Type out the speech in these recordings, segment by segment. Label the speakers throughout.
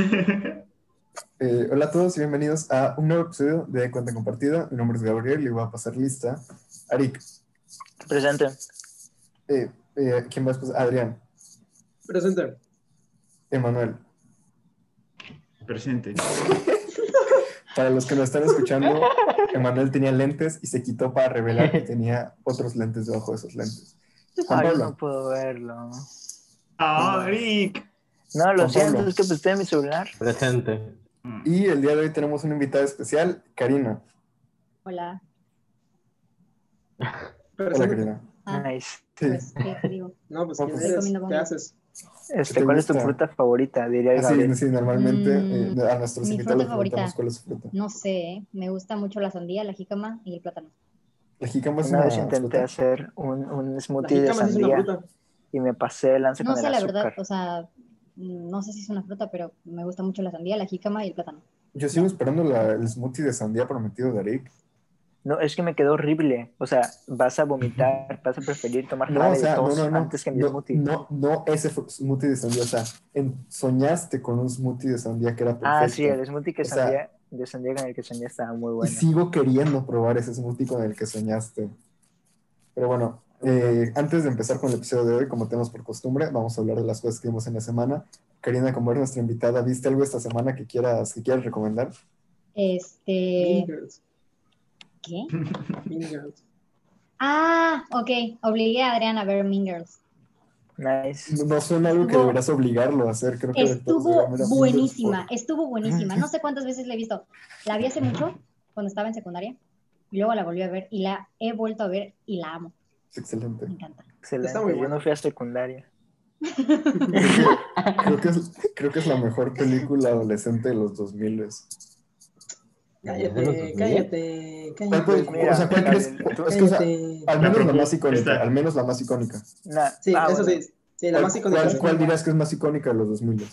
Speaker 1: Eh, hola a todos y bienvenidos a un nuevo episodio de Cuenta Compartida. Mi nombre es Gabriel y voy a pasar lista. Arik,
Speaker 2: Presente.
Speaker 1: eh, eh, ¿quién va después? Adrián,
Speaker 3: Presente.
Speaker 1: Emanuel.
Speaker 4: Presente.
Speaker 1: Para los que nos están escuchando, Emanuel tenía lentes y se quitó para revelar que tenía otros lentes debajo de esos lentes. Juan
Speaker 2: Ay,
Speaker 1: Pablo,
Speaker 2: no puedo verlo.
Speaker 4: ¡Ah, Rick!
Speaker 2: No, lo siento, es que en mi celular.
Speaker 5: Presente.
Speaker 1: y el día de hoy tenemos una invitada especial, Karina.
Speaker 6: Hola.
Speaker 1: Hola. Karina.
Speaker 6: Ah,
Speaker 2: Nice.
Speaker 1: Sí.
Speaker 6: pues, ¿qué te digo?
Speaker 3: No, pues ¿Qué haces?
Speaker 2: Este,
Speaker 1: ¿Te
Speaker 2: ¿Cuál es tu fruta favorita? Diría el Gabriel.
Speaker 1: sí, normalmente
Speaker 6: Mm,
Speaker 1: eh, a nuestros
Speaker 6: mi
Speaker 1: invitados les
Speaker 6: fruta favorita.
Speaker 1: preguntamos cuál es su fruta.
Speaker 6: No sé, ¿eh? me gusta mucho la sandía, la jícama y el plátano.
Speaker 1: La jícama es
Speaker 2: Una
Speaker 1: una
Speaker 2: vez intenté
Speaker 1: fruta.
Speaker 2: hacer un, un
Speaker 3: La
Speaker 2: smoothie de
Speaker 3: jícama sí es una
Speaker 2: sandía
Speaker 3: fruta.
Speaker 2: y me pasé de lance
Speaker 6: No
Speaker 2: con
Speaker 6: sé
Speaker 2: el
Speaker 6: la
Speaker 2: azúcar.
Speaker 6: verdad, o sea, mm, no sé si es una fruta, pero me gusta mucho la sandía, la jícama y el plátano.
Speaker 1: Yo sigo esperando la- el smoothie de sandía prometido de Arik.
Speaker 2: No, es que me quedó horrible. O sea, vas a vomitar, vas a preferir tomar
Speaker 1: No,
Speaker 2: jarabe
Speaker 1: o sea,
Speaker 2: de
Speaker 1: no,
Speaker 2: tos
Speaker 1: no, no.
Speaker 2: antes que mi
Speaker 1: no,
Speaker 2: smoothie.
Speaker 1: no, no ese fue- smoothie de sandía. O sea, en- soñaste con un smoothie de sandía que era perfecto.
Speaker 2: ah, sí, el smoothie que
Speaker 1: O sea,
Speaker 2: sandía, de sandía con el que sandía estaba muy
Speaker 1: Y
Speaker 2: bueno.
Speaker 1: sigo queriendo probar ese smoothie con el que soñaste. Pero bueno, eh, antes de empezar con el episodio de hoy, como tenemos por costumbre, vamos a hablar de las cosas que vimos en la semana. Karina, como eres nuestra invitada, ¿viste algo esta semana que quieras, que quieras recomendar?
Speaker 6: Este. ¿qué? Ah, ok, obligué a Adrián a ver Mean Girls.
Speaker 2: Nice.
Speaker 1: No, suena algo que
Speaker 6: Estuvo-
Speaker 1: deberías obligarlo a hacer. Creo que todos
Speaker 6: Estuvo buenísima, estuvo buenísima. No sé cuántas veces la he visto. La vi hace mucho, cuando estaba en secundaria, y luego la volví a ver y la he vuelto a ver y la amo.
Speaker 1: Es excelente.
Speaker 6: Me encanta.
Speaker 2: Excelente.
Speaker 3: Está muy
Speaker 2: Yo
Speaker 3: bueno.
Speaker 2: no fui a secundaria.
Speaker 1: Creo que es, creo que es la mejor película adolescente de los 2000.
Speaker 3: Cállate, cállate,
Speaker 1: ¿Cuál fue-
Speaker 3: cállate.
Speaker 2: Mira,
Speaker 1: o sea, ¿cuál crees?
Speaker 2: Gabriel, tú-
Speaker 1: Es que, o sea,
Speaker 3: Cállate.
Speaker 1: al menos la,
Speaker 4: La
Speaker 1: más icónica. Al menos la más icónica.
Speaker 2: Nah,
Speaker 3: Sí,
Speaker 2: ah,
Speaker 3: eso
Speaker 2: bueno.
Speaker 3: sí. Sí, la
Speaker 1: ¿Cuál,
Speaker 3: más icónica.
Speaker 1: cuál- cuál dirías que es más icónica de los 2000?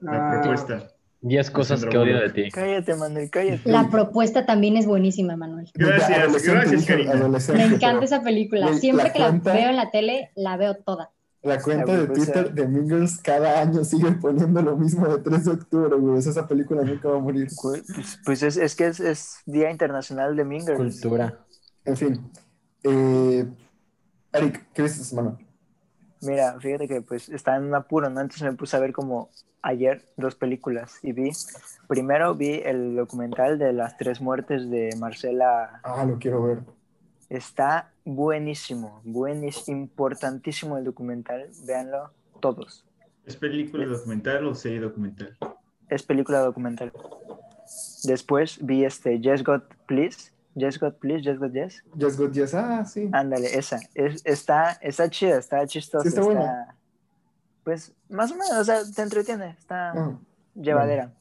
Speaker 4: La
Speaker 3: Ah,
Speaker 4: propuesta.
Speaker 5: 10 cosas que odio de ti.
Speaker 2: Cállate, Manuel, cállate.
Speaker 6: La propuesta también es buenísima, Manuel.
Speaker 4: Gracias, gracias,
Speaker 1: adolescente,
Speaker 6: Me encanta esa película. Siempre
Speaker 1: la
Speaker 6: que la veo en la tele, la veo toda.
Speaker 1: La cuenta de Twitter de Girls cada año sigue poniendo lo mismo de 3 de octubre, güey. Esa película nunca va a morir.
Speaker 2: Pues, pues es, es que es, es Día Internacional de Girls.
Speaker 5: Cultura.
Speaker 1: En fin. Eh, Eric, ¿qué viste esta semana?
Speaker 2: Mira, fíjate que pues estaba en un apuro, ¿no? Entonces me puse a ver como ayer dos películas y vi, primero vi el documental de las tres muertes de Marcela.
Speaker 1: Ah, lo quiero ver.
Speaker 2: Está buenísimo, buenísimo, importantísimo el documental, véanlo todos.
Speaker 4: ¿Es película documental o serie documental?
Speaker 2: Es película documental. Después vi este Yes God Please, Yes God Please, Yes God Yes.
Speaker 1: Just Got Yes. Ah, sí.
Speaker 2: Ándale, esa. Es, está, está chida, está chistosa.
Speaker 1: Sí, está buena.
Speaker 2: Pues más o menos, o sea, te entretiene, está
Speaker 1: Ah,
Speaker 2: llevadera.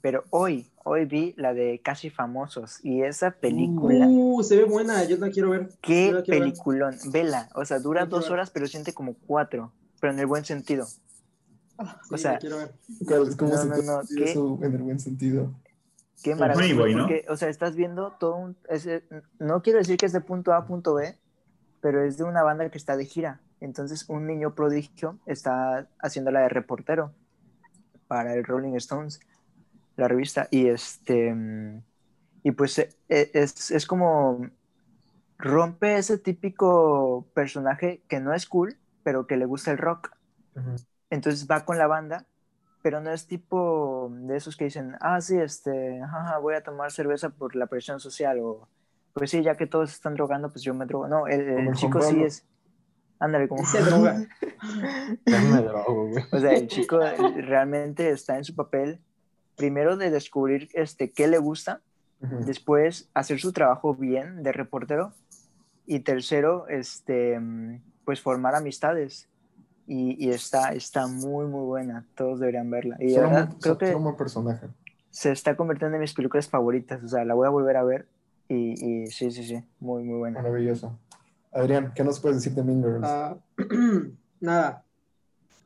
Speaker 2: Pero hoy, hoy vi la de Casi Famosos y esa película,
Speaker 3: Uh, se ve buena, yo la quiero ver.
Speaker 2: qué
Speaker 3: quiero ver.
Speaker 2: peliculón. Vela, o sea, dura dos
Speaker 3: ver.
Speaker 2: horas, pero siente como cuatro, pero en el buen sentido.
Speaker 3: Sí,
Speaker 2: o sea,
Speaker 3: quiero ver.
Speaker 1: ¿cuál- ¿Cómo
Speaker 2: No,
Speaker 1: se
Speaker 2: no, no, ¿qué?
Speaker 1: eso en el buen sentido?
Speaker 2: Qué maravilla.
Speaker 4: Boy, ¿no?
Speaker 2: Porque, o sea, estás viendo todo un. ese- no quiero decir que es de punto A a punto B, pero es de una banda que está de gira. Entonces, un niño prodigio está haciéndola de reportero para el Rolling Stones, la revista. Y este. Y pues e- e- es, es como. Rompe ese típico personaje que no es cool, pero que le gusta el rock. Entonces va con la banda, pero no es tipo de esos que dicen, ah, sí, este, ajá, voy a tomar cerveza por la presión social, o pues sí, ya que todos están drogando, pues yo me drogo. No, el, el chico sí es, ándale, como,
Speaker 3: se droga.
Speaker 5: Me drogo, güey.
Speaker 2: o sea, el chico realmente está en su papel, primero de descubrir este, qué le gusta,
Speaker 1: Ujú.
Speaker 2: después hacer su trabajo bien de reportero, y tercero, este, pues formar amistades. Y, y está, está muy, muy buena. Todos deberían verla. Y de verdad,
Speaker 1: un-
Speaker 2: creo que
Speaker 1: un personaje.
Speaker 2: se está convirtiendo en mis películas favoritas. O sea, la voy a volver a ver. Y, y sí, sí, sí. Muy, muy buena.
Speaker 1: Maravilloso. Adrián, ¿qué nos puedes decir de Mean Girls?
Speaker 3: Ah, nada.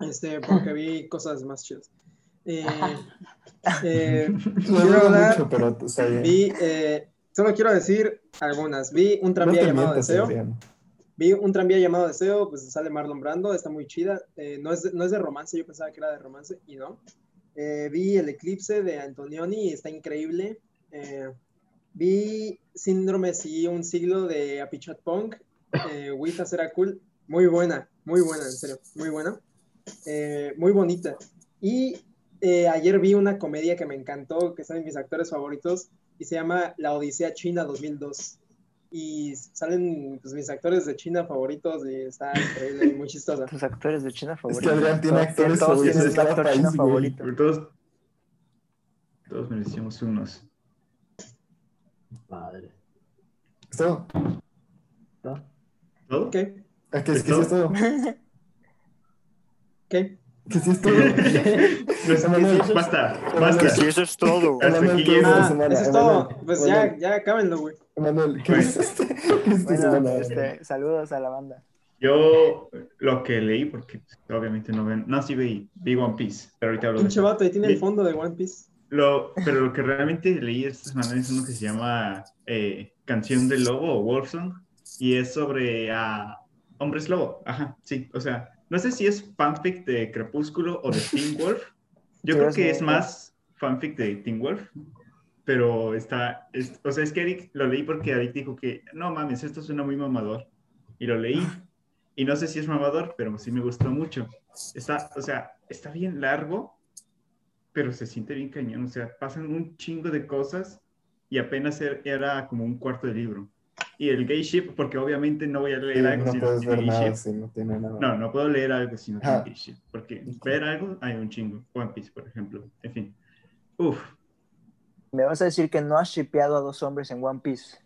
Speaker 3: Este, porque vi cosas más chidas. Eh, eh,
Speaker 1: Lo
Speaker 3: quiero hablar-
Speaker 1: mucho, pero está bien.
Speaker 3: vi, eh, solo quiero decir algunas. Vi un
Speaker 1: no
Speaker 3: tranvía
Speaker 1: te
Speaker 3: llamado Deseo.
Speaker 1: Adrián.
Speaker 3: Vi un tranvía llamado Deseo, pues sale Marlon Brando, está muy chida. Eh, no, es de, no es de romance, yo pensaba que era de romance y no. Eh, vi El Eclipse de Antonioni, está increíble. Eh, vi Síndrome y un siglo de Apichat Pong. Eh, Wita será cool. Muy buena, muy buena, en serio, muy buena. Eh, muy bonita. Y eh, ayer vi una comedia que me encantó, que son mis actores favoritos, y se llama La Odisea China 2002. Y salen pues, mis actores de China favoritos y está increíble y muy chistosa.
Speaker 2: Tus actores de China
Speaker 1: Es
Speaker 2: favoritos.
Speaker 1: que Adrián tiene
Speaker 2: Todos-
Speaker 1: actores
Speaker 2: todos
Speaker 1: favoritos cada
Speaker 2: actor
Speaker 1: país, güey.
Speaker 2: favorito.
Speaker 4: Todos, todos merecíamos unos.
Speaker 5: Madre.
Speaker 1: ¿Esto?
Speaker 5: ¿No?
Speaker 4: ¿Todo?
Speaker 3: ¿Qué?
Speaker 1: ¿A ¿Qué,
Speaker 4: ¿Es
Speaker 1: qué sí es todo?
Speaker 3: ¿Qué?
Speaker 1: ¿Qué sí es todo? Emanuel.
Speaker 4: basta, basta.
Speaker 2: Sí, eso es todo.
Speaker 4: Hasta aquí
Speaker 1: ¿qué viste
Speaker 4: llegó.
Speaker 1: esta
Speaker 3: Ah, eso es todo. Pues ya, ya acábenlo, güey.
Speaker 1: Emanuel, ¿qué esta
Speaker 2: Bueno, este, saludos a la banda.
Speaker 4: Yo lo que leí, porque obviamente no ven, no, sí vi, vi One Piece, pero ahorita hablo de
Speaker 3: Pinche vato, ahí tiene el fondo de One Piece.
Speaker 4: Lo, pero lo que realmente leí esta semana es uno que se llama eh, Canción del Lobo o Wolf Song, y es sobre ah, hombres lobo. Ajá, sí, o sea, no sé si es fanfic de Crepúsculo o de Teen Wolf. Yo creo que es más fanfic de Teen Wolf, pero está, es- o sea, es que Eric lo leí porque Eric dijo que, no mames, esto suena muy mamador, y lo leí. Y no sé si es mamador, pero sí me gustó mucho. Está, o sea, está bien largo, pero se siente bien cañón. O sea, pasan un chingo de cosas y apenas er- era como un cuarto de libro. Y el gay ship, porque obviamente no voy a
Speaker 1: Sí,
Speaker 4: leer algo
Speaker 1: no
Speaker 4: si no tiene
Speaker 1: ver
Speaker 4: gay
Speaker 1: nada
Speaker 4: ship.
Speaker 1: si no tiene nada.
Speaker 4: No, no puedo leer algo si no tiene
Speaker 1: Ah.
Speaker 4: gay ship. Porque ver algo hay un chingo. One Piece, por ejemplo. En fin. Uf.
Speaker 2: Me vas a decir que no has shipeado a dos hombres en One Piece.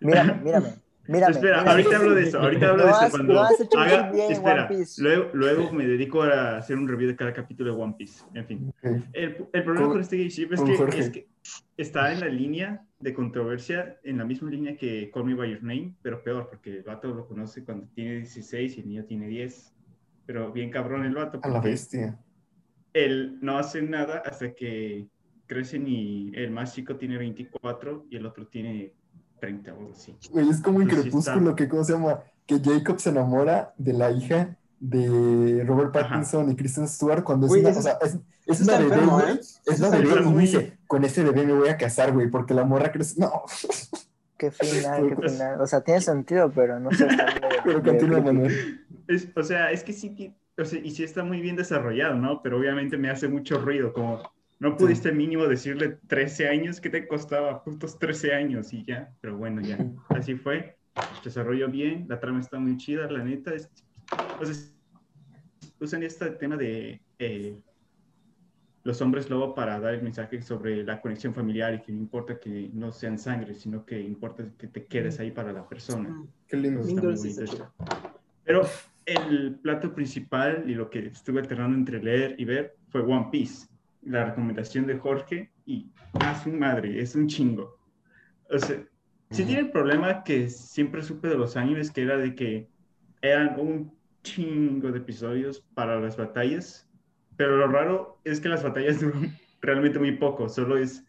Speaker 2: Mírame, mírame. Mírame,
Speaker 4: espera,
Speaker 2: mírame.
Speaker 4: ahorita hablo de eso. Ahorita hablo
Speaker 2: No
Speaker 4: de eso
Speaker 2: has-
Speaker 4: cuando
Speaker 2: no has hecho un
Speaker 4: haga. Espera,
Speaker 2: One Piece.
Speaker 4: luego, luego me dedico a hacer un review de cada capítulo de One Piece. En fin. El, el problema
Speaker 1: Con-
Speaker 4: con, este gay ship es que, es que está en la línea de controversia, en la misma línea que Call Me By Your Name, pero peor, porque el vato lo conoce cuando tiene 16 y el niño tiene 10. Pero bien cabrón el vato.
Speaker 1: A la bestia.
Speaker 4: Él no hace nada hasta que crecen y el más chico tiene 24 y el otro tiene 30 o así.
Speaker 1: Güey, es como en Crepúsculo,
Speaker 4: está.
Speaker 1: que ¿cómo se llama? Que Jacob se enamora de la hija de Robert
Speaker 4: Ajá.
Speaker 1: Pattinson y Kristen Stewart cuando es una, o sea, es, es una bebé,
Speaker 3: enfermo,
Speaker 1: güey.
Speaker 3: ¿eh?
Speaker 1: Es
Speaker 3: está
Speaker 1: bebé y dice, con ese bebé me voy a casar, güey, porque la morra crece. No,
Speaker 2: Qué final, qué final. O sea, tiene sentido, pero no sé.
Speaker 1: pero continúa, Manuel.
Speaker 4: Es, o sea, es que sí, o sea, y sí está muy bien desarrollado, ¿no? Pero obviamente me hace mucho ruido, como no pudiste mínimo decirle 13 años, ¿qué te costaba? Putos 13 años y ya, pero bueno, ya, así fue. Desarrollo bien, la trama está muy chida, la neta. Es, o sea, usan este tema de eh, los hombres lobo para dar el mensaje sobre la conexión familiar y que no importa que no sean sangre, sino que importa que te quedes ahí para la persona.
Speaker 1: Qué lindo.
Speaker 4: Está
Speaker 3: Lindo.
Speaker 4: Pero el plato principal y lo que estuve alternando entre leer y ver fue One Piece. La recomendación de Jorge y a su madre, es un chingo. O sea, sí tiene el problema que siempre supe de los animes, que era de que eran un chingo de episodios para las batallas, pero lo raro es que las batallas duran realmente muy poco, solo es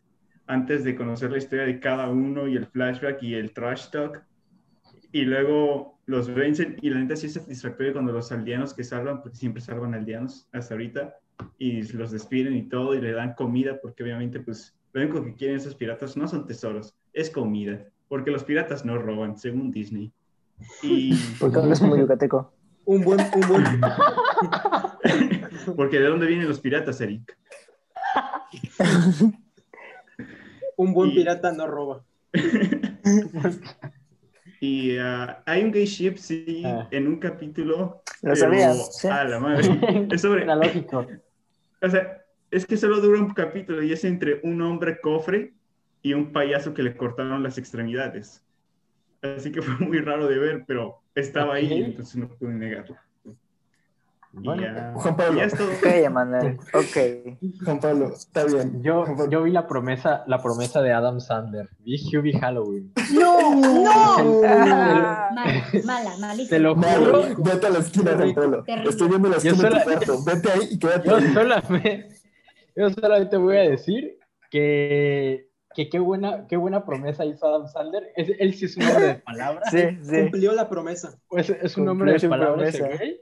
Speaker 4: antes de conocer la historia de cada uno y el flashback y el trash talk, y luego los vencen y la neta sí es satisfactorio cuando los aldeanos que salvan, porque siempre salvan aldeanos hasta ahorita, y los despiden y todo y le dan comida, porque obviamente pues lo único que quieren esos piratas no son tesoros, es comida, porque los piratas no roban, según Disney. Y
Speaker 2: ¿Por qué hablas como yucateco?
Speaker 3: Un buen, un buen.
Speaker 4: porque de dónde vienen los piratas, Eric.
Speaker 3: Un buen
Speaker 4: Y-
Speaker 3: pirata no roba.
Speaker 4: Y ah, hay un gay ship, sí,
Speaker 5: Ah.
Speaker 4: en un capítulo.
Speaker 2: Lo
Speaker 4: pero
Speaker 2: sabía, sí.
Speaker 4: A la madre. Es sobre,
Speaker 5: Era lógico.
Speaker 4: O sea, es que solo dura un capítulo y es entre un hombre cofre y un payaso que le cortaron las extremidades. Así que fue muy raro de ver, pero estaba ahí, entonces no pude negarlo. Y
Speaker 5: Bueno,
Speaker 4: ya,
Speaker 1: Juan Pablo.
Speaker 4: ya es todo.
Speaker 2: Ok, Emanuel. Ok.
Speaker 1: Juan Pablo, está bien.
Speaker 5: yo,
Speaker 1: Pablo,
Speaker 5: yo vi la promesa, la promesa de Adam Sandler. Vi Hubie Halloween.
Speaker 6: ¡No! ¡No! Mala, mala, malísima.
Speaker 5: Te lo juro.
Speaker 1: vete a la esquina, Pablo.
Speaker 6: Terrible.
Speaker 1: Estoy viendo la esquina de tu
Speaker 5: sola-.
Speaker 1: Vete ahí y quédate
Speaker 5: Yo solamente, yo solamente voy a decir que, que qué buena, qué buena promesa hizo Adam Sandler. Es- él sí es un hombre de palabra.
Speaker 2: Sí, sí.
Speaker 3: Cumplió la promesa.
Speaker 5: Pues es un hombre de palabra ese güey.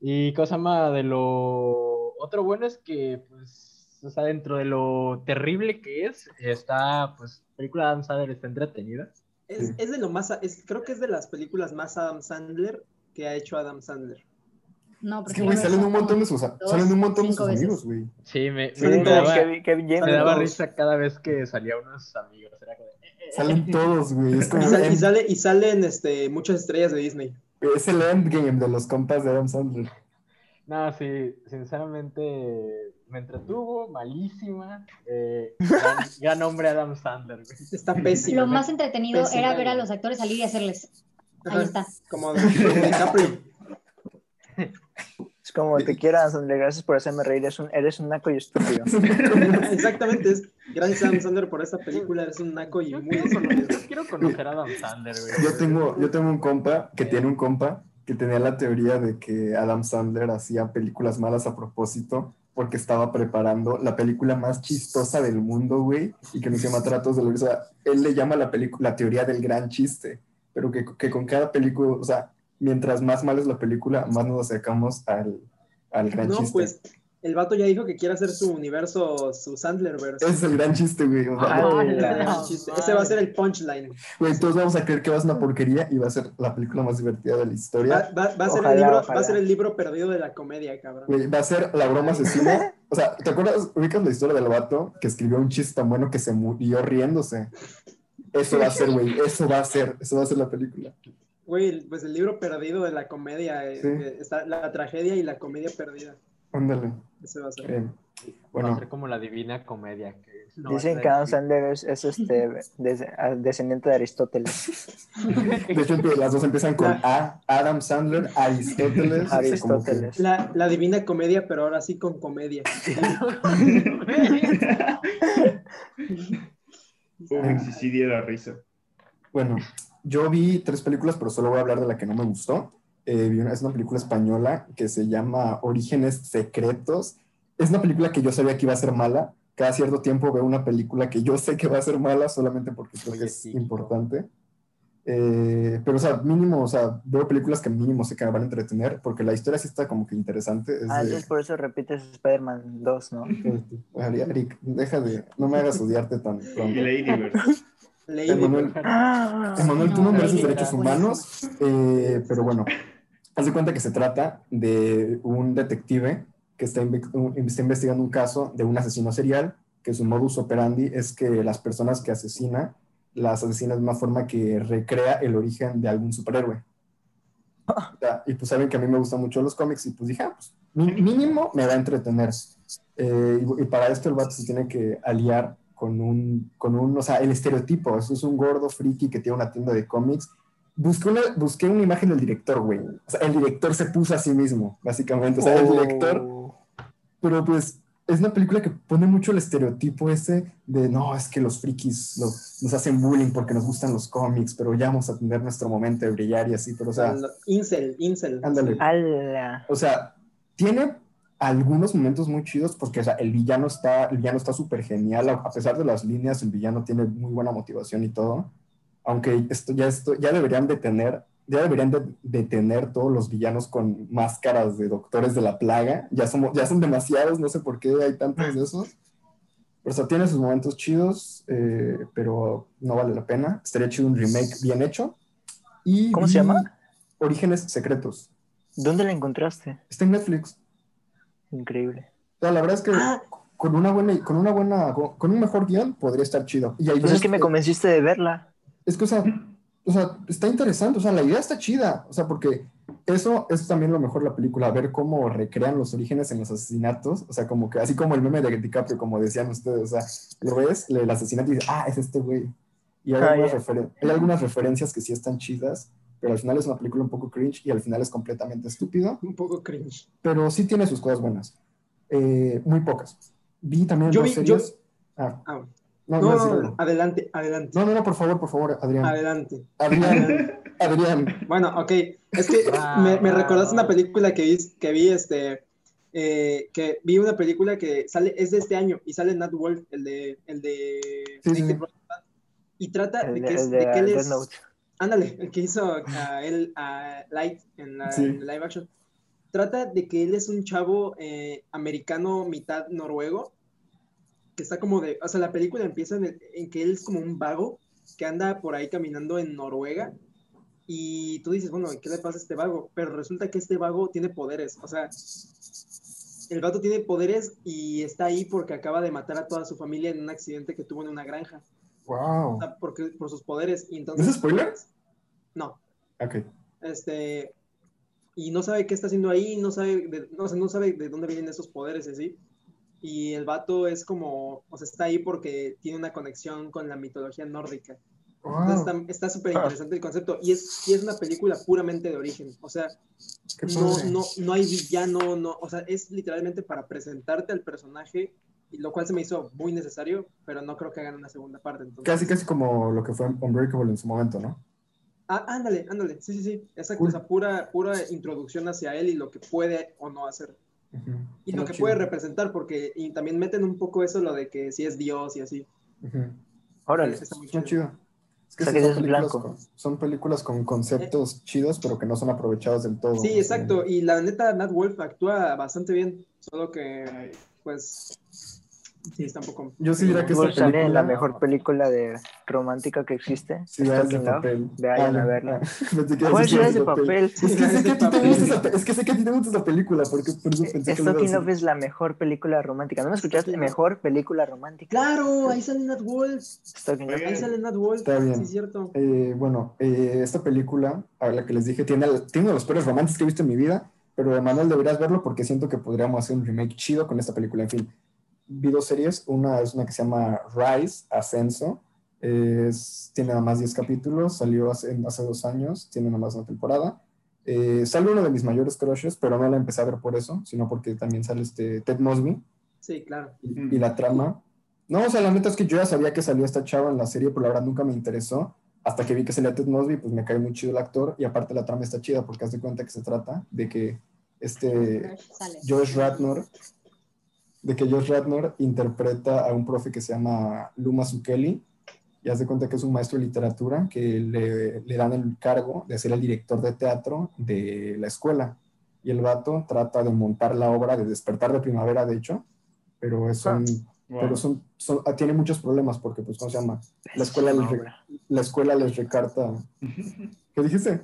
Speaker 5: Y cosa más de lo. otro bueno es que, pues, o sea, dentro de lo terrible que es, está, pues, la película de Adam Sandler está entretenida.
Speaker 3: Es,
Speaker 1: Sí.
Speaker 3: es de lo más, es, creo que es de las películas más Adam Sandler que ha hecho Adam Sandler.
Speaker 6: No,
Speaker 1: Es
Speaker 6: porque
Speaker 1: que, güey, salen un montón de sus, salen un montón de sus
Speaker 6: veces.
Speaker 1: amigos, güey.
Speaker 5: Sí, me,
Speaker 3: Sí,
Speaker 5: me daba,
Speaker 2: Kevin,
Speaker 5: me daba risa cada vez que salía uno de sus amigos. Era como, eh, eh,
Speaker 1: Salen todos, güey. Es como
Speaker 3: Y, sal- y sale, y salen este, muchas estrellas de Disney.
Speaker 1: es el endgame de los compas de Adam Sandler.
Speaker 5: No, sí, sinceramente me entretuvo, malísima. Eh, gran, gran hombre Adam Sandler, güey.
Speaker 3: Está pésimo.
Speaker 6: Lo más entretenido
Speaker 3: Pésima,
Speaker 6: era ver a los actores salir y hacerles.
Speaker 3: Ajá,
Speaker 6: Ahí está.
Speaker 3: Como de, como DiCaprio.
Speaker 2: Es como te quiero, Adam Sandler, gracias por hacerme reír. Eres un, eres un naco y estúpido.
Speaker 3: Exactamente, es gracias a Adam Sandler por esta película, eres un naco y
Speaker 5: Yo
Speaker 3: muy
Speaker 5: quiero conocer, yo quiero conocer a Adam Sandler, güey.
Speaker 1: Yo tengo, yo tengo un compa que tiene un compa que tenía la teoría de que Adam Sandler hacía películas malas a propósito porque estaba preparando la película más chistosa del mundo, güey, y que nos llama Tratos de. O sea, él le llama la película la teoría del gran chiste, pero que, que con cada película, o sea, mientras más mala es la película, más nos acercamos al, al gran
Speaker 3: No,
Speaker 1: chiste.
Speaker 3: pues el vato ya dijo que quiere hacer su universo, su Sandlerverse.
Speaker 1: Ese es el gran chiste, güey.
Speaker 2: Ah,
Speaker 3: Ese chiste. Va a ser el punchline.
Speaker 1: güey, todos vamos a creer que va a ser una porquería y va a ser la película más divertida de la historia.
Speaker 3: va- va a ser
Speaker 2: Ojalá,
Speaker 3: el libro, va a ser el libro perdido de la comedia, cabrón.
Speaker 1: Güey, va a ser la broma asesina. O sea, ¿te acuerdas? ¿Ubicas la historia del vato que escribió un chiste tan bueno que se murió riéndose? Eso va a ser, güey. Eso va a ser. Eso va a ser la película.
Speaker 3: Güey, pues el libro perdido de la comedia, eh,
Speaker 1: Sí.
Speaker 3: eh, está la tragedia y la comedia perdida.
Speaker 1: Ándale.
Speaker 3: Ese va a ser.
Speaker 1: Eh,
Speaker 5: Va a
Speaker 1: bueno,
Speaker 5: ser como la divina comedia. Que no va a
Speaker 2: Dicen que Adam. Sandler es, es, este, des- descendiente de Aristóteles.
Speaker 1: de hecho, las dos empiezan con A. Adam Sandler, Aristóteles. que-
Speaker 2: Aristóteles.
Speaker 3: La, la divina comedia, pero ahora sí con comedia.
Speaker 1: Ah.
Speaker 4: Sí, sí diera risa.
Speaker 1: Bueno, yo vi tres películas, pero solo voy a hablar de la que no me gustó. Eh, vi una- es una película española que se llama Orígenes Secretos. Es una película que yo sabía que iba a ser mala. Cada cierto tiempo veo una película que yo sé que va a ser mala solamente porque creo que es
Speaker 5: sí.
Speaker 1: importante. Eh, pero, o sea, mínimo, o sea, veo películas que mínimo sé que me van a entretener porque la historia sí está como que interesante. Es
Speaker 2: Ah,
Speaker 1: de-
Speaker 2: entonces por eso repites Spider-Man 2, ¿no?
Speaker 1: Eric, deja de, no me hagas odiarte tan
Speaker 4: Y
Speaker 1: pronto.
Speaker 4: Lady Bird.
Speaker 3: Lady
Speaker 1: Emanuel. Emanuel, tú no mereces
Speaker 6: Lady
Speaker 1: derechos humanos, eh, pero bueno, haz de cuenta que se trata de un detective que está, está investigando un caso de un asesino serial, que su modus operandi es que las personas que asesina, las asesina de una forma que recrea el origen de algún superhéroe. O sea, y pues saben que a mí me gustan mucho los cómics y pues dije, ah, pues mínimo me va a entretener. Eh, y, y para esto el vato se tiene que aliar con un, con un, o sea, el estereotipo, eso es un gordo friki que tiene una tienda de cómics. Busqué una, busqué una imagen del director, güey. O sea, el director se puso a sí mismo, básicamente. O sea, el director
Speaker 2: Oh.
Speaker 1: pero pues es una película que pone mucho el estereotipo ese de no, es que los frikis lo- nos hacen bullying porque nos gustan los cómics, pero ya vamos a tener nuestro momento de brillar y así, pero o sea,
Speaker 3: Incel, incel.
Speaker 1: Ándale.
Speaker 2: ¡Hala!
Speaker 1: o sea, tiene algunos momentos muy chidos porque o sea, el villano está el villano está súper genial, a a pesar de las líneas, el villano tiene muy buena motivación y todo, aunque esto ya esto ya deberían de tener ya deberían de, de tener todos los villanos con máscaras de doctores de la plaga. Ya, somos, ya son demasiados, no sé por qué hay tantos de esos. Pero, o sea, tiene sus momentos chidos, eh, pero no vale la pena. Estaría chido un remake bien hecho. Y
Speaker 2: ¿Cómo se llama?
Speaker 1: Orígenes Secretos.
Speaker 2: ¿Dónde la encontraste?
Speaker 1: Está en Netflix.
Speaker 2: Increíble.
Speaker 1: O sea, la verdad es que
Speaker 3: Ah.
Speaker 1: con una buena, con una buena, con un mejor guion podría estar chido. Y
Speaker 2: Pues es que me convenciste de verla.
Speaker 1: Es que, o sea, o sea, está interesante, o sea, la idea está chida, o sea, porque eso es también lo mejor de la película, ver cómo recrean los orígenes en los asesinatos, o sea, como que, así como el meme de DiCaprio, como decían ustedes, o sea, lo ves, el asesinato y dices, ah, es este güey. Y hay,
Speaker 2: Ah,
Speaker 1: algunas hay algunas referencias que sí están chidas, pero al final es una película un poco cringe y al final es completamente estúpido,
Speaker 3: Un poco cringe.
Speaker 1: pero sí tiene sus cosas buenas, Eh, muy pocas. Vi también
Speaker 3: Yo
Speaker 1: dos
Speaker 3: vi-
Speaker 1: series. Ah,
Speaker 3: Ah,
Speaker 1: no,
Speaker 3: no,
Speaker 1: no,
Speaker 3: no, adelante, adelante.
Speaker 1: no, no, no, por favor, por favor, Adrián.
Speaker 3: Adelante.
Speaker 1: Adrián, Adrián.
Speaker 3: Bueno, ok. Es que me, me recordaste una película que vi, que vi este, eh, que vi una película que sale, es de este año y sale Nat Wolf, el de, el de
Speaker 1: Sí,
Speaker 3: y trata
Speaker 2: El
Speaker 3: de que, es, de
Speaker 2: de
Speaker 3: que él es,
Speaker 2: Note.
Speaker 3: ándale, el que hizo a él a Light en la
Speaker 1: Sí.
Speaker 3: en live action. trata de que él es un chavo eh, americano mitad noruego, que está como de, o sea, la película empieza en, el- en que él es como un vago que anda por ahí caminando en Noruega y tú dices, bueno, ¿qué le pasa a este vago? Pero resulta que este vago tiene poderes, o sea, el vato tiene poderes y está ahí porque acaba de matar a toda su familia en un accidente que tuvo en una granja,
Speaker 1: Wow.
Speaker 3: o sea, porque, por sus poderes. Y entonces,
Speaker 1: ¿Es spoiler?
Speaker 3: No,
Speaker 1: Ok.
Speaker 3: este, y no sabe qué está haciendo ahí, no sabe, de, no, o sea, no sabe de dónde vienen esos poderes y así. Y el vato es como, o sea, está ahí porque tiene una conexión con la mitología nórdica.
Speaker 1: Wow.
Speaker 3: está- súper interesante el concepto. Y es, y es una película puramente de origen. O sea, no, no, no hay villano, no, o sea, es literalmente para presentarte al personaje, y lo cual se me hizo muy necesario, pero no creo que hagan una segunda parte. entonces-
Speaker 1: Casi, casi como lo que fue Unbreakable en su momento, ¿no?
Speaker 3: Ah, ándale, ándale, sí, sí, sí, o sea, pura, pura introducción hacia él y lo que puede o no hacer. Y lo que
Speaker 1: chido.
Speaker 3: puede representar, porque y también meten un poco eso, lo de que si es Dios y así.
Speaker 1: Ujú.
Speaker 2: Órale.
Speaker 3: Está muy chido.
Speaker 1: chido. Es que
Speaker 2: O sea,
Speaker 1: sí,
Speaker 2: que
Speaker 1: son, películas
Speaker 2: blanco.
Speaker 1: con, son películas con conceptos chidos, pero que no son aprovechados del todo.
Speaker 3: Sí, exacto, y la neta, Nat Wolf actúa bastante bien, solo que, pues, sí, está un poco...
Speaker 1: Yo sí diría que esta
Speaker 2: Wolf sale en la
Speaker 1: película-
Speaker 2: mejor película de romántica que existe.
Speaker 1: Ciudades de papel.
Speaker 2: Vayan
Speaker 1: Ah,
Speaker 2: a verla. ¿Cuál Ciudades de papel?
Speaker 1: Es que sé que a ti te
Speaker 3: Papel.
Speaker 1: gusta esta, es que sé que a ti te gusta esta película, porque por eso pensé que
Speaker 2: Stalking. Love es la mejor película romántica. ¿No me escuchaste? Mejor película romántica.
Speaker 3: Claro, ahí sale Nat Wolf,
Speaker 2: Stalking Love.
Speaker 3: ahí sale Nat Wolf,
Speaker 1: Está bien.
Speaker 3: sí, es cierto.
Speaker 1: Eh, bueno, eh, esta película, a la que les dije, tiene, tiene uno de los peores romances que he visto en mi vida, pero Emanuel deberías verlo porque siento que podríamos hacer un remake chido con esta película. En fin, vi dos series, una es una que se llama Rise, Ascenso, es- tiene nada más 10 capítulos, salió hace, hace dos años, tiene nada más una temporada. Eh, sale uno de mis mayores crushes, pero no la empecé a ver por eso, sino porque también sale este Ted Mosby
Speaker 3: Sí, claro.
Speaker 1: y, y la trama. No, o sea, la neta es que yo ya sabía que salió esta chava en la serie, pero la verdad nunca me interesó. Hasta que vi que salía Ted Mosby, pues me cae muy chido el actor. Y aparte la trama está chida porque haz de cuenta que se trata de que este. Josh Ratnor, de que Josh Ratnor interpreta a un profe que se llama Luma Sukeli. Y haz de cuenta que es un maestro de literatura que le, le dan el cargo de ser el director de teatro de la escuela. Y el vato trata de montar la obra de Despertar de Primavera, de hecho, pero es un,
Speaker 4: Wow.
Speaker 1: pero son, son- ah, tiene muchos problemas porque, pues, ¿cómo se llama? La escuela, les, re- la escuela les recarta. ¿Qué dijiste?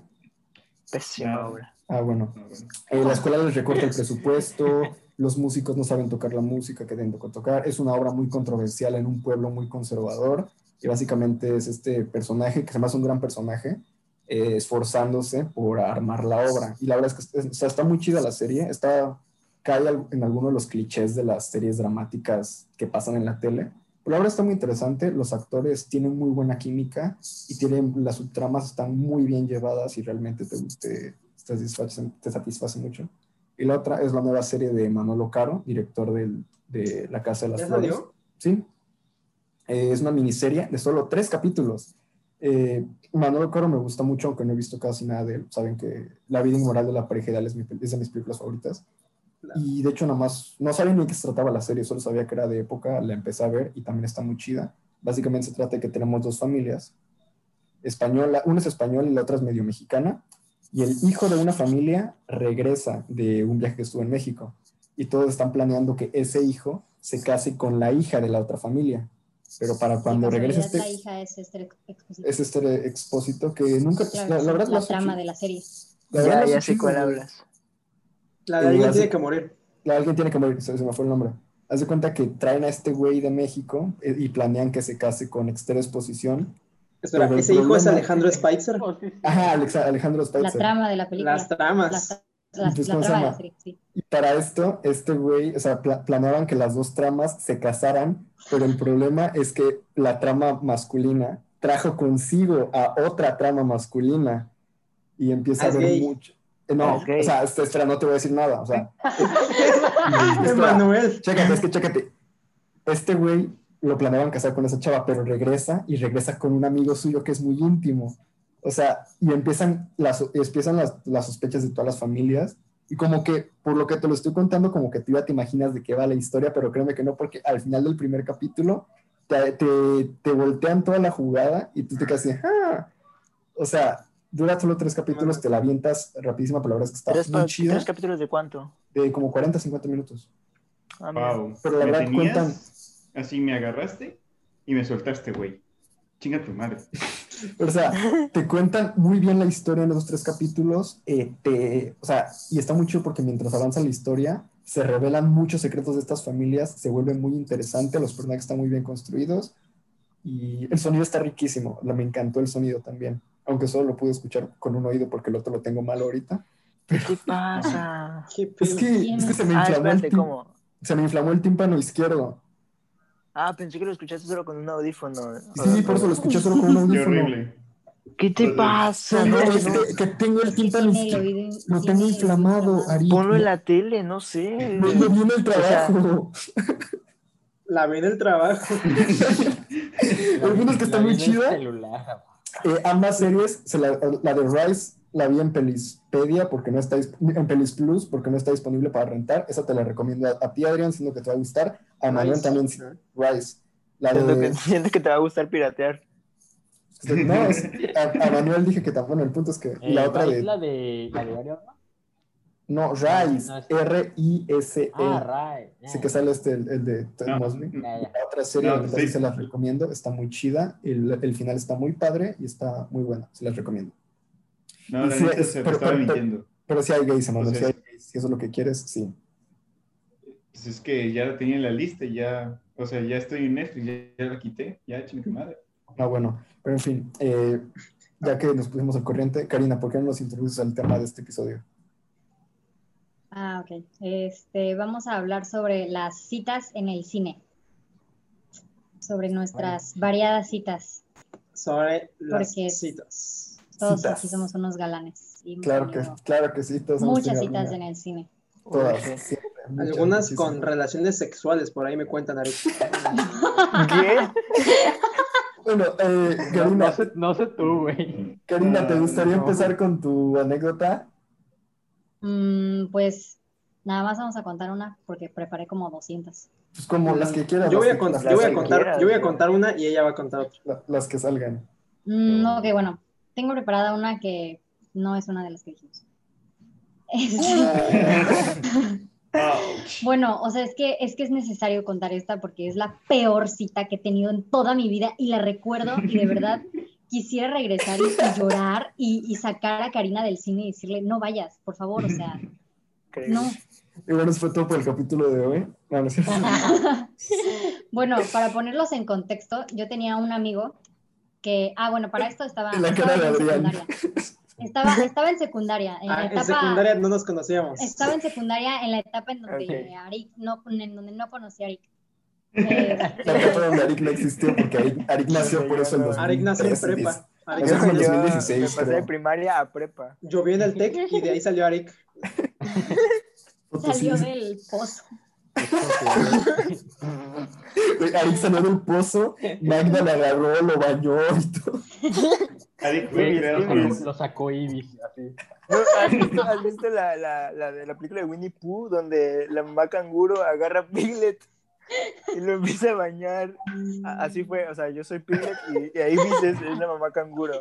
Speaker 2: Pésima obra.
Speaker 1: Ah, bueno.
Speaker 4: No, bueno.
Speaker 1: Eh, la escuela les recorta el presupuesto, los músicos no saben tocar la música que deben de tocar. Es una obra muy controversial en un pueblo muy conservador. Y básicamente es este personaje, que me hace un gran personaje, eh, esforzándose por armar la obra. Y la verdad es que es- está muy chida la serie. Está, cae en alguno de los clichés de las series dramáticas que pasan en la tele. Pero la verdad está muy interesante. Los actores tienen muy buena química y tienen, las subtramas están muy bien llevadas y realmente te, te, te satisfacen, te satisface mucho. Y la otra es la nueva serie de Manolo Caro, director del- de La Casa de las
Speaker 3: ¿Ya
Speaker 1: Flores.
Speaker 3: salió?
Speaker 1: Sí. Eh, es una miniserie de solo tres capítulos. Eh, Manolo Caro me gusta mucho, aunque no he visto casi nada de él. Saben que La vida inmoral de la pareja ideal es, mi es de mis películas favoritas.
Speaker 3: Claro.
Speaker 1: Y de hecho, nada más, no sabía ni de qué se trataba la serie, solo sabía que era de época, la empecé a ver y también está muy chida. Básicamente se trata de que tenemos dos familias, española, una es española y la otra es medio mexicana, y el hijo de una familia regresa de un viaje que estuvo en México, y todos están planeando que ese hijo se case con la hija de la otra familia. Pero para cuando
Speaker 6: De
Speaker 1: regrese este,
Speaker 6: La hija es este expositor.
Speaker 1: es este expósito que nunca,
Speaker 6: Claro,
Speaker 1: la, la verdad, lo
Speaker 6: la
Speaker 1: hace
Speaker 6: trama de la serie.
Speaker 1: La verdad
Speaker 2: Ya, ya sé cuál hablas.
Speaker 3: La de alguien tiene que morir.
Speaker 1: La- Alguien tiene que morir, se, se me fue el nombre. Haz de cuenta que traen a este güey de México eh, y planean que se case con Exter Exposición.
Speaker 3: Espera, ¿ese hijo es
Speaker 1: problema-
Speaker 3: Alejandro Spicer?
Speaker 5: Oh.
Speaker 1: Ajá, Alexa- Alejandro
Speaker 6: La
Speaker 1: Spicer.
Speaker 6: trama de la película.
Speaker 3: Las tramas.
Speaker 6: La, la-
Speaker 1: Entonces,
Speaker 6: la
Speaker 1: ¿cómo se
Speaker 6: trama la serie, sí.
Speaker 1: Y para esto, este güey, o sea, pla- planeaban que las dos tramas se casaran, pero el problema es que la trama masculina trajo consigo a otra trama masculina y empieza
Speaker 3: Ah,
Speaker 1: a haber
Speaker 3: gay.
Speaker 1: mucho. eh, No,
Speaker 2: Es gay.
Speaker 1: o sea, este- espera, no te voy a decir nada, o sea.
Speaker 3: Emanuel.
Speaker 1: Chécate, es que chécate. Este güey lo planeaban casar con esa chava, pero regresa y regresa con un amigo suyo que es muy íntimo. O sea, y empiezan las, empiezan las, las sospechas de todas las familias. Y como que, por lo que te lo estoy contando, como que tú ya te imaginas de qué va la historia, pero créeme que no, porque al final del primer capítulo te, te, te voltean toda la jugada y tú te quedas así, "Ah". O sea, Dura solo tres capítulos, te la avientas rapidísima, pero la verdad es que está
Speaker 2: ¿Tres,
Speaker 1: muy chida.
Speaker 2: tres capítulos de cuánto?
Speaker 1: De como 40, 50 minutos.
Speaker 2: Ah.
Speaker 4: Wow.
Speaker 1: Pero la verdad
Speaker 4: tenías-
Speaker 1: cuentan-
Speaker 4: Así me agarraste y me soltaste, güey. Chinga tu madre.
Speaker 1: O sea, te cuentan muy bien la historia en esos tres capítulos. eh, te- o sea, y está muy chido porque mientras avanza la historia, se revelan muchos secretos de estas familias, se vuelve muy interesante, los personajes están muy bien construidos y el sonido está riquísimo. La- Me encantó el sonido también, aunque solo lo pude escuchar con un oído porque el otro lo tengo mal ahorita.
Speaker 2: ¿Qué pasa?
Speaker 3: Qué
Speaker 1: Es que, es que se me
Speaker 2: Ah,
Speaker 1: inflamó el
Speaker 2: espérate,
Speaker 1: tim-
Speaker 2: ¿cómo?
Speaker 1: se me inflamó el tímpano izquierdo.
Speaker 2: Ah, pensé que lo escuchaste solo con un audífono.
Speaker 1: Sí, por eso lo escuché solo con un
Speaker 4: Qué
Speaker 1: audífono.
Speaker 4: horrible.
Speaker 2: ¿Qué te pasa?
Speaker 1: No,
Speaker 2: No,
Speaker 1: es
Speaker 2: no.
Speaker 1: que, que tengo el tímpano Lo tengo inflamado, Ari.
Speaker 2: Ponlo en la tele, no sé.
Speaker 1: No, no viene el
Speaker 2: O sea,
Speaker 1: trabajo.
Speaker 3: La vi en el trabajo.
Speaker 1: Lo es que está muy
Speaker 5: vi en
Speaker 1: chida.
Speaker 5: celular.
Speaker 1: Eh, ambas series, se la, la de Rise la vi en Pelispedia porque no está en Pelis Plus porque no está disponible para rentar. Esa te la recomiendo a, a ti, Adrián, siendo que te va a gustar. A Manuel
Speaker 3: Nice.
Speaker 1: también, Rise. La
Speaker 2: siento, que,
Speaker 1: de,
Speaker 2: siento que te va a gustar piratear.
Speaker 1: no, es- a, a Manuel dije que tampoco, el punto es que
Speaker 5: Eh,
Speaker 1: la otra
Speaker 5: ¿Rise
Speaker 1: de,
Speaker 5: la de la de ¿no?
Speaker 1: no, Rise,
Speaker 5: No, es-
Speaker 1: R-I-S-E.
Speaker 5: Ah.
Speaker 1: Así que sale este, el, el de Ted
Speaker 4: No.
Speaker 1: La otra serie,
Speaker 4: No,
Speaker 1: la verdad,
Speaker 4: sí.
Speaker 1: se las recomiendo, está muy chida, el, el final está muy padre y está muy buena, se las recomiendo.
Speaker 4: No, la
Speaker 1: es-
Speaker 4: se
Speaker 1: pero-
Speaker 4: estaba
Speaker 1: pero-
Speaker 4: mintiendo.
Speaker 1: Pero si hay gays, Emanuel,
Speaker 4: O sea,
Speaker 1: si hay gays, si eso es lo que quieres, sí.
Speaker 4: Pues es que ya la tenía en la lista y ya, o sea, ya estoy en Netflix, ya, ya la quité, ya chinga tu madre.
Speaker 1: Ah, bueno, pero en fin, eh, ya que nos pusimos al corriente, Karina, ¿por qué no nos introduces al tema de este episodio?
Speaker 6: Ah, ok. Este, vamos a hablar sobre las citas en el cine. Sobre nuestras variadas citas.
Speaker 3: Sobre las
Speaker 6: Porque-
Speaker 3: citas.
Speaker 6: Todos
Speaker 1: Citas.
Speaker 6: aquí somos unos galanes. y
Speaker 1: Claro que, claro que sí, todos
Speaker 6: muchas citas
Speaker 1: alguna.
Speaker 6: en el cine.
Speaker 1: Todas,
Speaker 2: sí.
Speaker 1: muchas,
Speaker 3: Algunas con relaciones sexuales, por ahí me cuentan ahorita.
Speaker 2: ¿Qué?
Speaker 1: Bueno, eh,
Speaker 5: No,
Speaker 1: Karina,
Speaker 5: no sé, no sé tú, güey.
Speaker 1: Karina, ¿te
Speaker 4: Ah,
Speaker 1: gustaría
Speaker 4: no.
Speaker 1: empezar con tu anécdota?
Speaker 6: Mm, pues nada más vamos a contar una porque preparé como 200.
Speaker 1: Pues como las que quieras.
Speaker 3: Yo voy a,
Speaker 1: que-
Speaker 3: con-
Speaker 1: las
Speaker 3: yo voy a
Speaker 1: que-
Speaker 3: contar,
Speaker 2: quieras,
Speaker 3: yo voy a contar una y ella va a contar otra.
Speaker 1: la- las que salgan.
Speaker 6: Mm, no, ok, bueno, tengo preparada una que no es una de las que dijimos. Bueno, o sea, es que, es que es necesario contar esta porque es la peor cita que he tenido en toda mi vida y la recuerdo y de verdad quisiera regresar y, llorar y, y sacar a Karina del cine y decirle, no vayas, por favor, o sea, no.
Speaker 1: Y bueno, eso fue todo por el capítulo de hoy. No, no.
Speaker 6: Bueno, para ponerlos en contexto, yo tenía un amigo que, ah, bueno, para esto estaba,
Speaker 1: En la
Speaker 6: estaba
Speaker 1: cara de
Speaker 6: en
Speaker 1: Adrián.
Speaker 6: secundaria. Estaba, estaba en secundaria, en la
Speaker 3: Ah, en
Speaker 6: etapa,
Speaker 3: secundaria no nos conocíamos.
Speaker 6: estaba en secundaria en la etapa en donde
Speaker 2: Ok.
Speaker 6: Arik no, en donde no conocía a Arik.
Speaker 1: La etapa donde Arik no existió porque Arik, Arik nació por eso en
Speaker 3: Arik nació en
Speaker 1: 2013,
Speaker 3: prepa. Arik
Speaker 1: en
Speaker 3: nació-
Speaker 2: Yo
Speaker 1: 2016,
Speaker 2: me pasé de primaria a prepa.
Speaker 3: Yo vi en el TEC y de ahí salió Arik.
Speaker 6: salió del pozo.
Speaker 1: Arik salió del pozo, Magda le agarró, lo bañó y todo.
Speaker 4: Arik
Speaker 5: lo, sacó Ibis, así.
Speaker 2: ¿Has visto, has visto la, la, la de la película de Winnie Pooh donde la mamá canguro agarra a Piglet y lo empieza a bañar? Así fue, o sea, yo soy Piglet y, y ahí dices, es la mamá canguro.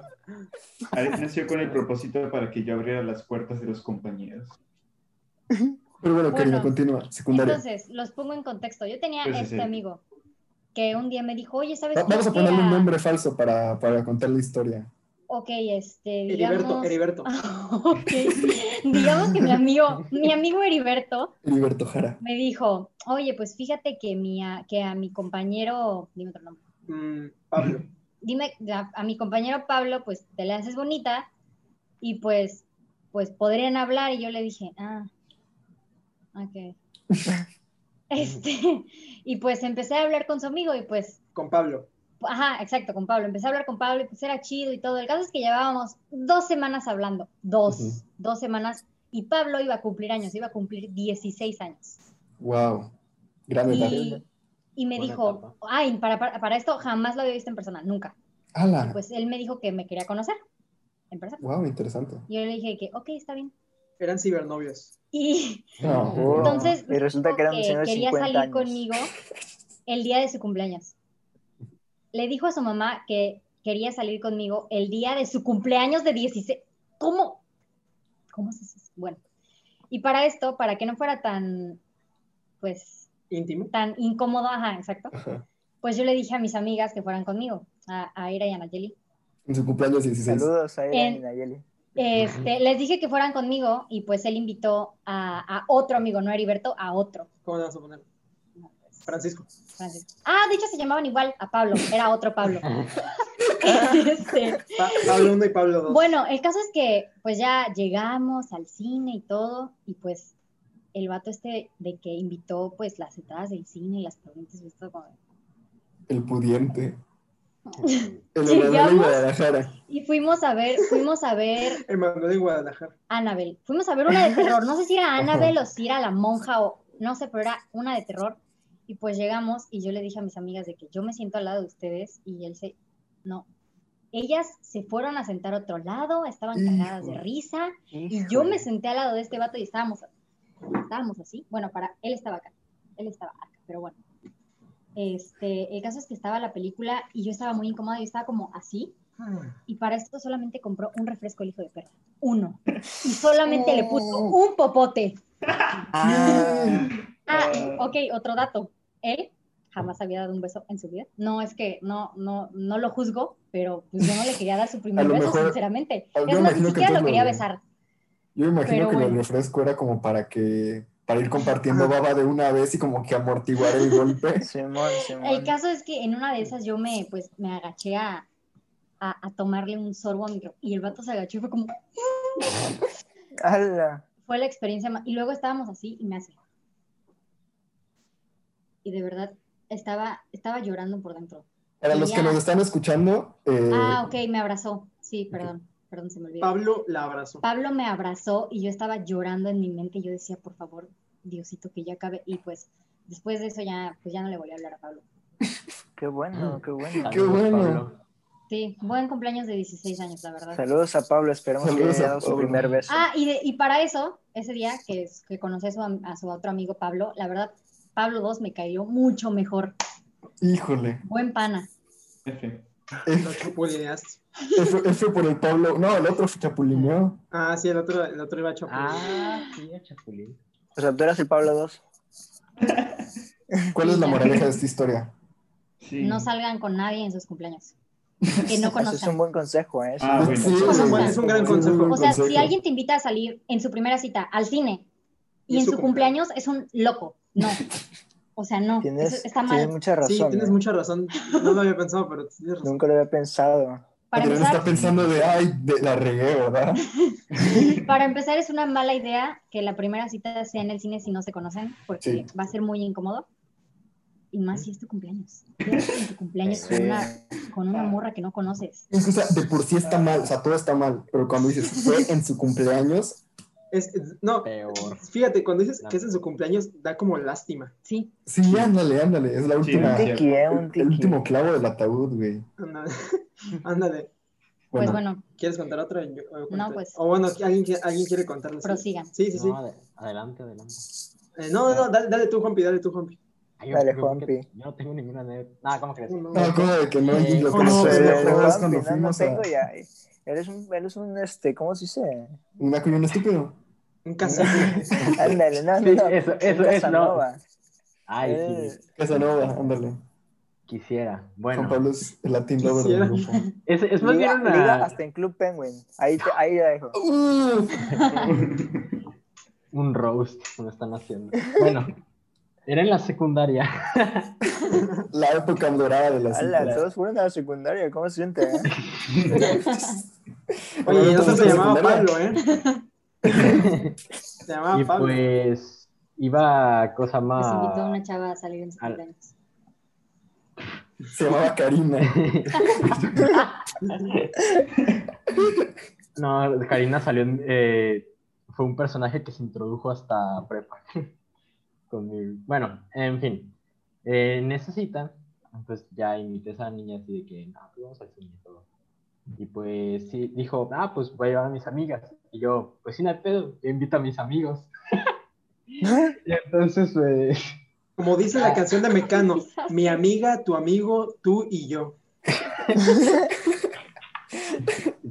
Speaker 4: Nació con el propósito para que yo abriera las puertas de los compañeros.
Speaker 1: Pero bueno, Karina,
Speaker 6: Bueno,
Speaker 1: continúa. Secundaria.
Speaker 6: Entonces, los pongo en contexto. Yo tenía
Speaker 4: Pues,
Speaker 6: este
Speaker 4: sí.
Speaker 6: amigo que un día me dijo, oye, ¿sabes
Speaker 1: Va-
Speaker 6: qué?
Speaker 1: Vamos a ponerle un nombre falso para, para contar la historia.
Speaker 6: Ok, este,
Speaker 3: Heriberto,
Speaker 6: digamos...
Speaker 3: Heriberto.
Speaker 6: Ok, digamos que mi amigo, mi amigo Heriberto
Speaker 1: Heriberto Jara.
Speaker 6: me dijo, oye, pues fíjate que, mi, a- que a mi compañero, dime otro nombre,
Speaker 3: Mm, Pablo.
Speaker 6: dime, a, a mi compañero Pablo, pues te le haces bonita y pues, pues podrían hablar y yo le dije, ah, ok. Este, y pues empecé a hablar con su amigo y pues,
Speaker 3: Con Pablo.
Speaker 6: Ajá, exacto, con Pablo. Empecé a hablar con Pablo y pues era chido y todo. El caso es que llevábamos dos semanas hablando, dos, dos semanas, y Pablo iba a cumplir años, iba a cumplir 16 años.
Speaker 1: Wow. Gran edad.
Speaker 6: Y, y me
Speaker 5: Buena
Speaker 6: dijo,
Speaker 5: etapa.
Speaker 6: ay, para, para, para esto jamás lo había visto en persona, nunca.
Speaker 1: ¡Hala!
Speaker 6: Pues él me dijo que me quería conocer en persona.
Speaker 1: Wow, interesante.
Speaker 6: Y yo le dije que, ok, está bien.
Speaker 3: Eran cibernovios.
Speaker 6: Y
Speaker 1: No.
Speaker 6: entonces
Speaker 2: Y resulta que era un
Speaker 6: que quería
Speaker 2: 50
Speaker 6: salir
Speaker 2: años.
Speaker 6: conmigo el día de su cumpleaños. Le dijo a su mamá que quería salir conmigo el día de su cumpleaños de 16. ¿Cómo? ¿Cómo se hace eso? Bueno, y para esto, para que no fuera tan, pues,
Speaker 3: Íntimo.
Speaker 6: tan incómodo, ajá, exacto,
Speaker 1: Ajá.
Speaker 6: pues yo le dije a mis amigas que fueran conmigo, a, a Ira y a Nayeli.
Speaker 1: En su cumpleaños 16.
Speaker 2: Saludos a Ira y
Speaker 6: En-
Speaker 2: Nayeli.
Speaker 6: Este, les dije que fueran conmigo y pues él invitó a, a otro amigo, no a Heriberto, a otro.
Speaker 3: ¿Cómo le vas a poner? Francisco.
Speaker 6: Francisco. Ah, de hecho se llamaban igual a Pablo, era otro Pablo. Este,
Speaker 3: Pa- Pablo 1 y Pablo 2.
Speaker 6: Bueno, el caso es que pues ya llegamos al cine y todo, y pues el vato este de que invitó pues las entradas del cine y las preguntas esto como...
Speaker 1: El pudiente. El Emanuel de
Speaker 6: Llegamos.
Speaker 1: Guadalajara.
Speaker 6: Y fuimos a ver, fuimos a ver
Speaker 3: Emanuel en Guadalajara.
Speaker 6: Annabelle. Fuimos a ver una de terror. No sé si era Annabelle o si era la monja o no sé, pero era una de terror. Y pues llegamos y yo le dije a mis amigas de que yo me siento al lado de ustedes y él se... No. Ellas se fueron a sentar a otro lado, estaban cagadas de
Speaker 1: Híjole.
Speaker 6: risa y yo me senté al lado de este vato y estábamos, estábamos así. Bueno, para él estaba acá, él estaba acá, pero bueno. Este, el caso es que estaba la película y yo estaba muy incómoda, yo estaba como así y para esto solamente compró un refresco el hijo de perra, uno. Y solamente le puso un popote.
Speaker 2: Ah,
Speaker 6: Ah, ok, otro dato. Él jamás había dado un beso en su vida. No es que no, no, no lo juzgo, pero pues yo no le quería dar su primer beso,
Speaker 1: mejor-
Speaker 6: sinceramente.
Speaker 1: yo
Speaker 6: Es más, ni
Speaker 1: imagino que
Speaker 6: siquiera lo quería
Speaker 1: lo-
Speaker 6: besar.
Speaker 1: Yo imagino
Speaker 6: Pero
Speaker 1: que el
Speaker 6: bueno.
Speaker 1: refresco era como para que para ir compartiendo baba de una vez y como que amortiguar el golpe.
Speaker 2: Simón, Simón.
Speaker 6: El caso es que en una de esas yo me, pues, me agaché a, a, a tomarle un sorbo a mi y el vato se agachó y fue como,
Speaker 2: ¡Hala!
Speaker 6: fue la experiencia más. Y luego estábamos así y me hace. Y de verdad estaba, estaba llorando por dentro.
Speaker 1: Para los que nos están escuchando, eh,
Speaker 6: Ah, ok, me abrazó. Sí, perdón, perdón, se me olvidó.
Speaker 3: Pablo la abrazó.
Speaker 6: Pablo me abrazó y yo estaba llorando en mi mente y yo decía, por favor, Diosito, que ya acabe. Y pues después de eso ya, pues ya no le volví a hablar a Pablo.
Speaker 2: Qué bueno, qué bueno.
Speaker 1: Qué bueno.
Speaker 5: Pablo.
Speaker 6: Sí, buen cumpleaños de 16 años, la verdad.
Speaker 2: Saludos a Pablo, esperemos que
Speaker 1: Saludos
Speaker 2: haya
Speaker 1: a
Speaker 2: dado su primer beso.
Speaker 6: Ah, y, de- y para eso, ese día que, es- que conocí a su, a su otro amigo Pablo, la verdad, Pablo 2 me cayó mucho mejor.
Speaker 1: híjole.
Speaker 6: Buen pana.
Speaker 4: F.
Speaker 1: F,
Speaker 3: chapulineaste.
Speaker 1: F- F por el Pablo. No, el otro fue chapulineó.
Speaker 3: Ah, sí, el otro, el otro iba a chapulinear.
Speaker 5: Ah, sí, a Chapulín.
Speaker 2: O sea, tú eras el Pablo 2.
Speaker 1: ¿Cuál es la moraleja de esta historia?
Speaker 4: Sí.
Speaker 6: No salgan con nadie en sus cumpleaños. Que no
Speaker 2: Ese es un
Speaker 6: conozcan.
Speaker 2: buen consejo, ¿eh?
Speaker 4: Ah, bueno.
Speaker 1: Sí,
Speaker 3: Es un, buen- es un gran consejo.
Speaker 6: O sea, si alguien te invita a salir en su primera cita al cine y,
Speaker 3: Y
Speaker 6: en
Speaker 3: su
Speaker 6: su cumpleaños es un loco, no. O sea, no,
Speaker 2: Tienes,
Speaker 6: eso está
Speaker 2: tienes
Speaker 6: mal.
Speaker 2: mucha razón.
Speaker 3: Sí, tienes
Speaker 2: ¿eh?
Speaker 3: mucha razón. No lo había pensado, pero tienes razón.
Speaker 2: Nunca lo había pensado.
Speaker 6: Para empezar,
Speaker 1: está pensando de, ay, de- la regué, ¿verdad?
Speaker 6: para empezar, es una mala idea que la primera cita sea en el cine si no se conocen, porque
Speaker 1: Sí.
Speaker 6: va a ser muy incómodo. Y más si es tu cumpleaños. ¿Qué haces en tu cumpleaños
Speaker 2: Sí.
Speaker 6: con, una, con una morra que no conoces?
Speaker 1: Es que, o sea, de por sí está mal, o sea, todo está mal, pero cuando dices fue en su cumpleaños,
Speaker 3: Es, es- no,
Speaker 5: Peor.
Speaker 3: fíjate, cuando dices que es en su cumpleaños, da como lástima.
Speaker 6: Sí.
Speaker 1: sí, ándale, ándale, es la última,
Speaker 4: sí.
Speaker 2: Un tiki, ¿eh? Un
Speaker 1: el
Speaker 2: tiki.
Speaker 1: último clavo del ataúd, güey.
Speaker 3: Ándale. Ándale.
Speaker 6: Pues bueno,
Speaker 3: ¿Quieres contar otra? Yo- o cuento-
Speaker 6: pues.
Speaker 3: O bueno, ¿alguien, alguien quiere contarles.
Speaker 6: prosigan.
Speaker 3: Sí, sí, sí.
Speaker 5: No, ade- adelante, adelante.
Speaker 3: Eh, no, no, dale, dale tú, Juanpi, dale tú, Juanpi.
Speaker 5: Ay,
Speaker 2: Dale,
Speaker 5: yo- yo-
Speaker 2: Juanpi.
Speaker 5: Yo no tengo ninguna anécdota. Nada, ¿cómo crees?
Speaker 3: No, no.
Speaker 1: No, como de que no,
Speaker 5: Eh,
Speaker 1: lo que
Speaker 3: no,
Speaker 1: nos
Speaker 3: no, no, no,
Speaker 2: Juanpi, no, no
Speaker 1: fuimos a
Speaker 2: tengo ya. Eres un, eres un, este, ¿cómo se dice?
Speaker 1: una cuñón estúpido.
Speaker 3: Un casero.
Speaker 2: Ándale, no, no,
Speaker 5: Sí,
Speaker 2: no.
Speaker 5: eso, eso,
Speaker 2: un
Speaker 5: eso, no.
Speaker 2: Casanova.
Speaker 5: Ay,
Speaker 2: Eh,
Speaker 5: sí,
Speaker 1: Casanova, ándale.
Speaker 5: quisiera.
Speaker 1: Juan
Speaker 5: Bueno,
Speaker 1: Pablo es el Latin lover del grupo.
Speaker 5: es, es más
Speaker 2: liga,
Speaker 5: bien
Speaker 2: liga
Speaker 5: una,
Speaker 2: hasta en Club Penguin. Ahí, te, ahí la dejo.
Speaker 1: Uh,
Speaker 5: un roast me están haciendo. Bueno, era en la secundaria.
Speaker 1: la época dorada de
Speaker 2: Ala,
Speaker 1: citas.
Speaker 2: todos fueron a la secundaria. ¿Cómo se siente? eh?
Speaker 3: Oye,
Speaker 1: Entonces,
Speaker 3: se llamaba
Speaker 1: secundaria.
Speaker 3: Pablo, ¿eh? Se llamaba
Speaker 5: y
Speaker 3: Pablo.
Speaker 5: pues iba cosa
Speaker 6: Les invitó a
Speaker 5: más.
Speaker 6: una chava a salir en su
Speaker 5: Al-.
Speaker 1: Se llamaba Karina.
Speaker 5: No, Karina salió en- eh, fue un personaje que se introdujo hasta prepa. Con mi- Bueno, en fin. Eh, en esa cita, pues ya invité a esa niña así de que, no, pues vamos al cine y todo. Y pues sí, dijo, ah, pues voy a llevar a mis amigas. Y yo, pues no hay pedo, invito a mis amigos. y entonces, pues,
Speaker 3: Como dice la canción de Mecano, mi amiga, tu amigo, tú y yo.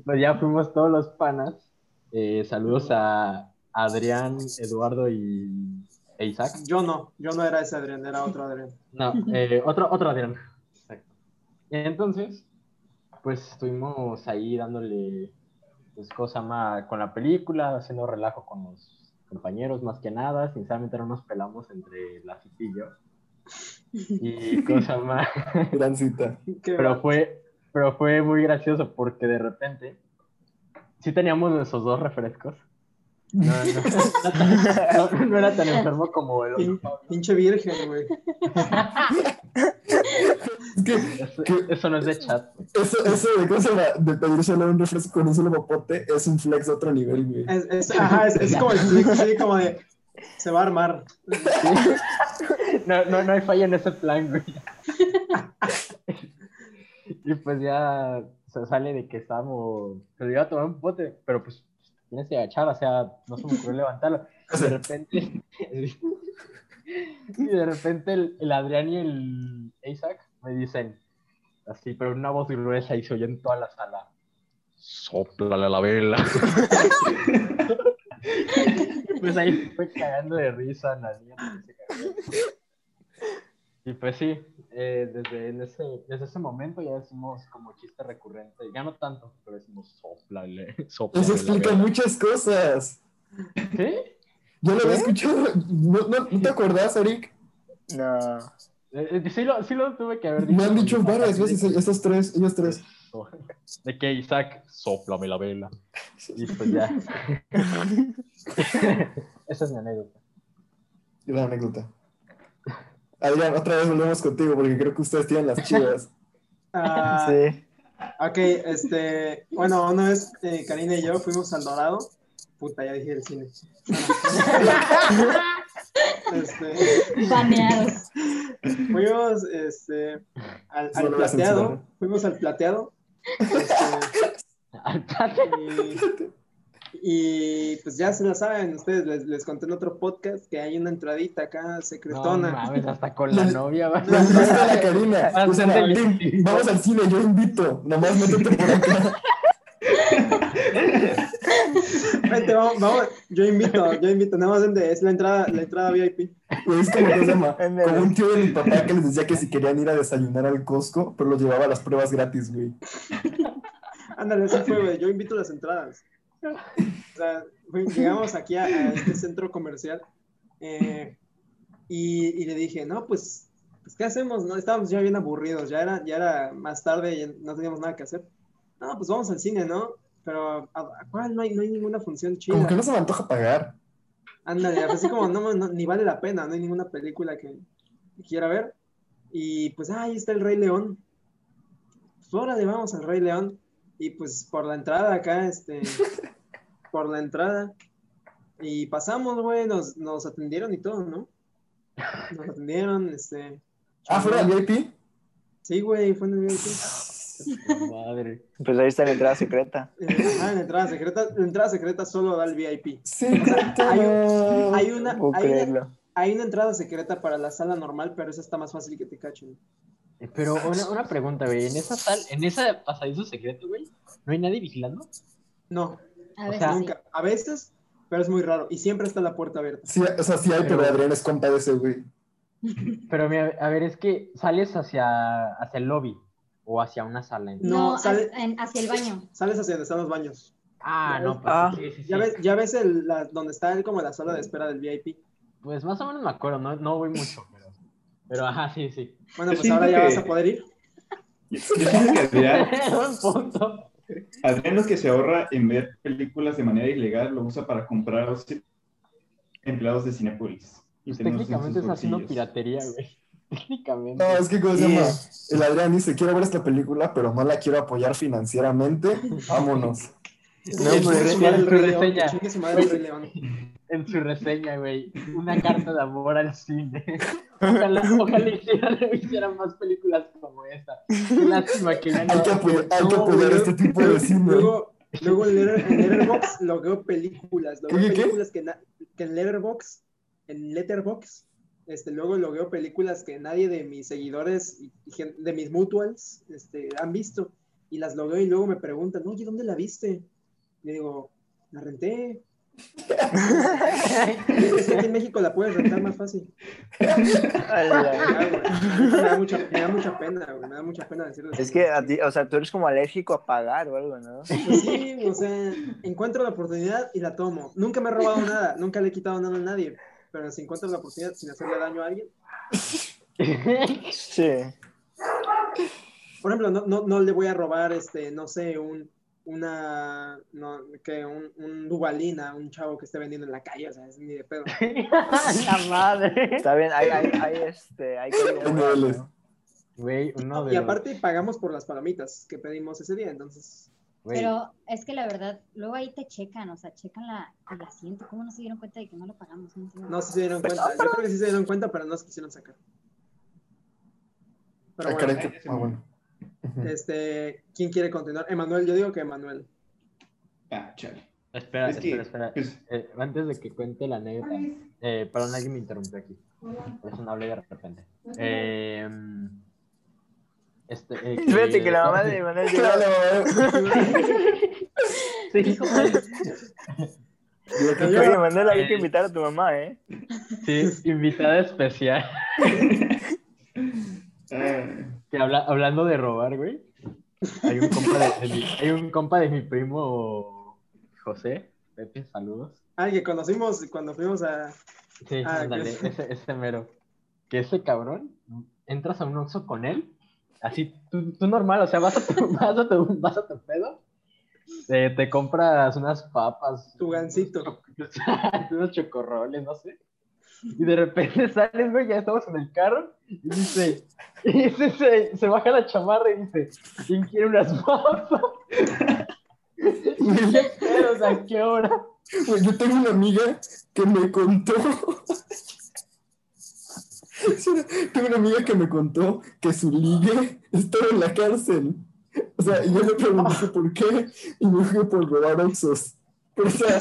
Speaker 5: Pues ya fuimos todos los panas. Eh, saludos a Adrián, Eduardo y e Isaac.
Speaker 3: Yo no, yo no era ese Adrián, era otro Adrián.
Speaker 5: No, eh, otro, otro Adrián. Exacto. Y entonces, pues estuvimos ahí dándole pues, cosa más con la película, haciendo relajo con los compañeros más que nada. Sinceramente no nos pelamos entre la y yo. Y cosa más.
Speaker 1: Gran cita.
Speaker 5: Pero fue, pero fue muy gracioso porque de repente sí teníamos nuestros dos refrescos. No, no, no, no era tan enfermo como el otro.
Speaker 3: pinche virgen, güey.
Speaker 1: Es que
Speaker 5: Eso, no es de chat.
Speaker 1: eso, eso de, ¿cómo se llama? de pedir solo un refresco con un solo papote es un flex de otro nivel, güey.
Speaker 3: Es, es- ajá, es, es como el click, sí, como de. Se va a armar.
Speaker 5: No, no, no hay falla en ese plan, güey. Y pues ya se sale de que estábamos. Se iba a tomar un pote, pero pues tienes que agachar, o sea, no se me ocurrió levantarlo. De repente. y de repente el, el Adrián y el Isaac me dicen así, pero una voz gruesa y se oye en toda la sala. Sóplale a la vela. Pues ahí fue cagando de risa cagó. Y pues sí, eh, desde, en ese, desde ese momento ya decimos como chiste recurrente, ya no tanto, pero decimos soplale, soplale.
Speaker 1: Eso explica
Speaker 5: vela".
Speaker 1: muchas cosas.
Speaker 5: ¿Qué?
Speaker 1: Yo lo había escuchado. ¿No, no, ¿no te acordás, Eric?
Speaker 2: No.
Speaker 5: Eh, eh, sí, lo, sí lo tuve que haber dicho.
Speaker 1: Me han dicho varias veces
Speaker 5: que-
Speaker 1: estos tres, ellos tres.
Speaker 5: De que Isaac, soplame la vela. Y pues ya. Esa es mi anécdota.
Speaker 1: Gran anécdota. Adrián, otra vez volvemos contigo porque creo que ustedes tienen las chivas.
Speaker 3: Ah,
Speaker 2: Sí.
Speaker 3: Ok, este. Bueno, una vez eh, Karina y yo fuimos al Dorado. Puta, ya dije el cine. Este,
Speaker 6: Baneados.
Speaker 3: fuimos este, al, plateado. Fuimos al plateado. Este, y, y, pues ya se la saben, ustedes les, les conté en otro podcast que hay una entradita acá
Speaker 5: No
Speaker 3: secretona.
Speaker 5: mames, hasta con la novia.
Speaker 1: La la Karina.
Speaker 5: Ah,
Speaker 1: O sea, vamos al cine, yo invito. Nomás métete por acá.
Speaker 3: Vente, vamos, vamos, yo invito, yo invito, nada más es la entrada, la entrada VIP.
Speaker 1: Es como, ¿cómo se llama? Como un tío de mi papá que les decía que si querían ir a desayunar al Costco, pero los llevaba a las pruebas gratis, güey.
Speaker 3: Ándale, así fue, güey, yo invito las entradas. O sea, llegamos aquí a, a este centro comercial eh, y, y le dije, no, pues, pues, ¿qué hacemos? No, estábamos ya bien aburridos, ya era, ya era más tarde y no teníamos nada que hacer. No, pues vamos al cine, ¿no? Pero, ¿a, cuál? No hay, no hay ninguna función chida.
Speaker 1: Como que no se me antoja pagar.
Speaker 3: Ándale, así como no, no, ni vale la pena, no hay ninguna película que, quiera ver. Y pues ah, ahí está el Rey León. Pues órale, vamos al Rey León. Y pues por la entrada acá, este, por la entrada. Y pasamos, güey, nos, nos atendieron y todo, ¿no? Nos atendieron, este.
Speaker 1: Ah, fuera del VIP.
Speaker 3: Sí, güey, fue en el VIP.
Speaker 5: Madre.
Speaker 2: Pues ahí está la entrada secreta.
Speaker 3: Ajá, en la entrada secreta, la entrada secreta solo da el VIP.
Speaker 1: Sí,
Speaker 3: hay Hay una,
Speaker 2: No
Speaker 3: hay una, hay una entrada secreta para la sala normal, pero esa está más fácil que te cachen.
Speaker 5: Eh, Pero una, una pregunta, güey. En esa sal, en ese pasadizo secreto, güey, ¿no hay nadie vigilando?
Speaker 3: No,
Speaker 6: A
Speaker 5: O
Speaker 6: veces
Speaker 5: sea,
Speaker 6: sí.
Speaker 3: nunca. A veces, pero es muy raro. Y siempre está la puerta abierta.
Speaker 1: Sí, o sea, sí hay, pero
Speaker 5: Pero-
Speaker 1: Adrián es compa de ese, güey.
Speaker 5: Pero mira, a ver, es que sales hacia, hacia el lobby o hacia una sala. en-
Speaker 3: No,
Speaker 6: No,
Speaker 3: sale-
Speaker 6: hacia, en- hacia el baño.
Speaker 3: Sales hacia donde están los baños.
Speaker 5: Ah, no, pues
Speaker 2: Ah.
Speaker 5: sí, sí, sí.
Speaker 3: Ya ves, ya ves el, la- donde está el, como la sala de espera del VIP.
Speaker 5: Pues más o menos me acuerdo, no, no voy mucho, pero, pero ajá, sí, sí.
Speaker 3: Bueno, pues ahora ya
Speaker 4: que-
Speaker 3: vas a poder ir.
Speaker 4: Yo siento que Adrián,
Speaker 5: punto.
Speaker 4: Que se ahorra en ver películas de manera ilegal lo usa para comprar a los empleados de Cinepolis. Y
Speaker 5: Pues técnicamente está haciendo piratería, güey. Técnicamente.
Speaker 1: No, es que, ¿cómo se llama? El Adrián dice, quiero ver esta película, pero no la quiero apoyar financieramente. Vámonos.
Speaker 2: No, pues,
Speaker 5: en su reseña.
Speaker 3: su.
Speaker 5: En su reseña, güey. Una carta de amor al cine. Ojalá, ojalá hicieran, hicieran más películas como esta. Lástima que ya
Speaker 1: Hay que
Speaker 5: no.
Speaker 1: apoyar, hay que
Speaker 3: No,
Speaker 1: apoyar
Speaker 3: güey,
Speaker 1: este tipo de cine.
Speaker 3: Luego, luego en, Letter- en Letterboxd logueo películas. Logueo
Speaker 1: ¿Qué, qué, qué?
Speaker 3: películas que, na- que en Letterboxd, en Letterboxd, este, luego logueo películas que nadie de mis seguidores y, y de mis mutuals este, han visto. y las logueo y luego me preguntan, oye, ¿dónde la viste? Le digo, la renté. es que aquí en México la puedes rentar más fácil. Me da mucha, me da mucha pena, güey, me da mucha pena decirlo.
Speaker 2: Es que, a ti- o sea, tú eres como alérgico a pagar o algo, ¿no?
Speaker 3: Pues sí, o sea, encuentro la oportunidad y la tomo. Nunca me he robado nada, nunca le he quitado nada a nadie, pero si encuentro la oportunidad sin hacerle daño a alguien,
Speaker 2: Sí.
Speaker 3: por ejemplo, no, no, no le voy a robar, este, no sé, un, una, no, que un, un Dubalín a un chavo que esté vendiendo en la calle, o sea, es ni de pedo.
Speaker 5: La madre.
Speaker 2: Está bien, hay, hay, hay, este, hay.
Speaker 5: Güey, uno de
Speaker 3: Y
Speaker 5: los-
Speaker 3: aparte pagamos por las palomitas que pedimos ese día, entonces,
Speaker 6: Pero es que la verdad, luego ahí te checan, o sea, checan la, el asiento. ¿Cómo no se dieron cuenta de que no lo pagamos? No
Speaker 3: no se dieron cuenta. Yo creo que sí se dieron cuenta, pero no se quisieron sacar. Pero
Speaker 1: Ah,
Speaker 3: bueno,
Speaker 1: que- ah, bueno.
Speaker 3: Este, ¿quién quiere continuar? Emanuel, yo digo que Emanuel.
Speaker 4: Ah, chale.
Speaker 5: Espera,
Speaker 4: Es que,
Speaker 5: espera, espera. Eh, antes de que cuente la anécdota, eh, perdón, alguien me interrumpió aquí. Por eso no hablé de repente. Eh, este, eh,
Speaker 2: Espérate que la mamá de Manuel llegó.
Speaker 5: Sí.
Speaker 6: Dijo, pues,
Speaker 2: Oye, Manuel, hay que invitar a tu mamá, ¿eh?
Speaker 5: Sí, invitada especial. Que habla, hablando de robar, güey. Hay un compa de, de mi, hay un compa de mi primo José. Pepe, saludos.
Speaker 3: Ah, que conocimos cuando fuimos a...
Speaker 5: Sí,
Speaker 3: Ah,
Speaker 5: ándale,
Speaker 3: que-
Speaker 5: ese, ese mero. Que ese cabrón, entras a un Oxxo con él, así, tú, tú normal, o sea, vas a tu, vas a tu, vas a tu pedo, eh, te compras unas papas.
Speaker 3: Tu gansito.
Speaker 5: unos cho- unos chocorroles, no sé. Y de repente sales, güey, ya estamos en el carro, y dice, y dice, se, se baja la chamarra y dice, ¿quién quiere unas papas? ¿Qué pedo? O sea, ¿qué hora?
Speaker 1: Güey, yo tengo una amiga que me contó. Tengo una amiga que me contó que su ligue estaba en la cárcel. O sea, y yo le pregunté por qué, y me dijo por robar oxos. Pero, o sea,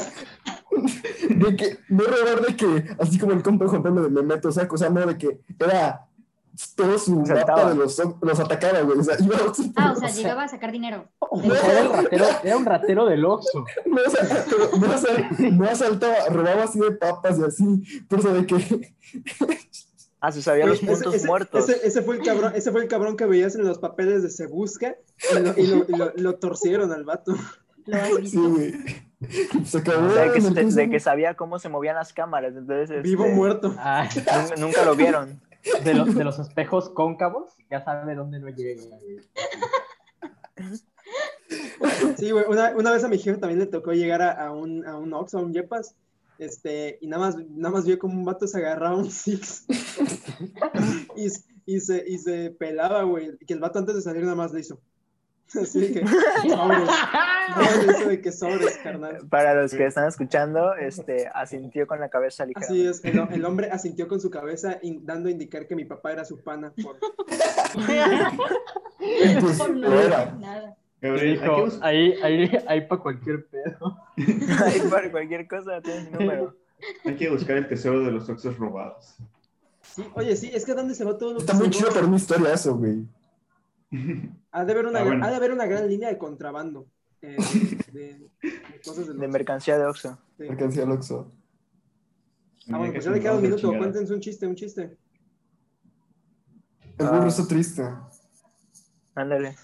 Speaker 1: de que, no robar de que, así como el compa de Juan Pablo de me meto, o sea, o sea, no de que era todo su mapa de los, los atacaba, güey. O sea, iba a Oxxo,
Speaker 6: ah, o sea, llegaba a sacar dinero.
Speaker 5: Era, el ratero, era un ratero del Oxxo.
Speaker 1: No, o sea, pero no, asal- no asaltaba, robaba así de papas y así, pero o sea, de que
Speaker 2: Ah, se sabía los
Speaker 3: Ese-
Speaker 2: puntos
Speaker 3: ese,
Speaker 2: muertos.
Speaker 3: Ese, ese fue el cabrón, ese fue el cabrón que veías en los papeles de Se Busca y lo, y lo- y lo- lo torcieron al vato.
Speaker 6: ¿Lo has
Speaker 1: sí,
Speaker 6: visto?
Speaker 1: Se acabó.
Speaker 2: O sea, que,
Speaker 1: en el
Speaker 2: de, que sabía cómo se movían las cámaras. Entonces, este,
Speaker 3: Vivo muerto.
Speaker 5: Ah,
Speaker 2: nun- Nunca lo vieron.
Speaker 5: de, los, de los espejos cóncavos, ya sabe dónde no llega.
Speaker 3: Sí, güey. Una, una vez a mi jefe también le tocó llegar a, a un, a un Ox, a un Yepas, este, y nada más, nada más vio como un vato se agarraba un Six y, y, se, y se pelaba, güey. Y que el vato antes de salir nada más le hizo. Así de que sobres. No, le hizo de que sobres, carnal.
Speaker 2: Para los que están escuchando, este, asintió con la cabeza ligera.
Speaker 3: Así es, el, el hombre asintió con su cabeza in- dando a indicar que mi papá era su pana. Por...
Speaker 1: Pues, lo era.
Speaker 6: nada.
Speaker 4: Gabriel,
Speaker 5: Dijo, ahí, ahí, ahí para cualquier pedo.
Speaker 2: Ahí para cualquier cosa tiene mi número.
Speaker 4: hay que buscar el tesoro de los oxos robados.
Speaker 3: Sí, oye, sí, es que ¿a dónde se va todo lo
Speaker 1: Está muy chido para una historia eso, güey.
Speaker 3: Ha de haber una,
Speaker 4: Ah, bueno.
Speaker 3: ha de haber una gran línea de contrabando. eh, de, de cosas
Speaker 2: De
Speaker 3: Oxxo.
Speaker 2: mercancía de Oxxo.
Speaker 3: Sí.
Speaker 1: Mercancía al Oxxo.
Speaker 3: Ah, bueno, pues ya le queda un minuto.
Speaker 4: chingar.
Speaker 3: Cuéntense un chiste, un chiste.
Speaker 1: El
Speaker 2: Ah.
Speaker 1: burro está triste.
Speaker 2: Ándale.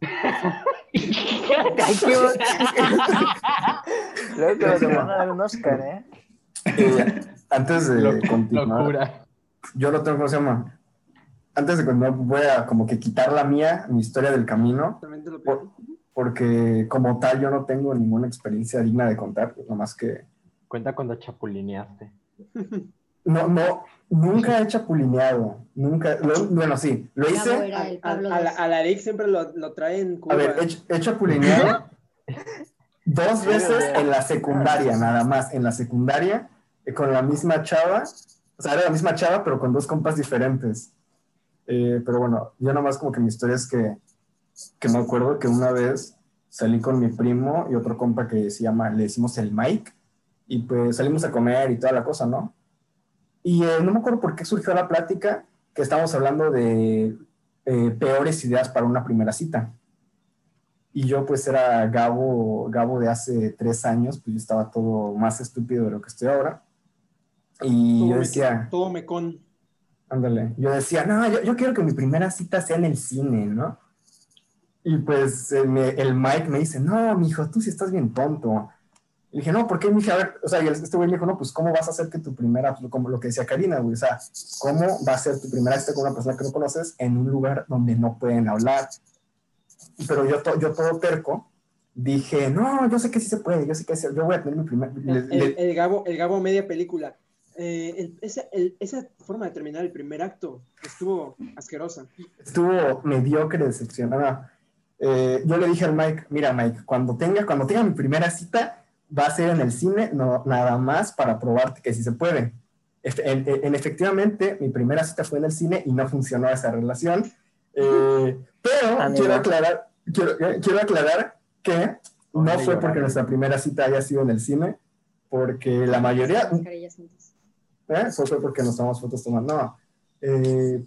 Speaker 2: Luego que te van a dar un Oscar, ¿eh?
Speaker 1: Eh, antes de
Speaker 5: Lo-
Speaker 1: continuar,
Speaker 5: locura.
Speaker 1: yo lo tengo, ¿cómo se llama? Antes de continuar, voy a como que quitar la mía, mi historia del camino, por- porque como tal yo no tengo ninguna experiencia digna de contar, nomás que
Speaker 5: Cuenta cuando chapulineaste.
Speaker 1: no, no, nunca he chapulineado, nunca, lo- bueno, sí, lo hice,
Speaker 3: A, la, a la Eric siempre lo, lo trae en Cuba.
Speaker 1: a ver, he chapulineado dos veces en la secundaria, nada más, en la secundaria, eh, con la misma chava, o sea, era la misma chava, pero con dos compas diferentes. Eh, pero bueno, yo nomás como que mi historia es que, que me acuerdo que una vez salí con mi primo y otro compa que se llama, le decimos el Mike, y pues salimos a comer y toda la cosa, ¿no? Y eh, no me acuerdo por qué surgió la plática, que estábamos hablando de eh, peores ideas para una primera cita. Y yo pues era Gabo, Gabo de hace tres años, pues yo estaba todo más estúpido de lo que estoy ahora. Y
Speaker 3: Todo
Speaker 1: yo
Speaker 3: me-
Speaker 1: decía,
Speaker 3: Todo me con.
Speaker 1: ándale, yo decía, no, yo, yo quiero que mi primera cita sea en el cine, ¿no? Y pues eh, me- el Mike me dice, no, mijo, tú sí estás bien tonto. Y dije, no, ¿por qué? Me dije, a ver, o sea, y este güey me dijo, no, pues, ¿cómo vas a hacer que tu primera, pues, como lo que decía Karina, güey, o sea, ¿cómo va a ser tu primera cita con una persona que no conoces en un lugar donde no pueden hablar? Pero yo, to- yo todo terco, dije, no, yo sé que sí se puede, yo sé que sí, yo voy a tener mi primer...
Speaker 3: El,
Speaker 1: le-
Speaker 3: el Gabo, el Gabo media película. Eh, el- esa, el- esa forma de terminar el primer acto estuvo asquerosa.
Speaker 1: estuvo mediocre, decepcionada. Eh, yo le dije al Mike, mira Mike, cuando tenga, cuando tenga mi primera cita, va a ser en el cine, no, nada más para probarte que sí se puede. Efe- En, en- en- efectivamente, mi primera cita fue en el cine y no funcionó esa relación. Eh, pero
Speaker 2: Amigo.
Speaker 1: quiero aclarar, quiero, quiero aclarar que no fue porque
Speaker 5: ¿eh?
Speaker 1: nuestra primera cita haya sido en el cine, porque la mayoría. ¿eh? Eso fue porque nos tomamos fotos tomando. No. Eh,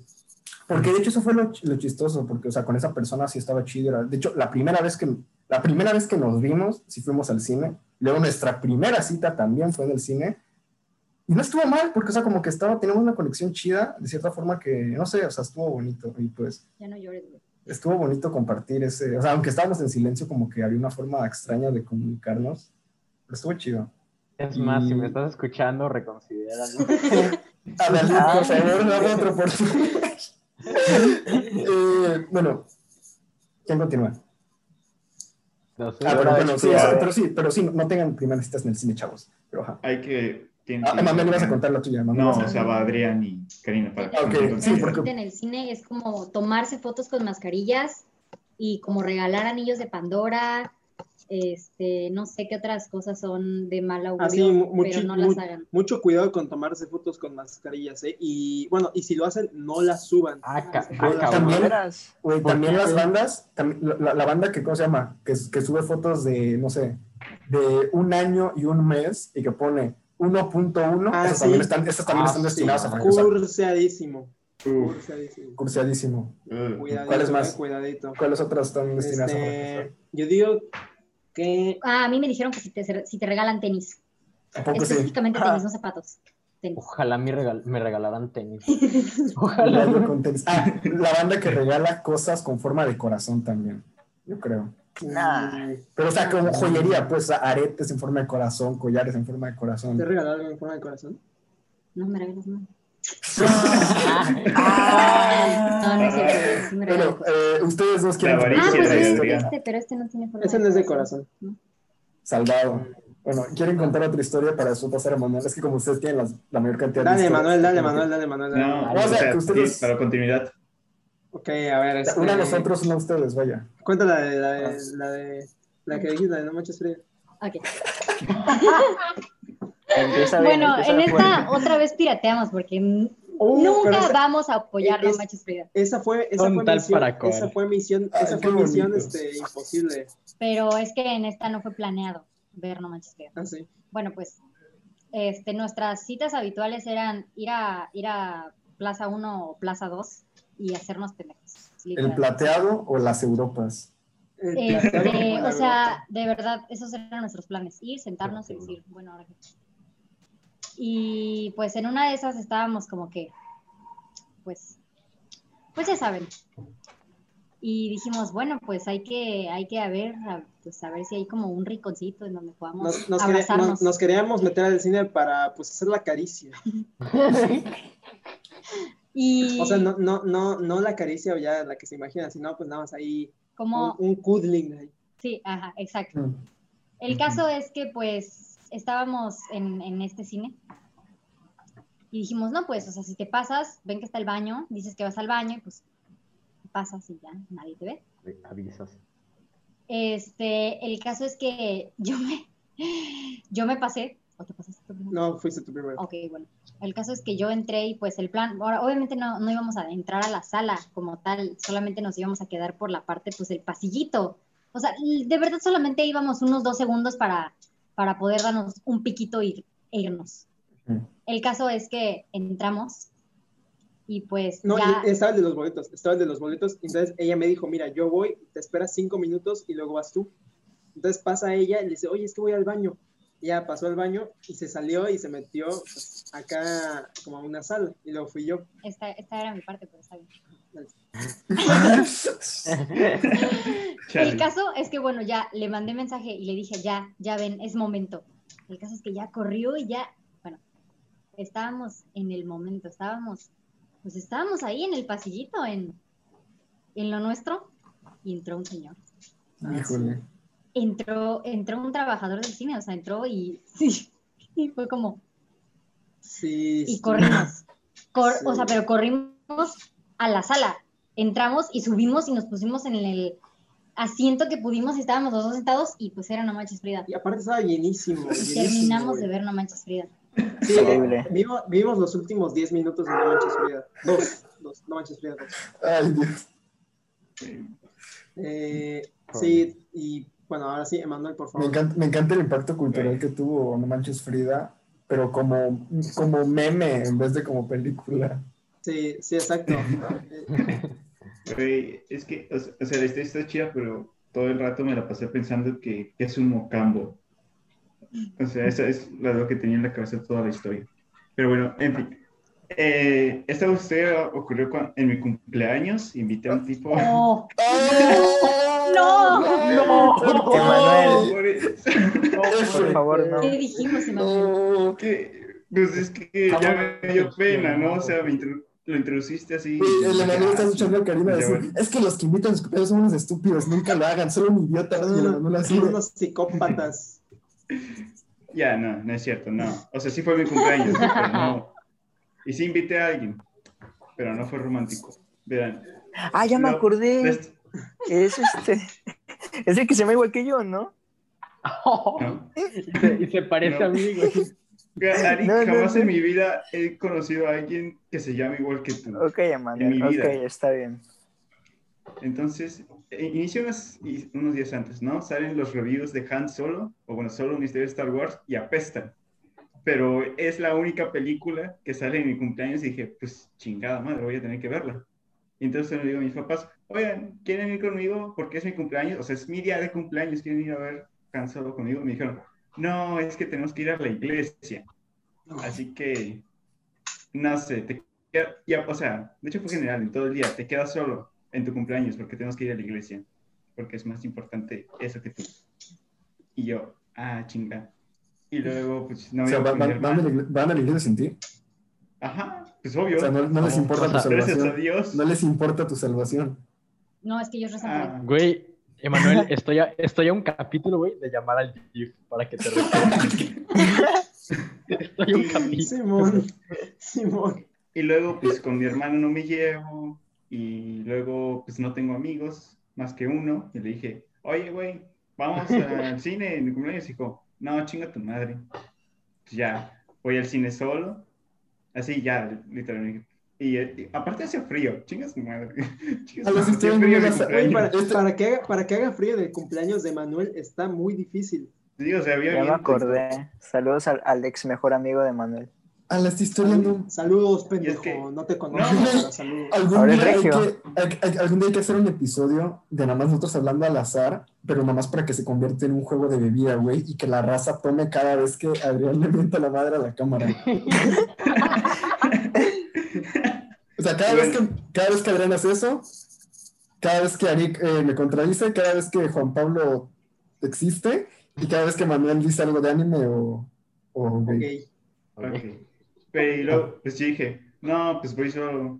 Speaker 1: porque de hecho eso fue lo, lo chistoso, porque, o sea, con esa persona sí estaba chido. era- De hecho, la primera vez que, la primera vez que nos vimos, sí fuimos al cine. Luego nuestra primera cita también fue en el cine. Y no estuvo mal, porque, o sea, como que estaba, teníamos una conexión chida, de cierta forma que, no sé, o sea, estuvo bonito. Y pues,
Speaker 6: Ya no llores, güey.
Speaker 1: estuvo bonito compartir ese, o sea, aunque estábamos en silencio, como que había una forma extraña de comunicarnos. Pero estuvo chido.
Speaker 5: Es más, si me estás escuchando, reconsidéralo.
Speaker 1: Ándale, por favor, dame otra oportunidad. Eh, bueno, ¿quién continúa?
Speaker 5: No sé,
Speaker 1: Ah, pero bueno, sí, pero sí, pero sí, no tengan primeras citas en el cine, chavos. Pero ajá.
Speaker 4: Hay que...
Speaker 1: Ah, Manuel, ibas a contar la tuya, Manuel.
Speaker 4: No, o sea, va Adrián y Karina para que
Speaker 1: Ah, ok,
Speaker 4: continúen.
Speaker 1: sí, porque-
Speaker 6: En el cine es como tomarse fotos con mascarillas y como regalar anillos de Pandora. Este, no sé qué otras cosas son de mal augurio,
Speaker 3: Así, mu-
Speaker 6: pero no
Speaker 3: mu-
Speaker 6: las hagan.
Speaker 3: mucho cuidado con tomarse fotos con mascarillas, ¿eh? Y bueno, y si lo hacen, no las suban.
Speaker 5: Ah,
Speaker 3: No
Speaker 5: ah,
Speaker 3: las-.
Speaker 1: También-
Speaker 2: Verás.
Speaker 1: Güey,
Speaker 5: ¿Por
Speaker 1: también las bandas, tam- la, la banda que, ¿cómo se llama? Que, que sube fotos de, no sé, de un año y un mes y que pone 1.1,
Speaker 3: Ah,
Speaker 1: esas,
Speaker 3: sí.
Speaker 1: también están, esas también
Speaker 5: Ah,
Speaker 1: están
Speaker 5: sí.
Speaker 1: destinadas a fracasar.
Speaker 3: Curseadísimo. Curseadísimo.
Speaker 1: Cursiadísimo.
Speaker 4: uh,
Speaker 3: Cuidadito,
Speaker 1: ¿Cuáles más?
Speaker 3: eh, cuidadito.
Speaker 1: ¿Cuáles otras están destinadas a
Speaker 3: Este,
Speaker 1: fracasar?
Speaker 3: yo digo
Speaker 6: Ah, a mí me dijeron que si te, si te regalan tenis, específicamente
Speaker 2: Ah.
Speaker 6: tenis, no zapatos. Tenis.
Speaker 5: Ojalá me, regal- me regalaran tenis. Ojalá.
Speaker 1: con tenis. Ah, la banda que regala cosas con forma de corazón también, yo creo.
Speaker 2: Nah.
Speaker 1: Pero, o sea, como joyería, pues aretes en forma de corazón, collares en forma de corazón.
Speaker 3: ¿Te regaló algo en forma de corazón?
Speaker 6: No me regalas nada.
Speaker 2: Ah.
Speaker 6: No, no
Speaker 1: Bueno, eh, ustedes dos quieren
Speaker 6: Ah, pues
Speaker 4: de
Speaker 6: este, pero este no tiene forma
Speaker 3: Ese no es de corazón.
Speaker 6: ¿no?
Speaker 1: Salvado. Bueno, ¿quieren contar otra historia para después pasar a Manuel? Es que como ustedes tienen las- la mayor cantidad de
Speaker 3: Dale,
Speaker 1: historias,
Speaker 3: Manuel, dale, Manuel, dale, Manuel. dale.
Speaker 4: No,
Speaker 1: Vamos
Speaker 4: o
Speaker 1: a-
Speaker 4: sea,
Speaker 1: que ustedes-
Speaker 4: sí, para continuidad.
Speaker 3: Ok, a ver, este,
Speaker 1: Una a nosotros, una a ustedes, vaya.
Speaker 3: Cuenta la de, la de, la de, la que dijiste, la de No Manches Frío.
Speaker 6: Ok.
Speaker 2: Empieza bien,
Speaker 6: Bueno,
Speaker 2: empieza
Speaker 6: en
Speaker 2: fuerte.
Speaker 6: esta otra vez pirateamos porque
Speaker 3: Oh,
Speaker 6: nunca
Speaker 3: esa-
Speaker 6: vamos a apoyar
Speaker 3: es-
Speaker 6: Frida.
Speaker 3: Esa fue, esa fue
Speaker 5: tal
Speaker 3: misión,
Speaker 5: para
Speaker 3: esa fue misión,
Speaker 1: Ay,
Speaker 3: esa
Speaker 1: qué
Speaker 3: fue misión
Speaker 1: bonito.
Speaker 3: este, imposible.
Speaker 6: Pero es que en esta no fue planeado ver No Manches Frida.
Speaker 3: Así.
Speaker 6: Bueno, pues este, nuestras citas habituales eran ir a, ir a Plaza 1 o Plaza 2 y hacernos pendejos.
Speaker 1: ¿El plateado o las Europas?
Speaker 6: Este, o sea, de verdad, esos eran nuestros planes. Ir, sentarnos y decir, bueno, ahora qué. Y pues en una de esas estábamos como que, pues, pues ya saben. Y dijimos, bueno, pues hay que, hay que a ver, a, pues a ver si hay como un rinconcito en donde podamos
Speaker 3: Nos, nos, quería-
Speaker 6: abrazarnos.
Speaker 3: nos- nos queríamos meter al cine para pues hacer la caricia.
Speaker 6: y
Speaker 3: O sea, no, no, no, no la caricia ya la que se imagina, sino pues nada más ahí
Speaker 6: como,
Speaker 3: un, un cuddling ahí.
Speaker 6: sí, ajá, exacto.
Speaker 1: Mm.
Speaker 6: El caso es que pues estábamos en, en este cine y dijimos, no, pues, o sea, si te pasas, ven que está el baño, dices que vas al baño y pues pasas y ya nadie te ve.
Speaker 5: Avisas.
Speaker 6: Este, el caso es que yo me, yo me pasé, ¿o te pasaste tú primero?
Speaker 3: No, fuiste tú primero.
Speaker 6: Ok, bueno. El caso es que yo entré y pues el plan, ahora, obviamente no, no íbamos a entrar a la sala como tal, solamente nos íbamos a quedar por la parte, pues el pasillito. O sea, de verdad solamente íbamos unos dos segundos para, para poder darnos un piquito y, e irnos. El caso es que entramos Y pues
Speaker 3: No,
Speaker 6: ya,
Speaker 3: y estaba el de los boletos, estaba el de los boletos. Entonces ella me dijo, mira, yo voy, te esperas cinco minutos y luego vas tú. Entonces pasa ella y le dice, oye, es que voy al baño. Y ya pasó al baño y se salió y se metió pues, acá como a una sala. Y luego fui yo.
Speaker 6: esta, esta era mi parte, pero está bien. El caso es que, bueno, ya le mandé mensaje y le dije, ya, ya ven, es momento. El caso es que ya corrió y ya, bueno, estábamos en el momento, estábamos, pues estábamos ahí en el pasillito, en, en lo nuestro, y entró un señor.
Speaker 1: Híjole.
Speaker 6: Entró, entró un trabajador del cine, o sea, entró y, sí, y fue como,
Speaker 3: Sí.
Speaker 6: y corrimos. Cor-
Speaker 3: Sí.
Speaker 6: O sea, pero corrimos a la sala. Entramos y subimos y nos pusimos en el asiento que pudimos y estábamos los dos sentados y pues era No Manches Frida.
Speaker 3: Y aparte estaba llenísimo. llenísimo,
Speaker 6: Terminamos
Speaker 3: güey.
Speaker 6: de ver No Manches Frida.
Speaker 3: Sí,
Speaker 2: Increíble.
Speaker 3: vimos, vimos los últimos 10 minutos de No Manches Frida. Dos. dos no Manches Frida. Dos.
Speaker 1: Ay, Dios.
Speaker 3: Eh, sí, y bueno, ahora sí, Emanuel, por
Speaker 1: Me
Speaker 3: favor.
Speaker 1: encanta, me encanta el impacto cultural que tuvo No Manches Frida, pero como, como meme en vez de como película.
Speaker 3: Sí, sí, exacto.
Speaker 4: Güey, es que, o sea, la historia está chida, pero todo el rato me la pasé pensando que, que es un mocambo. O sea, esa es la- lo que tenía en la cabeza toda la historia. Pero bueno, en fin. Eh, esta historia ocurrió cuan- en mi cumpleaños. Invité a un tipo.
Speaker 6: ¡Oh!
Speaker 1: ¡No!
Speaker 2: ¡No! Emanuel.
Speaker 4: Por eso.
Speaker 2: Por favor, no.
Speaker 6: ¿Qué dijimos, Emanuel?
Speaker 1: No.
Speaker 4: Que, pues es que ya me dio pena, ¿no? O sea, me intro- lo introduciste así.
Speaker 1: Güey, El Emanuel está
Speaker 4: Ah,
Speaker 1: escuchando a Karina decir,
Speaker 4: bueno.
Speaker 1: es que los que invitan a cumpleaños son unos estúpidos, nunca lo hagan, solo un idiota. Y el Emanuel así,
Speaker 3: Son unos psicópatas.
Speaker 4: Ya, no, no es cierto, no. O sea, sí fue mi cumpleaños, pero no. Y sí invité a alguien, pero no fue romántico. Verán.
Speaker 2: Ah, ya me acordé. Es este. Es el que se llama igual que yo, ¿no?
Speaker 4: ¿no?
Speaker 5: y, se, y se parece
Speaker 4: No.
Speaker 5: a mí, güey.
Speaker 4: Ari,
Speaker 2: No,
Speaker 4: jamás
Speaker 2: no.
Speaker 4: en mi vida he conocido a alguien que se llame igual que tú.
Speaker 2: Ok,
Speaker 4: En
Speaker 2: Emanuel.
Speaker 4: mi
Speaker 2: Ok,
Speaker 4: vida.
Speaker 2: está bien.
Speaker 4: Entonces, eh, inició unos, unos días antes, ¿no? Salen los reviews de Han Solo, o bueno, solo historia de Star Wars, y apestan. Pero es la única película que sale en mi cumpleaños y dije, pues chingada madre, voy a tener que verla. Y entonces le digo a mis papás, oigan, ¿quieren ir conmigo? Porque es mi cumpleaños, o sea, es mi día de cumpleaños, ¿quieren ir a ver Han Solo conmigo? Me dijeron, no, es que tenemos que ir a la iglesia. Así que, no sé, te queda- ya, o sea, de hecho fue general, en todo el día, te quedas solo en tu cumpleaños porque tenemos que ir a la iglesia, porque es más importante eso que tú. Y yo, ah, chinga. Y luego, pues, no
Speaker 1: o
Speaker 4: me
Speaker 1: sea,
Speaker 4: con mi
Speaker 1: van- van a la van a la iglesia sin ti.
Speaker 4: Ajá, pues obvio.
Speaker 1: O sea, no, no les importa tu
Speaker 4: Gracias a
Speaker 1: salvación.
Speaker 4: Dios.
Speaker 1: No les importa tu salvación.
Speaker 6: No, es que ellos rezan
Speaker 4: Ah.
Speaker 5: Güey, Emanuel, estoy a, estoy a un capítulo, güey, de llamar al GIF para que te estoy a un capítulo.
Speaker 3: Simón. Simón.
Speaker 4: Y luego, pues con mi hermano no me llevo. Y luego, pues no tengo amigos, más que uno. Y le dije, oye, güey, vamos al cine en mi cumpleaños. Y dijo, no, chinga tu madre. Pues ya, voy al cine solo. Así ya, literalmente. Y, y aparte hace frío, chingas madre. Chingas
Speaker 1: A los
Speaker 4: frío
Speaker 3: para, para que haga, para que haga frío del cumpleaños de Manuel está muy difícil.
Speaker 4: Sí, o sea, había
Speaker 2: Ya me acordé. Saludos al, al ex mejor amigo de Manuel.
Speaker 1: A las historias no.
Speaker 3: Saludos, pendejo.
Speaker 4: que-
Speaker 3: No te conozco,
Speaker 4: No.
Speaker 3: pero saludos.
Speaker 1: Algún
Speaker 2: Ahora
Speaker 1: día, hay que, hay- algún día hay que hacer un episodio de nada más nosotros hablando al azar, pero nada más para que se convierta en un juego de bebida, güey, y que la raza tome cada vez que Adrián le mienta la madre a la cámara. O sea, cada, vez, que, cada vez que Adrián hace eso, cada vez que Arik eh, me contradice, cada vez que Juan Pablo existe, y cada vez que Manuel dice algo de anime o, o gay.
Speaker 3: Ok.
Speaker 4: Ok. Pero pues yo dije, no, pues voy solo,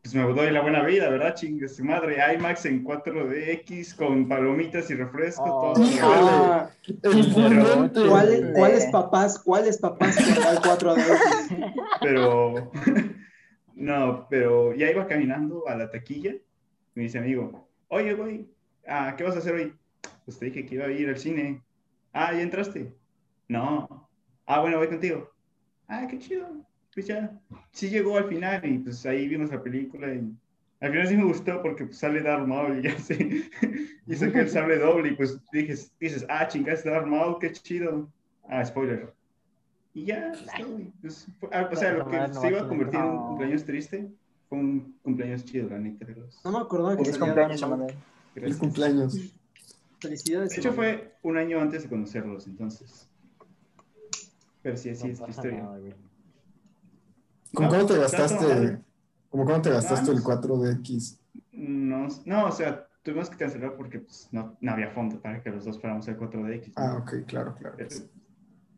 Speaker 4: pues me doy la buena vida, ¿verdad? Chingue su madre, IMAX en 4DX con palomitas y refresco,
Speaker 5: Oh.
Speaker 4: todo.
Speaker 1: Híjole.
Speaker 3: Ah. ¿cuál-
Speaker 2: Eh.
Speaker 3: ¿Cuáles papás, cuáles papás con el 4 de
Speaker 4: Pero, no, pero ya iba caminando a la taquilla, me dice amigo, oye, güey, ah, ¿qué vas a hacer hoy? Pues te dije que iba a ir al cine. Ah, ¿ya entraste? No. Ah, bueno, voy contigo. Ah, qué chido. Pues ya, sí llegó al final y pues ahí vimos la película y al final sí me gustó porque pues, sale Darth Maul y ya sé, y saqué el sable doble y pues dices, dices, ah, chingas, Darth Maul, qué chido. Ah, spoiler. Y ya, pues, pues, ah, o sea, lo que se iba a
Speaker 5: no,
Speaker 4: convertir en un cumpleaños triste, fue un cumpleaños chido, la neta. De los...
Speaker 3: No me acordaba que
Speaker 2: Feliz
Speaker 3: salía
Speaker 2: cumpleaños,
Speaker 4: Gracias.
Speaker 1: cumpleaños.
Speaker 3: Felicidades.
Speaker 4: De hecho, fue un año antes de conocerlos, entonces. Pero sí, así
Speaker 5: No
Speaker 4: es la
Speaker 5: pasa
Speaker 4: historia.
Speaker 5: nada.
Speaker 1: ¿Cómo
Speaker 4: No,
Speaker 1: cuándo te gastaste? ¿Cómo cuándo te gastaste
Speaker 4: No,
Speaker 1: el 4DX?
Speaker 4: No, no, o sea, tuvimos que cancelar porque pues, no, no había fondo para que los dos fuéramos al 4DX. ¿no?
Speaker 1: Ah, ok, claro, claro.
Speaker 4: Pero,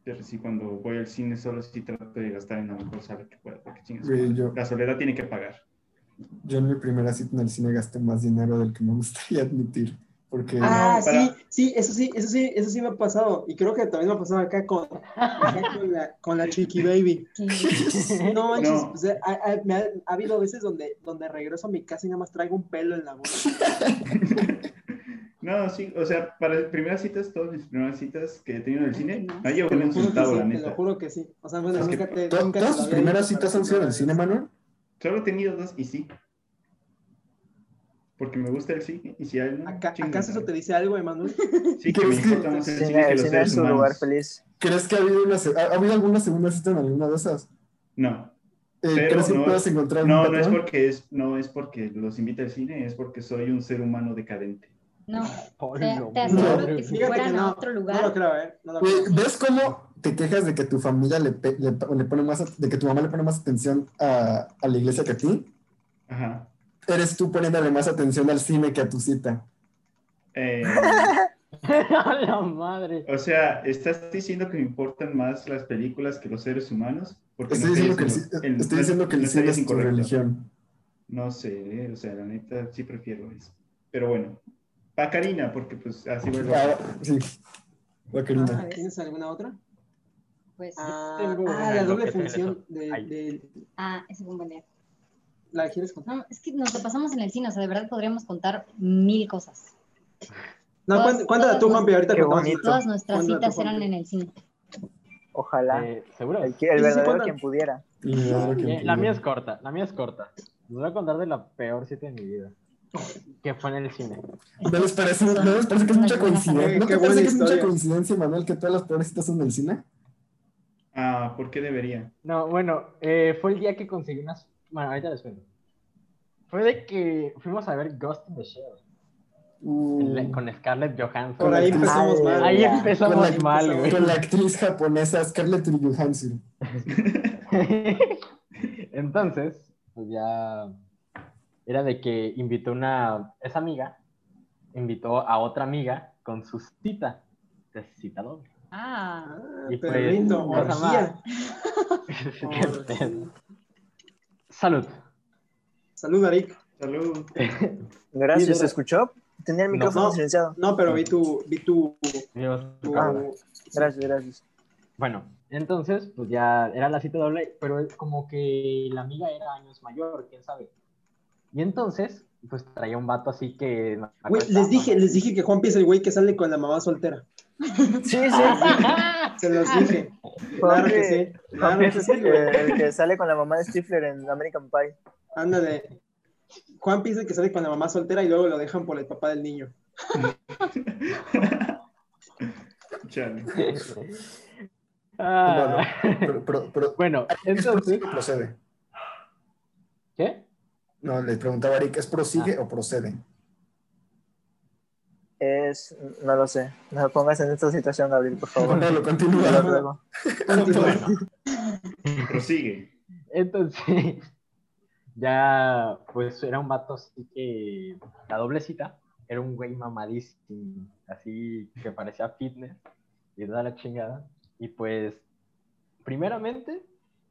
Speaker 4: pero sí, cuando voy al cine solo sí trato de gastar en la mejor sala que pueda, porque chingas,
Speaker 1: Güey, yo,
Speaker 4: la soledad tiene que pagar.
Speaker 1: yo en mi primera cita en el cine gasté más dinero del que me gustaría admitir. Porque
Speaker 3: Ah,
Speaker 4: para-
Speaker 3: sí, sí, eso sí, eso sí, eso sí me ha pasado. Y creo que también me ha pasado acá con, acá con, la, con la Chiqui Baby. No manches,
Speaker 4: No.
Speaker 3: o sea, ha, ha- me ha, ha habido veces donde, donde regreso a mi casa y nada más traigo un pelo en la boca.
Speaker 4: No, sí, o sea, para primeras citas, todas mis primeras citas que he tenido en el cine,
Speaker 6: no.
Speaker 4: no llevo un centavo,
Speaker 3: sí,
Speaker 4: la
Speaker 3: te lo
Speaker 4: neta.
Speaker 3: juro que sí. O sea, bueno, nunca te,
Speaker 1: ¿to-
Speaker 3: nunca te
Speaker 1: ¿todas tus primeras citas han sido en el cine, Manuel?
Speaker 4: Solo he tenido dos y sí. Porque me gusta el cine y si hay no,
Speaker 3: Acá- ¿Acaso eso te dice algo, Emanuel?
Speaker 4: Sí, que me
Speaker 1: ¿Crees que-
Speaker 4: importa más el
Speaker 2: Cine-
Speaker 4: que los
Speaker 2: cine
Speaker 4: seres humanos.
Speaker 2: lugar feliz.
Speaker 1: ¿Crees que ha habido, una, ha, ha habido alguna segunda cita en alguna de esas?
Speaker 4: No,
Speaker 1: Eh,
Speaker 4: Pero
Speaker 1: ¿Crees que
Speaker 4: no-
Speaker 1: puedas encontrar un
Speaker 4: no, no es porque es, no es porque los invita al cine, es porque soy un ser humano decadente.
Speaker 6: No,
Speaker 5: Por
Speaker 6: te, te aseguro que si
Speaker 3: Fíjate
Speaker 6: fueran
Speaker 3: que
Speaker 6: a
Speaker 3: no,
Speaker 6: otro
Speaker 3: no
Speaker 6: lugar,
Speaker 3: lo creo, ¿eh? No lo creo.
Speaker 1: ¿Ves cómo te quejas de que tu familia le, pe- le, le pone más, de que tu mamá le pone más atención a, a la iglesia que a ti?
Speaker 4: Ajá.
Speaker 1: Eres tú poniéndole más atención al cine que a tu cita.
Speaker 4: Eh,
Speaker 5: A la madre.
Speaker 4: o sea, ¿estás diciendo que me importan más las películas que los seres humanos? Porque
Speaker 1: Estoy
Speaker 4: no
Speaker 1: diciendo que el,
Speaker 4: en-
Speaker 1: estoy
Speaker 4: no-
Speaker 1: diciendo que el
Speaker 4: no
Speaker 1: cine es tu religión.
Speaker 4: No sé, o sea, la neta sí prefiero eso. Pero bueno, pa' Karina, porque pues así va el
Speaker 1: Ah, sí. La
Speaker 6: A
Speaker 1: Karina.
Speaker 6: ver,
Speaker 3: ¿Tienes alguna otra?
Speaker 6: pues,
Speaker 3: Ah,
Speaker 5: tengo
Speaker 3: ah, la doble función de, de-
Speaker 6: ah, ese fue un buen día.
Speaker 3: ¿La quieres contar?
Speaker 6: No, es que nos lo pasamos en el cine, o sea, de verdad podríamos contar mil cosas.
Speaker 3: No,
Speaker 6: Todas-
Speaker 3: cuéntala tú, Juanpi, ahorita
Speaker 2: Qué
Speaker 3: contamos.
Speaker 6: Todas nuestras
Speaker 3: tú,
Speaker 6: citas eran en el cine.
Speaker 2: Ojalá.
Speaker 5: Eh, ¿Seguro?
Speaker 2: el, el
Speaker 3: Sí,
Speaker 2: verdadero
Speaker 3: cuenta.
Speaker 2: quien pudiera.
Speaker 5: Eh, la mía es corta, la mía es corta. Les voy a contar de la peor cita de mi vida. Que fue en el cine.
Speaker 1: ¿No les parece, no les parece que es mucha coincidencia? ¿No te parece que es mucha coincidencia, Manuel, que todas las peores citas son del cine?
Speaker 4: Ah, ¿por qué debería?
Speaker 5: No, bueno, eh, fue el día que conseguí unas. Bueno, ahorita les cuento. Fue de que fuimos a ver Ghost in the Shell
Speaker 1: Uh,
Speaker 5: con Scarlett Johansson.
Speaker 3: Por ahí empezamos mal.
Speaker 5: Ahí
Speaker 2: ya.
Speaker 5: empezamos
Speaker 1: Con la-
Speaker 5: mal, güey.
Speaker 1: con la actriz japonesa Scarlett Johansson.
Speaker 5: Entonces, pues ya era de que invitó una, esa amiga, invitó a otra amiga con su cita, de cita doble.
Speaker 6: Ah,
Speaker 3: Ah,
Speaker 5: Y pues,
Speaker 3: orgía.
Speaker 5: Pedo. Salud.
Speaker 3: Salud, Arik.
Speaker 4: Salud.
Speaker 2: Gracias, ¿se escuchó? Tenía el
Speaker 5: No.
Speaker 2: micrófono
Speaker 3: No.
Speaker 2: silenciado.
Speaker 3: No, pero vi tu, vi tu,
Speaker 5: Dios,
Speaker 3: tu-
Speaker 5: cabrón.
Speaker 2: Gracias, gracias.
Speaker 5: Bueno, entonces, pues ya era la cita doble, pero es como que la amiga era años mayor, quién sabe. Y entonces, pues traía un vato así que...
Speaker 3: Güey, les dije,
Speaker 5: ¿no?
Speaker 3: les dije que Juanpi es el güey que sale con la mamá soltera.
Speaker 2: Sí, sí.
Speaker 3: Se los dije. Claro que sí. Claro que sí,
Speaker 2: el que, sale con la mamá de Stifler en American Pie.
Speaker 3: Ándale. Juanpi es el que sale con la mamá soltera y luego lo dejan por el papá del niño.
Speaker 4: Chale.
Speaker 5: Ah,
Speaker 1: Pero, pero, pero,
Speaker 5: bueno,
Speaker 1: ¿es
Speaker 5: entonces...
Speaker 1: procede?
Speaker 5: ¿Qué?
Speaker 1: No, le preguntaba a Eric, ¿es prosigue o procede?
Speaker 2: Es, no lo sé. No me pongas en esta situación, Gabriel, por favor.
Speaker 1: No, lo
Speaker 2: Te lo
Speaker 1: continúa.
Speaker 3: Continúa.
Speaker 4: Prosigue.
Speaker 5: Entonces, ya, pues era un vato así que la doble cita era un güey mamadísimo, así que parecía fitness y toda la chingada. Y pues, primeramente,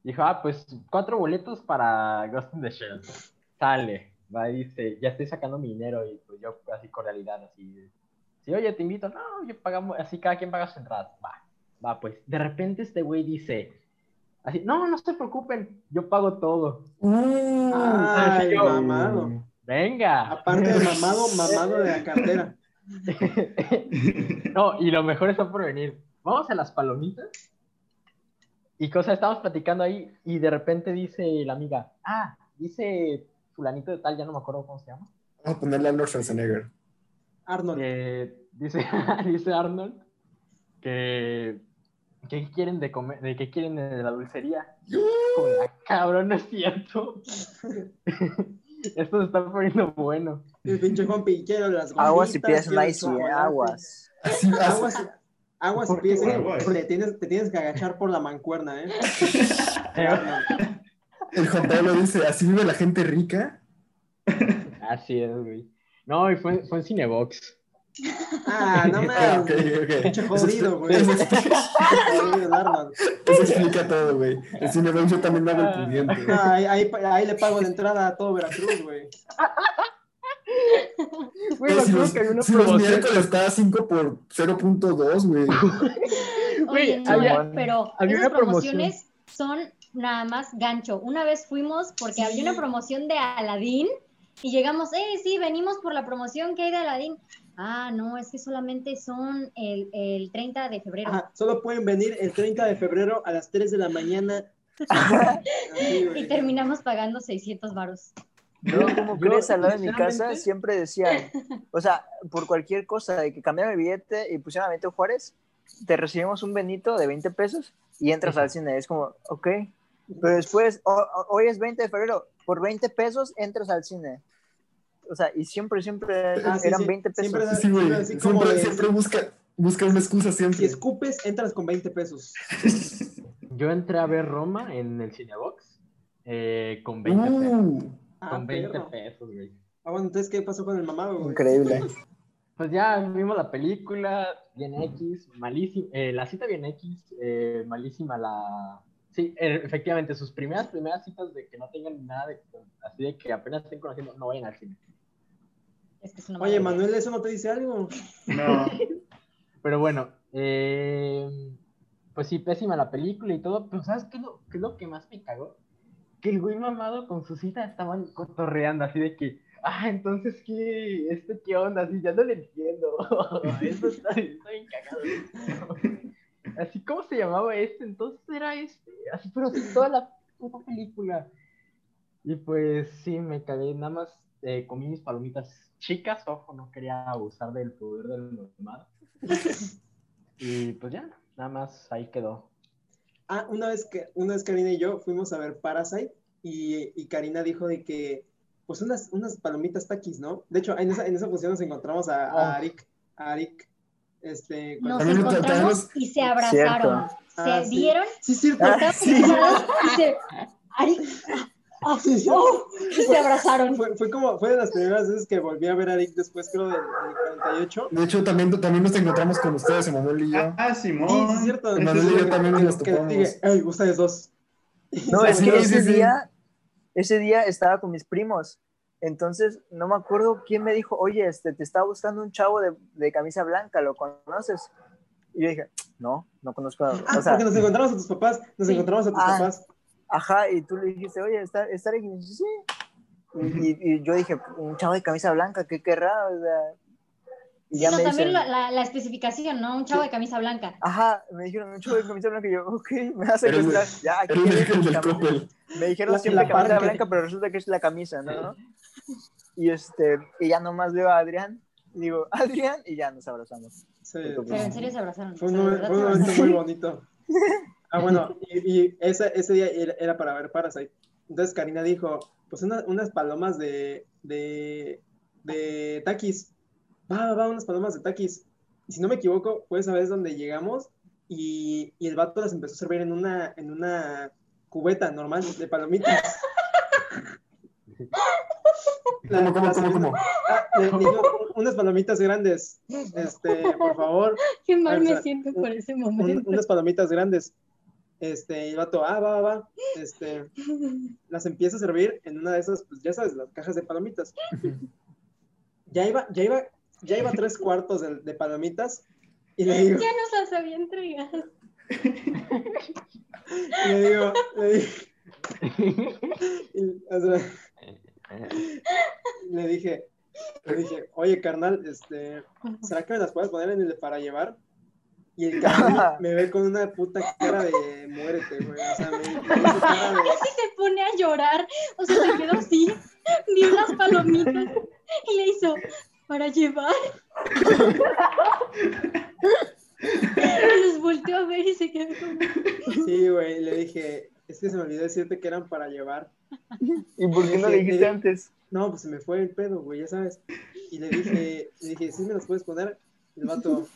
Speaker 5: dijo, ah, pues cuatro boletos para Ghost in the Shell. Sale, va y dice, ya estoy sacando mi dinero y pues yo así cordialidad, así. Sí, oye, te invito, no, yo pagamos, así cada quien paga su entrada. Va, va, pues. De repente este güey dice, así, no, no se preocupen, yo pago todo.
Speaker 3: Ay,
Speaker 5: yo-
Speaker 3: mamado.
Speaker 5: Venga.
Speaker 3: Aparte de mamado, mamado de la cartera.
Speaker 5: no, y lo mejor está por venir. Vamos a las palomitas. Y cosa, estamos platicando ahí y de repente dice la amiga, ah, dice fulanito de tal, ya no me acuerdo cómo se llama.
Speaker 1: Vamos a ponerle a Arnold Schwarzenegger.
Speaker 3: Arnold.
Speaker 5: que dice, dice Arnold que ¿qué quieren de comer? ¿De qué quieren de la dulcería? Como, "Ah, cabrón, no es cierto. Esto se está poniendo bueno.
Speaker 3: El pinche compi, quiero las
Speaker 2: Aguas y eh,
Speaker 3: chocolate.
Speaker 2: aguas.
Speaker 3: Aguas, aguas y
Speaker 5: ¿Por
Speaker 3: pides,
Speaker 5: qué,
Speaker 3: eh, te tienes, te tienes que agachar por la mancuerna, ¿eh?
Speaker 1: el Juan Pablo dice, así vive la gente rica.
Speaker 5: Así es, güey. No, y fue, fue en Cinebox.
Speaker 3: Ah, no
Speaker 1: Ah, ok,
Speaker 3: mames.
Speaker 1: ok.
Speaker 3: Pinche
Speaker 1: Eso
Speaker 3: jodido, güey.
Speaker 1: Eso, explica- todo, güey. El Cinebank yo también hago el pudiente.
Speaker 3: Ah, ahí, ahí, ahí le pago la entrada a todo Veracruz, güey.
Speaker 5: Güey, me
Speaker 1: si los,
Speaker 5: que había una
Speaker 1: si los miércoles está a 5 por 0.2, güey.
Speaker 5: Güey,
Speaker 6: Oye, no,
Speaker 5: había-
Speaker 6: pero
Speaker 5: había
Speaker 6: esas
Speaker 5: una promoción.
Speaker 6: promociones son nada más gancho. Una vez fuimos porque había una promoción de Aladín y llegamos, eh, sí, venimos por la promoción que hay de Aladín. Ah, no, es que solamente son el, el 30 de febrero.
Speaker 3: Ajá, solo pueden venir el 30 de febrero a las 3 de la mañana. Así.
Speaker 6: Y terminamos pagando 600 varos.
Speaker 2: No, como
Speaker 5: yo,
Speaker 2: crees, al lado de mi casa siempre decían, o sea, por cualquier cosa, de que cambiaran el billete y pusieran a Benito Juárez, te recibimos un Benito de 20 pesos y entras al cine. Es como, ok, pero después, hoy es 20 de febrero, por 20 pesos entras al cine. O sea, y siempre, siempre
Speaker 3: Ah, sí,
Speaker 2: eran
Speaker 3: sí.
Speaker 2: 20 pesos.
Speaker 3: Siempre
Speaker 1: Sí, güey. Siempre,
Speaker 3: de-
Speaker 1: siempre busca, busca una excusa
Speaker 3: Si
Speaker 1: siempre.
Speaker 3: escupes, entras con 20 pesos.
Speaker 5: Yo entré a ver Roma en el Cinebox eh, con 20 pesos.
Speaker 1: Uh,
Speaker 3: Ah,
Speaker 5: Con 20
Speaker 3: perro.
Speaker 5: pesos, güey.
Speaker 3: Ah, bueno, entonces, ¿qué pasó con el mamado, güey?
Speaker 2: Increíble.
Speaker 5: Pues ya vimos la película, bien X, malísima, la cita bien X, eh, malísima la... Sí, eh, efectivamente, sus primeras, primeras citas de que no tengan nada de... Así de que apenas estén conociendo, no vayan al cine.
Speaker 6: Es que es una
Speaker 3: Oye. Manuel, ¿eso no te dice algo?
Speaker 4: No.
Speaker 5: Pero bueno, eh, pues sí, pésima la película y todo, pero ¿sabes qué es lo, qué es lo que más me cagó? Que el güey mamado con su cita estaban cotorreando así de que, ah, entonces, ¿qué? ¿Este qué onda? Así, ya no le entiendo. Eso está, está bien cagado. Así, ¿cómo se llamaba este? Entonces era este. Así, pero así toda la puta película. Y pues sí, me cagué. Nada más eh, comí mis palomitas chicas. Ojo, no quería abusar del poder del mamado. Y pues ya, nada más ahí quedó.
Speaker 3: Ah, una vez que una vez Karina y yo fuimos a ver Parasite y, y Karina dijo de que, pues unas, unas palomitas taquis, ¿no? De hecho, en esa, en esa función nos encontramos a, a
Speaker 5: Oh.
Speaker 3: Arik, a Arik, este...
Speaker 6: Nos
Speaker 1: También
Speaker 6: encontramos y se abrazaron. Se
Speaker 3: Ah, sí.
Speaker 6: dieron,
Speaker 3: Sí, es cierto.
Speaker 6: abrazados y se... Ari- ah,
Speaker 3: Sí, sí.
Speaker 6: oh, y se abrazaron.
Speaker 3: Fue, fue como, fue de las primeras veces que volví a ver a Arik después, creo, del, del 48.
Speaker 1: de hecho, también, también nos encontramos con ustedes, Emanuel y yo.
Speaker 4: Ah,
Speaker 3: Sí,
Speaker 4: Simón.
Speaker 3: sí, es cierto.
Speaker 1: Emanuel y yo también nos topamos.
Speaker 3: dije, "Ey, ustedes dos.
Speaker 2: No, es que
Speaker 1: sí,
Speaker 2: ese
Speaker 1: sí.
Speaker 2: día, ese día estaba con mis primos. Entonces, no me acuerdo quién me dijo, oye, este, te estaba buscando un chavo de, de camisa blanca, ¿lo conoces? Y yo dije, no, no conozco a...
Speaker 3: Ah,
Speaker 2: O sea,
Speaker 3: porque nos encontramos a tus papás, nos
Speaker 6: Sí.
Speaker 3: encontramos a tus
Speaker 2: Ah.
Speaker 3: papás.
Speaker 2: ajá, y tú le dijiste, oye, ¿está, está Eric?" Y me dice, sí. Y yo dije, un chavo de camisa blanca, ¿qué querrá? O sea, y ya
Speaker 6: no,
Speaker 2: me
Speaker 6: también
Speaker 2: dicen,
Speaker 6: la, la- la especificación, ¿no? Un chavo de camisa blanca.
Speaker 2: ajá, me dijeron, un chavo de camisa blanca, y yo, ok, me
Speaker 1: el-
Speaker 2: secuestrar. Ya, aquí
Speaker 1: Era el,
Speaker 2: tienes
Speaker 1: el
Speaker 2: mi
Speaker 1: del
Speaker 2: camisa".
Speaker 1: Coppel.
Speaker 2: Me dijeron
Speaker 3: La-
Speaker 2: siempre
Speaker 3: la
Speaker 2: camisa blanca, pero resulta que es la camisa, ¿no? Y este, y ya nomás veo a Adrián, y digo, Adrián, y ya nos abrazamos.
Speaker 3: Sí.
Speaker 6: Pero en serio se abrazaron.
Speaker 3: Fue un, momento muy bonito. Ah, bueno, y, y ese, ese día era, era para ver Parasite. Entonces Karina dijo, pues una- unas palomas de, de, de taquis. Va, va, va, unas palomas de taquis. Y si no me equivoco, fue esa vez donde llegamos y, y el vato las empezó a servir en una, en una cubeta normal de palomitas. La-
Speaker 1: ¿Cómo, cómo, cómo, cómo?
Speaker 3: Ah, le unas palomitas grandes. Este, por favor,
Speaker 6: Qué mal
Speaker 3: O
Speaker 6: me
Speaker 3: sea,
Speaker 6: siento
Speaker 3: un-
Speaker 6: por ese
Speaker 3: un-
Speaker 6: momento.
Speaker 3: unas palomitas grandes. Este, y el vato, ah, va, va, va. Este, las empieza a servir en una de esas, pues ya sabes, las cajas de palomitas. Ya iba, ya iba, ya iba tres cuartos de, de palomitas. Y le digo,
Speaker 6: Ya nos las había entregado.
Speaker 3: y le digo, le digo, y, o sea, le dije, le dije, oye, carnal, este, ¿será que me las puedes poner en el para llevar? Y el carnal me ve con una puta cara de muérete, güey. O sea, me, me cara de,
Speaker 6: Casi se pone a llorar. O sea, se quedó así. Vio las palomitas y le hizo para llevar. Y los volteó a ver y se quedó como...
Speaker 3: Sí, güey, le dije, es que se me olvidó decirte que eran para llevar.
Speaker 2: ¿Y por qué no le dijiste antes?
Speaker 3: No, pues se me fue el pedo, güey, ya sabes. Y le dije, le dije, ¿sí me las puedes poner? Y el vato,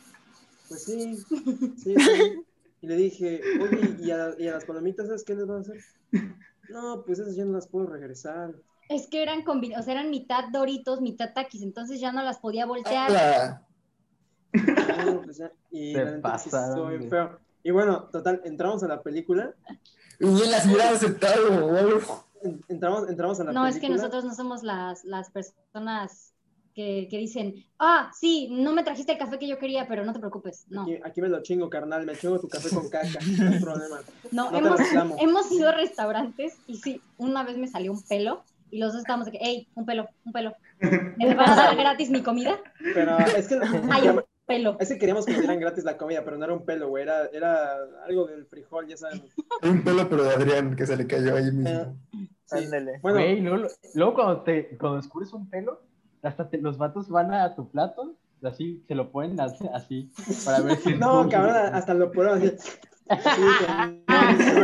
Speaker 3: pues sí, sí, sí. Y le dije, oye, ¿y a, y a las palomitas, sabes qué les van a hacer? No, pues esas ya no las puedo regresar.
Speaker 6: Es que eran o sea, eran mitad Doritos, mitad taquis, entonces ya no las podía voltear.
Speaker 1: Hola.
Speaker 3: No, pues ya. Y sí
Speaker 5: pasaron,
Speaker 3: feo. Y bueno, total, entramos a la película.
Speaker 1: Y él las
Speaker 3: en- Entramos, entramos a la
Speaker 6: No,
Speaker 3: película.
Speaker 6: es que nosotros no somos las, las personas que, que dicen, ah, sí, no me trajiste el café que yo quería, pero no te preocupes. No,
Speaker 3: Aquí, aquí me lo chingo, carnal. Me chingo tu café con caca. No hay problema.
Speaker 6: no,
Speaker 3: No
Speaker 6: hemos, hemos ido a restaurantes y sí, una vez me salió un pelo y los dos estábamos de que, hey, un pelo, un pelo. ¿Me van a dar gratis mi comida?
Speaker 3: Pero es que,
Speaker 6: Hay un pelo.
Speaker 3: es que queríamos que nos dieran gratis la comida, pero no era un pelo, güey. Era, era algo del frijol, ya saben.
Speaker 1: Hay un pelo, pero de Adrián, que se le cayó ahí mismo.
Speaker 3: Sí. Bueno,
Speaker 5: Güey, luego, luego cuando, te, cuando descubres un pelo, hasta te- los vatos van a tu plato, así, se lo ponen así, así, para ver si...
Speaker 3: no, cabrón, hasta lo pruebas así.
Speaker 6: Ah,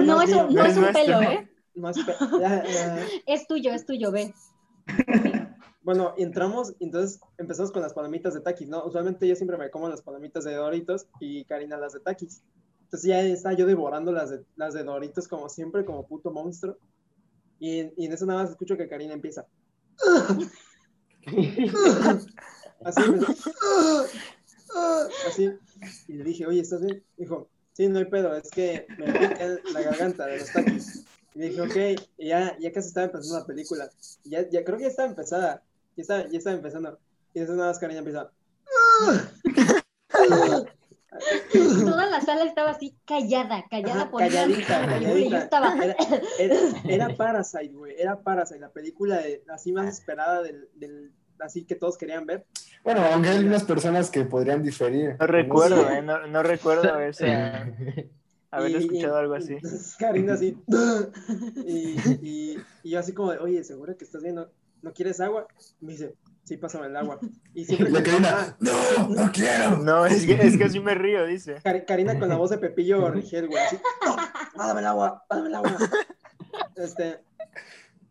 Speaker 6: no,
Speaker 3: es
Speaker 6: eso
Speaker 3: mío,
Speaker 6: no es un pelo, ¿eh?
Speaker 3: No es
Speaker 6: tuyo, es tuyo, ve.
Speaker 3: Bueno, entramos, entonces empezamos con las palomitas de Takis, ¿no? Usualmente yo siempre me como las palomitas de Doritos y Karina las de Takis. Entonces ya estaba yo devorando las de, las de Doritos como siempre, como puto monstruo. Y, y en eso nada más escucho que Karina empieza. Así, empezó, así. Y le dije, oye, ¿estás bien? Dijo, sí, no hay pedo, es que me pica la garganta de los Takis. Y dije, ok, y ya, ya casi estaba empezando la película. Y Ya, ya creo que ya estaba empezada. Ya estaba, ya estaba empezando. Y eso nada más Karina empieza.
Speaker 6: Toda la sala estaba así callada, callada
Speaker 3: Ajá,
Speaker 6: por
Speaker 3: calladita,
Speaker 6: la película y yo
Speaker 3: calladita.
Speaker 6: estaba...
Speaker 3: Era, era, era Parasite, güey. Era Parasite, la película de- así más esperada del, del- así que todos querían ver.
Speaker 1: Bueno, aunque hay algunas personas que podrían diferir.
Speaker 2: No recuerdo,
Speaker 3: Sí.
Speaker 2: ¿eh? No, no recuerdo haberse, haber
Speaker 3: Y-
Speaker 2: escuchado
Speaker 3: y-
Speaker 2: algo así.
Speaker 3: entonces Karina así. Y, y, y yo así como de, oye, ¿segura que estás bien? ¿No, quieres agua? Me dice, sí, pásame el agua. Y siempre
Speaker 1: La Karina, no, no quiero.
Speaker 2: No, es que, es que así me río, dice.
Speaker 3: Karina con la voz de Pepillo Rigel, güey, así, no, el agua, dame el agua. Este,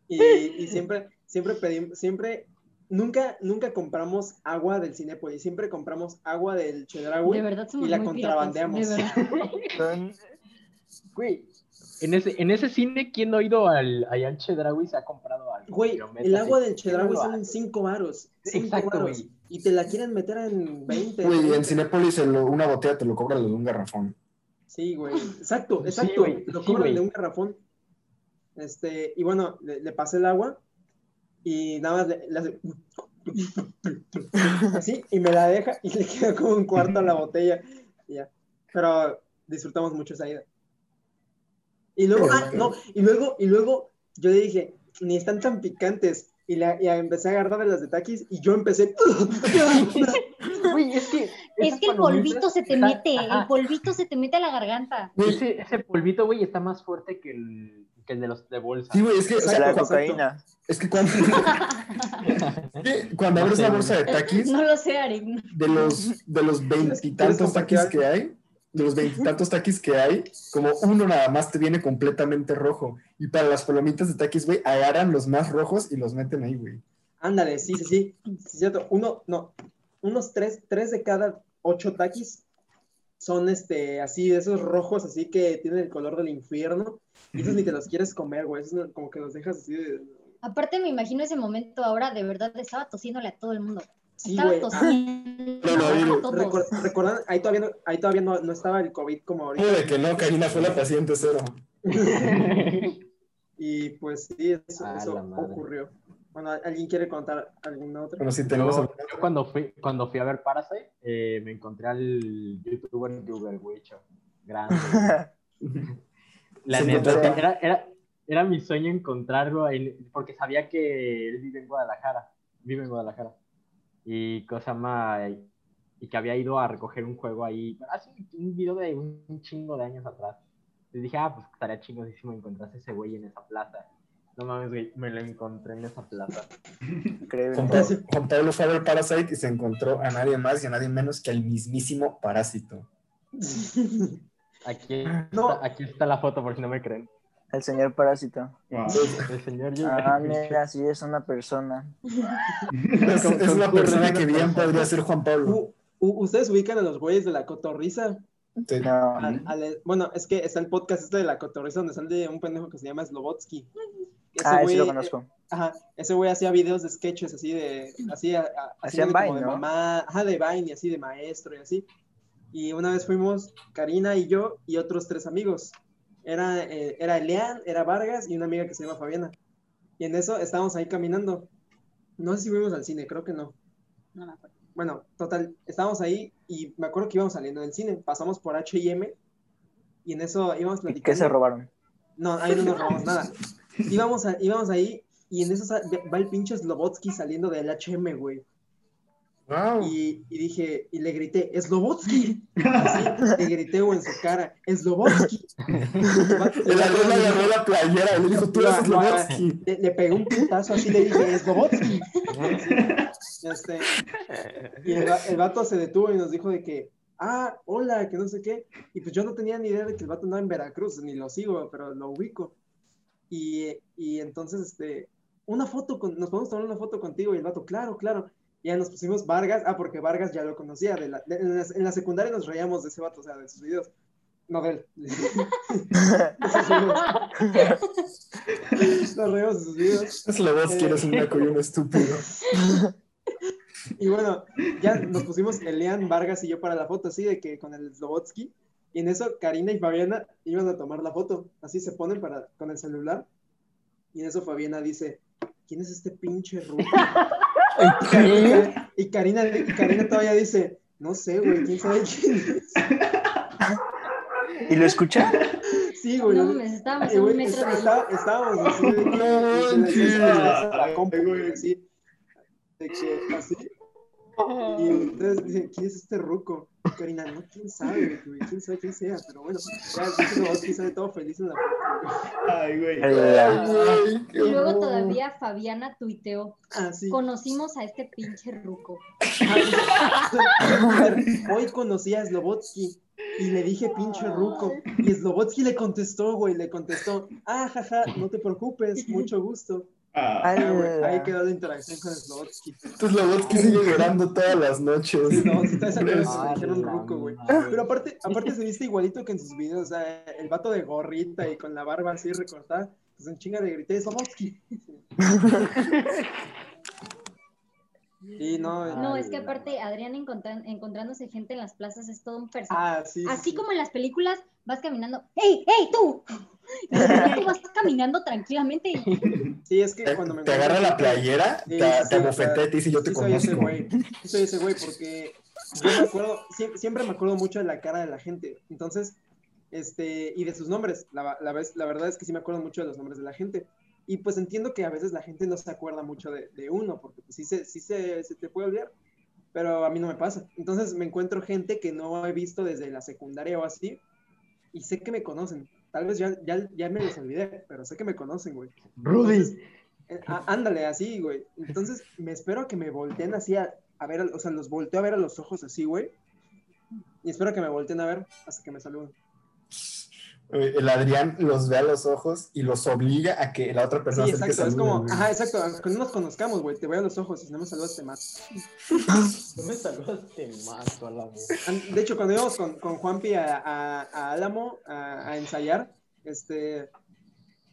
Speaker 3: y, y siempre, siempre pedimos, siempre, nunca, nunca compramos agua del Cinépolis, siempre compramos agua del Chedraui.
Speaker 6: De verdad somos
Speaker 3: y la
Speaker 6: muy
Speaker 3: contrabandeamos.
Speaker 6: piratas, de verdad.
Speaker 2: Son-
Speaker 5: Güey, en ese, en ese cine, ¿quién no ha ido al, allá al Chedraui y se ha comprado algo?
Speaker 3: Güey, el
Speaker 5: así,
Speaker 3: agua del
Speaker 5: ¿quién no
Speaker 3: Chedraui
Speaker 5: hace?
Speaker 3: 5 varos. 5
Speaker 5: Exacto,
Speaker 3: varos.
Speaker 5: güey.
Speaker 3: Y te la quieren meter en 20.
Speaker 1: Güey, en
Speaker 3: 30.
Speaker 1: Cinépolis el- una botella te lo cobra lo de un garrafón.
Speaker 3: Sí, güey. Exacto,
Speaker 5: Sí,
Speaker 3: exacto.
Speaker 5: güey,
Speaker 3: Lo
Speaker 5: sí,
Speaker 3: cobran de un garrafón. Este, y bueno, le, le pasé el agua y nada más le, le hace así y me la deja y le queda como un cuarto a la botella. Y ya. Pero disfrutamos mucho esa ida. Y luego, ah, no, y luego, y luego yo le dije, ni están tan picantes. Y, la, y empecé a agarrar de las de taquis y yo empecé.
Speaker 5: Güey, es que...
Speaker 6: Es
Speaker 5: esas
Speaker 6: que el polvito se te
Speaker 5: están-
Speaker 6: mete,
Speaker 5: ajá.
Speaker 6: el polvito se te mete a la garganta.
Speaker 5: Ese, ese polvito, güey, está más fuerte que el, que el de los de bolsa.
Speaker 1: Sí, güey, es que, o sea,
Speaker 2: la cocaína.
Speaker 1: es que cuando, abres la bolsa de taquis,
Speaker 6: No lo sé, Arik.
Speaker 1: de los de los veintitantos taquis que hay, de los veintitantos taquis que hay, como uno nada más te viene completamente rojo. Y para las palomitas de taquis, güey, agarran los más rojos y los meten ahí, güey.
Speaker 3: Ándale, sí, sí, sí. Sí, cierto. Uno, no, unos tres, tres de cada ocho taquis son este, así, de esos rojos, así que tienen el color del infierno. Y esos ni te los quieres comer, güey. Esos como que los dejas así de.
Speaker 6: Aparte me imagino ese momento ahora, de verdad, estaba tosiéndole a todo el mundo.
Speaker 3: Sí,
Speaker 6: Estaba
Speaker 3: güey.
Speaker 6: tosiendo
Speaker 1: No,
Speaker 3: ahí todavía, no, ahí todavía no, no estaba el COVID como ahorita.
Speaker 1: Puede que no, Karina fue la paciente cero.
Speaker 3: Y pues sí, eso,
Speaker 5: A
Speaker 3: eso
Speaker 5: la madre.
Speaker 3: ocurrió. Bueno, ¿alguien quiere contar alguna otra?
Speaker 1: Bueno, sí tenemos...
Speaker 5: Yo, yo cuando fui, cuando fui a ver Parasite, eh, me encontré al youtuber Google Wicho. Grande. La
Speaker 1: Se
Speaker 5: neta,
Speaker 1: encontró-
Speaker 5: era, era, era mi sueño encontrarlo en- porque sabía que él vive en Guadalajara. Vive en Guadalajara. Y cosa más. Y que había ido a recoger un juego ahí. Hace un video de un, chingo de años atrás. Y dije, ah, pues estaría chingosísimo encontrarse ese güey en esa plaza. No mames, güey, me lo encontré en esa plaza.
Speaker 2: Increíble.
Speaker 1: Juan Pablo, Juan Pablo fue a ver Parasite y se encontró a nadie más y a nadie menos que al mismísimo Parásito.
Speaker 5: Aquí,
Speaker 3: No.
Speaker 5: está, aquí está la foto por si no me creen.
Speaker 2: El señor parásito.
Speaker 4: Wow.
Speaker 5: El señor yo.
Speaker 2: Ah, mira, sí es una persona.
Speaker 1: Es, es una persona que bien podría ser Juan Pablo.
Speaker 3: U- u- ¿Ustedes ubican a los güeyes de la cotorriza?
Speaker 1: Sí.
Speaker 2: No.
Speaker 3: Al- al- bueno, es que está el podcast este de la cotorriza donde sale un pendejo que se llama Slobotsky. Ese
Speaker 2: Ah, ese
Speaker 3: güey,
Speaker 2: lo conozco.
Speaker 3: Ajá, ese güey hacía videos de sketches así de, así, a- así de mamá, ajá, de Vine y así de maestro y así. Y una vez fuimos Karina y yo y otros tres amigos. Era, eh, era Elian, era Vargas y una amiga que se llama Fabiana. Y en eso estábamos ahí caminando. No sé si fuimos al cine, creo que no.
Speaker 6: No me acuerdo.
Speaker 3: Bueno, total, estábamos ahí y me acuerdo que íbamos saliendo del cine. Pasamos por H&M y en eso íbamos
Speaker 2: ¿Y
Speaker 3: platicando.
Speaker 2: qué se robaron?
Speaker 3: No, ahí no nos robamos nada. Íbamos, a- íbamos ahí y en eso va el pinche Slobotsky saliendo del H&M, güey.
Speaker 1: Wow.
Speaker 3: Y, y dije, y le grité, ¡Slobotsky! Así, le grité, en su cara, ¡Slobotsky!
Speaker 1: El Adrián agarró la playera y le dijo, tú eres Slobotsky.
Speaker 3: Le, le pegué un putazo así, le dije, ¡Slobotsky! Este, y el, el vato se detuvo y nos dijo de que, ah, hola, que no sé qué. Y pues yo no tenía ni idea de que el vato andaba en Veracruz, ni lo sigo, pero lo ubico. Y, y entonces, este, una foto, con, nos podemos tomar una foto contigo y el vato, claro, claro. Ya nos pusimos Vargas, ah, porque Vargas ya lo conocía. De la, de- en, la, en la secundaria nos reíamos de ese vato, o sea, de sus videos. No de él. De sus videos. Nos reímos de sus videos.
Speaker 1: Slobotsky eres un naco y un estúpido.
Speaker 3: Y bueno, ya nos pusimos Elian, Vargas y yo para la foto, así de que con el Slobotsky. Y en eso Karina y Fabiana iban a tomar la foto. Así se ponen para, con el celular. Y en eso Fabiana dice, ¿quién es este pinche ruso? Y Karina, y Karina, y Karina todavía dice, no sé, güey, quién sabe quién es.
Speaker 2: ¿Y lo escucha?
Speaker 3: Sí, güey.
Speaker 6: No
Speaker 3: no-
Speaker 6: mames, estábamos
Speaker 3: Eh,
Speaker 6: a un
Speaker 3: güey,
Speaker 6: metro
Speaker 3: está-
Speaker 6: de
Speaker 3: está- estábamos así de y güey, así así entonces dicen ¿quién es este ruco? Y Karina, no, quién sabe, güey, quién sabe quién sea, pero bueno, ya pinche Slobotsky sale todo feliz en la.
Speaker 4: Ay, güey.
Speaker 1: Ay,
Speaker 6: Y luego
Speaker 1: horror.
Speaker 6: todavía Fabiana tuiteó,
Speaker 3: Ah, sí.
Speaker 6: conocimos a este pinche ruco.
Speaker 3: Hoy conocí a Slobotsky y le dije pinche ruco y Slobotsky le contestó, güey, le contestó, ah, jaja, no te preocupes, mucho gusto.
Speaker 4: Ah,
Speaker 2: Ay,
Speaker 3: Ah, güey, ahí quedó la interacción con Slobotsky.
Speaker 1: Entonces Slobotsky sigue llorando todas las noches.
Speaker 3: No, si
Speaker 5: Ah,
Speaker 3: me dijeron ruco, güey. Pero aparte, aparte se viste igualito que en sus videos, o sea, el vato de gorrita y con la barba así recortada, pues en chinga le grité, Slobotsky. No,
Speaker 6: No,
Speaker 5: Ay,
Speaker 6: es que aparte Adrián encontran- encontrándose gente en las plazas es todo un personaje.
Speaker 3: ah, sí. sí,
Speaker 6: Así
Speaker 3: sí.
Speaker 6: como en las películas vas caminando, ¡Ey, ey, tú! Y repente vas caminando tranquilamente y
Speaker 3: Sí, es que
Speaker 1: Te,
Speaker 3: cuando me
Speaker 1: te agarra la playera,
Speaker 3: Sí,
Speaker 1: te,
Speaker 3: sí,
Speaker 1: te abofetea y te dice, yo te
Speaker 3: sí soy ese
Speaker 1: conozco.
Speaker 3: güey, soy ese güey, porque yo me acuerdo, sie- siempre me acuerdo mucho de la cara de la gente, entonces, este, y de sus nombres, la, la, vez- la verdad es que sí me acuerdo mucho de los nombres de la gente, y pues entiendo que a veces la gente no se acuerda mucho de, de uno, porque pues, sí, se, sí se, se te puede olvidar, pero a mí no me pasa, entonces me encuentro gente que no he visto desde la secundaria o así, y sé que me conocen, tal vez ya, ya, ya me los olvidé, pero sé que me conocen, güey.
Speaker 5: Rudy.
Speaker 3: Eh, á- ándale, así, güey. Entonces, me espero a que me volteen así a, a ver, o sea, los volteo a ver a los ojos así, güey. Y espero que me volteen a ver hasta que me saluden.
Speaker 1: Eh, El Adrián los ve a los ojos y los obliga a que la otra
Speaker 3: Sí,
Speaker 1: persona se
Speaker 3: exacto. Es como,
Speaker 1: güey.
Speaker 3: ajá, exacto. No nos conozcamos, güey. Te veo a los ojos y si no me saludas, te mato.
Speaker 5: No me mato la vez.
Speaker 3: An- De hecho, cuando íbamos con, con Juanpi a, a, a Álamo a, a ensayar,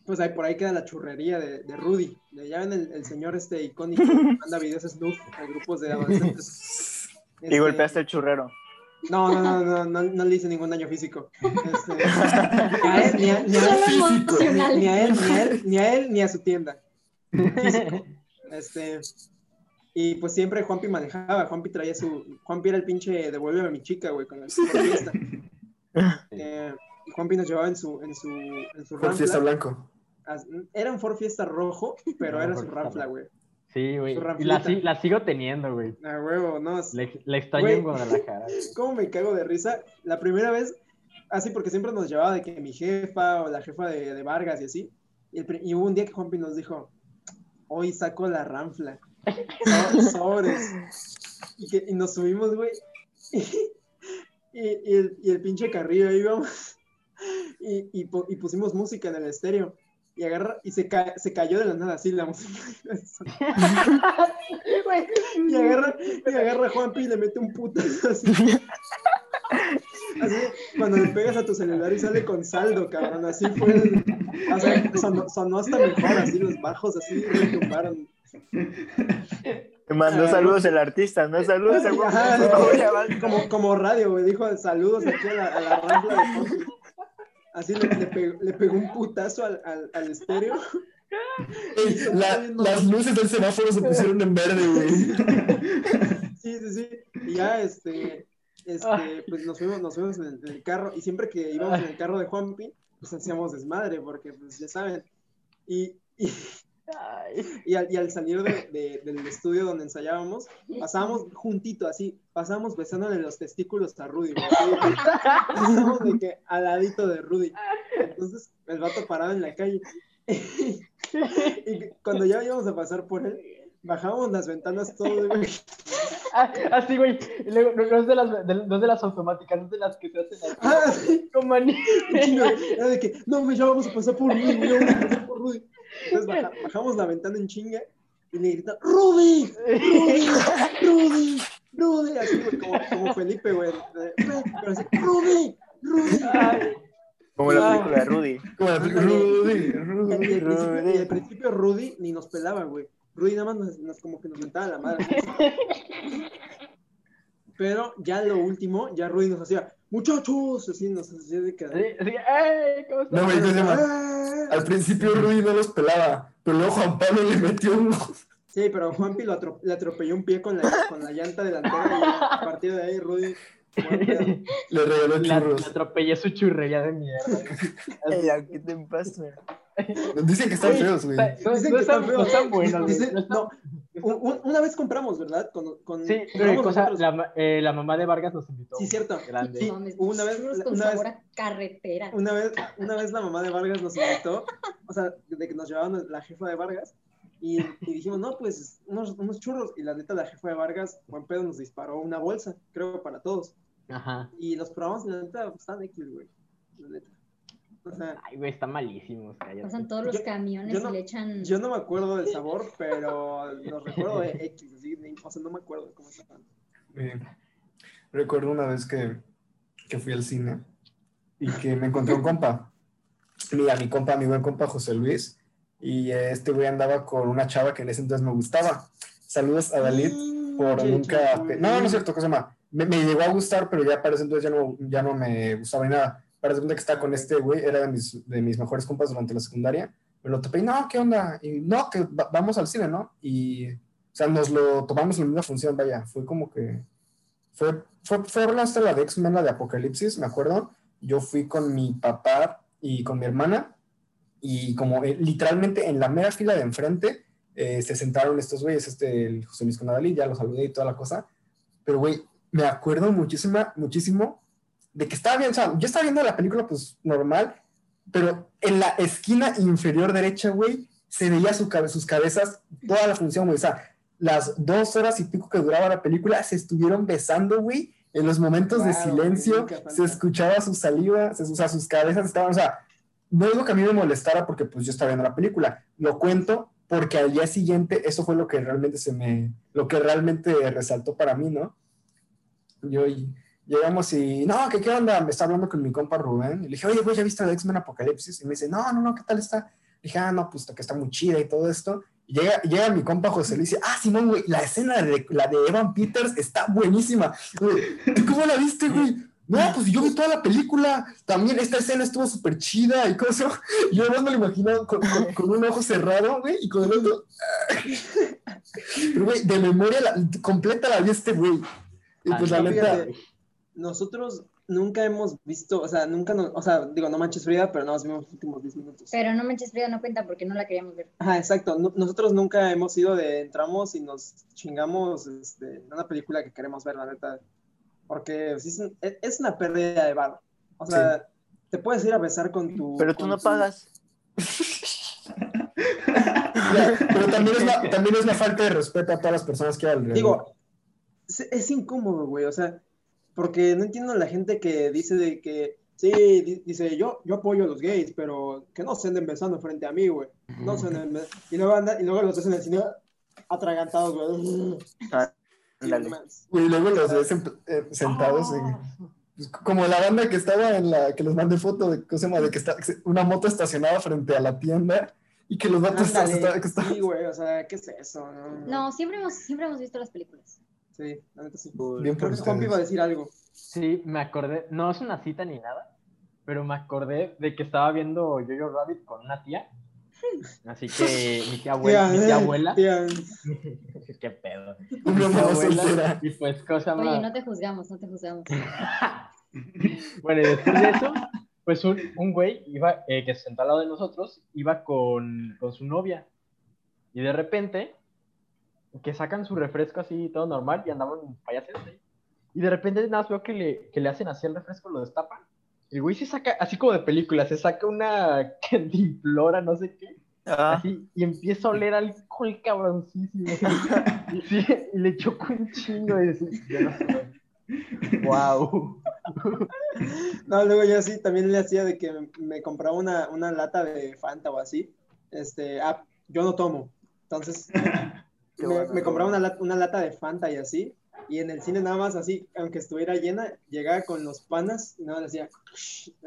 Speaker 3: pues ahí por ahí queda la churrería de, de Rudy. Ya ven el, el señor este icónico que manda videos Snoop a grupos de adolescentes.
Speaker 2: Y
Speaker 3: Este,
Speaker 2: golpeaste el churrero.
Speaker 3: No, no, no, no, no, no le hice ningún daño físico. Este, ni a él, ni a, ni a-
Speaker 6: Solo
Speaker 1: físico.
Speaker 6: emocional.
Speaker 3: ni a él, ni a él, ni a él, ni a su tienda. Físico. Este, y pues siempre Juanpi manejaba, Juanpi traía su, Juanpi era el pinche devuélveme a mi chica, güey, con la fiesta. Eh, y Juanpi nos llevaba en su, en su, en su
Speaker 1: fiesta blanco.
Speaker 3: Era un Ford Fiesta rojo, pero
Speaker 5: Ah,
Speaker 3: era su
Speaker 5: rojo.
Speaker 3: güey.
Speaker 5: Sí, güey. Y la, la sigo teniendo, güey.
Speaker 3: A huevo, no.
Speaker 5: Le, le extraño
Speaker 3: Güey.
Speaker 5: en Guadalajara.
Speaker 3: ¿Cómo me cago de risa? La primera vez, así porque siempre nos llevaba de que mi jefa o la jefa de, de Vargas y así. Y, el pri- y hubo un día que Juanpi nos dijo, hoy saco la ranfla. So- sobres. Y, que, y nos subimos, güey. Y, y el, pinche carrillo ahí pu- y pusimos música en el estéreo. Y agarra, y se, ca- se cayó de la nada así la música. Y agarra, y agarra a Juanpi y le mete un putazo así. Así, cuando le pegas a tu celular y sale con saldo, cabrón, así fue. el- o sea, sonó, sonó hasta mejor, así los bajos así retumbaron.
Speaker 2: Te mandó
Speaker 3: Ah,
Speaker 2: saludos el artista, no saludos a Juan.
Speaker 3: Como, como radio, güey, dijo saludos aquí a la, a la rampla de. Así le, le pegó, le pegó un putazo al, al, al estéreo.
Speaker 1: La- las luces del semáforo se pusieron en verde, güey.
Speaker 3: Sí, sí, sí. Y ya, este, este, pues nos fuimos, nos fuimos en el, en el carro. Y siempre que íbamos en el carro de Juanpi, pues hacíamos desmadre, porque, pues, ya saben. Y, y. y, al, salir de- de- del estudio donde ensayábamos, pasábamos juntito, así, pasábamos besándole los testículos a Rudy. Pasábamos de que al ladito de Rudy. Entonces, el vato parado en la calle. y cuando ya íbamos a pasar por él, bajábamos las ventanas todos, güey.
Speaker 5: Ah, Así, güey. Y luego, No, no es de las, de- no es de las automáticas, no es de las que se hacen así.
Speaker 3: Ah, sí.
Speaker 5: Como anillo.
Speaker 3: Era de que, no, güey, ya vamos a pasar por Rudy, ya vamos a pasar por Rudy. Entonces baja- bajamos la ventana en chinga y le grita, ¡Rudy! ¡Rudy! ¡Rudy! ¡Rudy! Así, güey, como, como Felipe, güey. Pero así, ¡Rudy! ¡Rudy!
Speaker 5: Ay.
Speaker 2: Como la película de Rudy.
Speaker 1: Como la película, Rudy,
Speaker 3: Y
Speaker 1: Rudy.
Speaker 3: al, principio,
Speaker 2: Rudy.
Speaker 3: y al principio Rudy ni nos pelaba, güey. Rudy nada más nos, nos- como que nos mentaba la madre. Pero ya lo último, ya Rudy nos hacía, muchachos, así nos hacía de que...
Speaker 5: Así, así, ¡ay! ¿Cómo estás?
Speaker 1: No, güey.
Speaker 3: "Ah".
Speaker 1: Al principio Rudy no los pelaba, pero luego Juan Pablo le metió un...
Speaker 3: Sí, pero Juanpi lo atro- le atropelló un pie con la, con la llanta delantera y a partir de ahí Rudy...
Speaker 1: Le regaló churros.
Speaker 5: atropellé su churrería de mierda.
Speaker 2: ¿qué te pasa?
Speaker 1: Dicen que están feos, güey.
Speaker 5: No,
Speaker 3: Dicen
Speaker 5: no
Speaker 3: que
Speaker 5: están,
Speaker 3: están
Speaker 5: no
Speaker 3: feos.
Speaker 5: están buenos, güey.
Speaker 3: Dicen-
Speaker 5: No
Speaker 3: un- una vez compramos, ¿verdad? Con, con,
Speaker 5: Sí, cosa,
Speaker 3: nosotros.
Speaker 5: la, eh, la mamá de Vargas nos invitó.
Speaker 3: Sí, cierto.
Speaker 5: Grande.
Speaker 3: Sí, una vez- una vez-
Speaker 6: carretera.
Speaker 3: Una vez, una vez la mamá de Vargas nos invitó, o sea, de que nos llevaban la jefa de Vargas, y, y dijimos, no, pues unos, unos churros. Y la neta, la jefa de Vargas, buen pedo, nos disparó una bolsa, creo, para todos.
Speaker 5: Ajá.
Speaker 3: Y los probamos, y la neta, pues, están X, güey. La neta. O sea,
Speaker 5: Ay, güey, están malísimos, cállate.
Speaker 6: Pasan todos los
Speaker 3: Yo-
Speaker 6: camiones
Speaker 3: yo no-
Speaker 6: y le echan.
Speaker 3: yo no me acuerdo del sabor, pero los recuerdo de X, así, o sea, no me acuerdo de cómo estaban.
Speaker 1: Eh, recuerdo una vez que, que fui al cine y que me encontré un compa. Mira, mi compa, mi buen compa José Luis. Y este güey andaba con una chava que en ese entonces me gustaba. Saludos a Dalit por
Speaker 3: Qué
Speaker 1: nunca.
Speaker 3: chulo.
Speaker 1: No, no es cierto, ¿qué se llama? Me, me llegó a gustar, pero ya para ese entonces ya no, ya no me gustaba ni nada. Para segunda que estaba con este güey, era de mis, de mis mejores compas durante la secundaria. Me lo topé y no, ¿qué onda? Y no, que va- vamos al cine, ¿no? Y, o sea, nos lo tomamos en la misma función, vaya. Fue como que. Fue, fue, fue hasta la de X-Men, la de Apocalipsis, me acuerdo. Yo fui con mi papá y con mi hermana. Y como eh, literalmente en la mera fila de enfrente eh, se sentaron estos güeyes, este, el José Luis Conadalí, ya los saludé y toda la cosa. Pero, güey, me acuerdo muchísima, muchísimo de que estaba bien, o sea, yo estaba viendo la película, pues, normal, pero en la esquina inferior derecha, güey, se veía su cabe- sus cabezas toda la función, güey. O sea, las dos horas y pico que duraba la película se estuvieron besando, güey. En los momentos de silencio se escuchaba su saliva, se, o sea, sus cabezas estaban, o sea, no digo que a mí me molestara porque pues yo estaba viendo la película, lo cuento porque al día siguiente eso fue lo que realmente se me, lo que realmente resaltó para mí, ¿no? Yo y llegamos y, no, ¿qué, qué onda? Me está hablando con mi compa Rubén. Y le dije, oye, güey, ¿ya viste la de X-Men Apocalipsis? Y me dice, no, no, no, ¿qué tal está? Le dije, ah, no, pues que está muy chida y todo esto. Y llega, llega mi compa José Luis y dice, ah, Simón, güey, la escena de la de Evan Peters está buenísima. Güey, ¿tú cómo la viste, güey? No, pues yo vi toda la película. También esta escena estuvo súper chida y cosas. Yo además me lo imaginaba con, con- con un ojo cerrado, güey, y con el otro. Pero, güey, de memoria la- completa la vi este güey. Y pues la neta.
Speaker 3: fíjate. Nosotros nunca hemos visto, o sea, nunca nos, o sea, digo, no manches Frida, pero no nos vimos los últimos 10 minutos.
Speaker 6: Pero no manches Frida no cuenta porque no la queríamos ver.
Speaker 3: Ajá, exacto. No- nosotros nunca hemos ido de entramos y nos chingamos este, una película que queremos ver, la neta. Porque sí es, un- es- una pérdida de valor. O sea, te puedes ir a besar con tu.
Speaker 2: Pero tú no
Speaker 3: tu-
Speaker 2: pagas.
Speaker 1: Pero también es, la, también es la falta de respeto a todas las personas que hay alrededor.
Speaker 3: Digo, es, es incómodo, güey. O sea, porque no entiendo la gente que dice de que Sí, di- dice, yo, yo apoyo a los gays, pero que no se anden besando frente a mí, güey. No se anden Y luego, anda, y luego los ves en el cine atragantados, güey.
Speaker 2: Ah,
Speaker 3: Y
Speaker 1: luego los ves eh, sentados en- pues, como la banda que estaba en la que les mandé foto de, ¿cómo se llama? de que está una moto estacionada frente a la tienda y que los vatos
Speaker 3: Ándale,
Speaker 1: que estaban-
Speaker 3: Sí, güey, o sea, ¿qué es eso? No,
Speaker 6: No, siempre hemos, siempre hemos visto las películas.
Speaker 3: Sí, la neta sí.
Speaker 1: Bien por
Speaker 3: iba a decir algo.
Speaker 5: Sí, me acordé, no es una cita ni nada, pero me acordé de que estaba viendo Jojo Rabbit con una tía. Así que mi tía abuela, mi tía abuela,
Speaker 3: tía,
Speaker 5: qué pedo. Mi tía abuela, y pues cosa
Speaker 6: Oye,
Speaker 5: más.
Speaker 6: no te juzgamos, no te juzgamos.
Speaker 5: Bueno, y después de eso, pues un, un güey iba, eh, que se sentó al lado de nosotros, iba con, con su novia. Y de repente, que sacan su refresco así, todo normal, y andaban payases ahí. Y de repente nada más veo que le, que le hacen así el refresco, lo destapan. El güey se saca, así como de película, se saca una cantimplora, no sé qué,
Speaker 2: Ah,
Speaker 5: así, y empieza a oler alcohol cabroncísimo. y, sí, y le chocó un chingo y decía, "Ya no sé". wow.
Speaker 3: No, luego yo sí también le hacía de que me, compraba una, una lata de Fanta o así. Este, ah, yo no tomo. Entonces, me,
Speaker 2: bueno,
Speaker 3: me compraba
Speaker 2: bueno.
Speaker 3: una, lat- una lata de Fanta y así. Y en el cine nada más así, aunque estuviera llena, llegaba con los panas y nada más decía,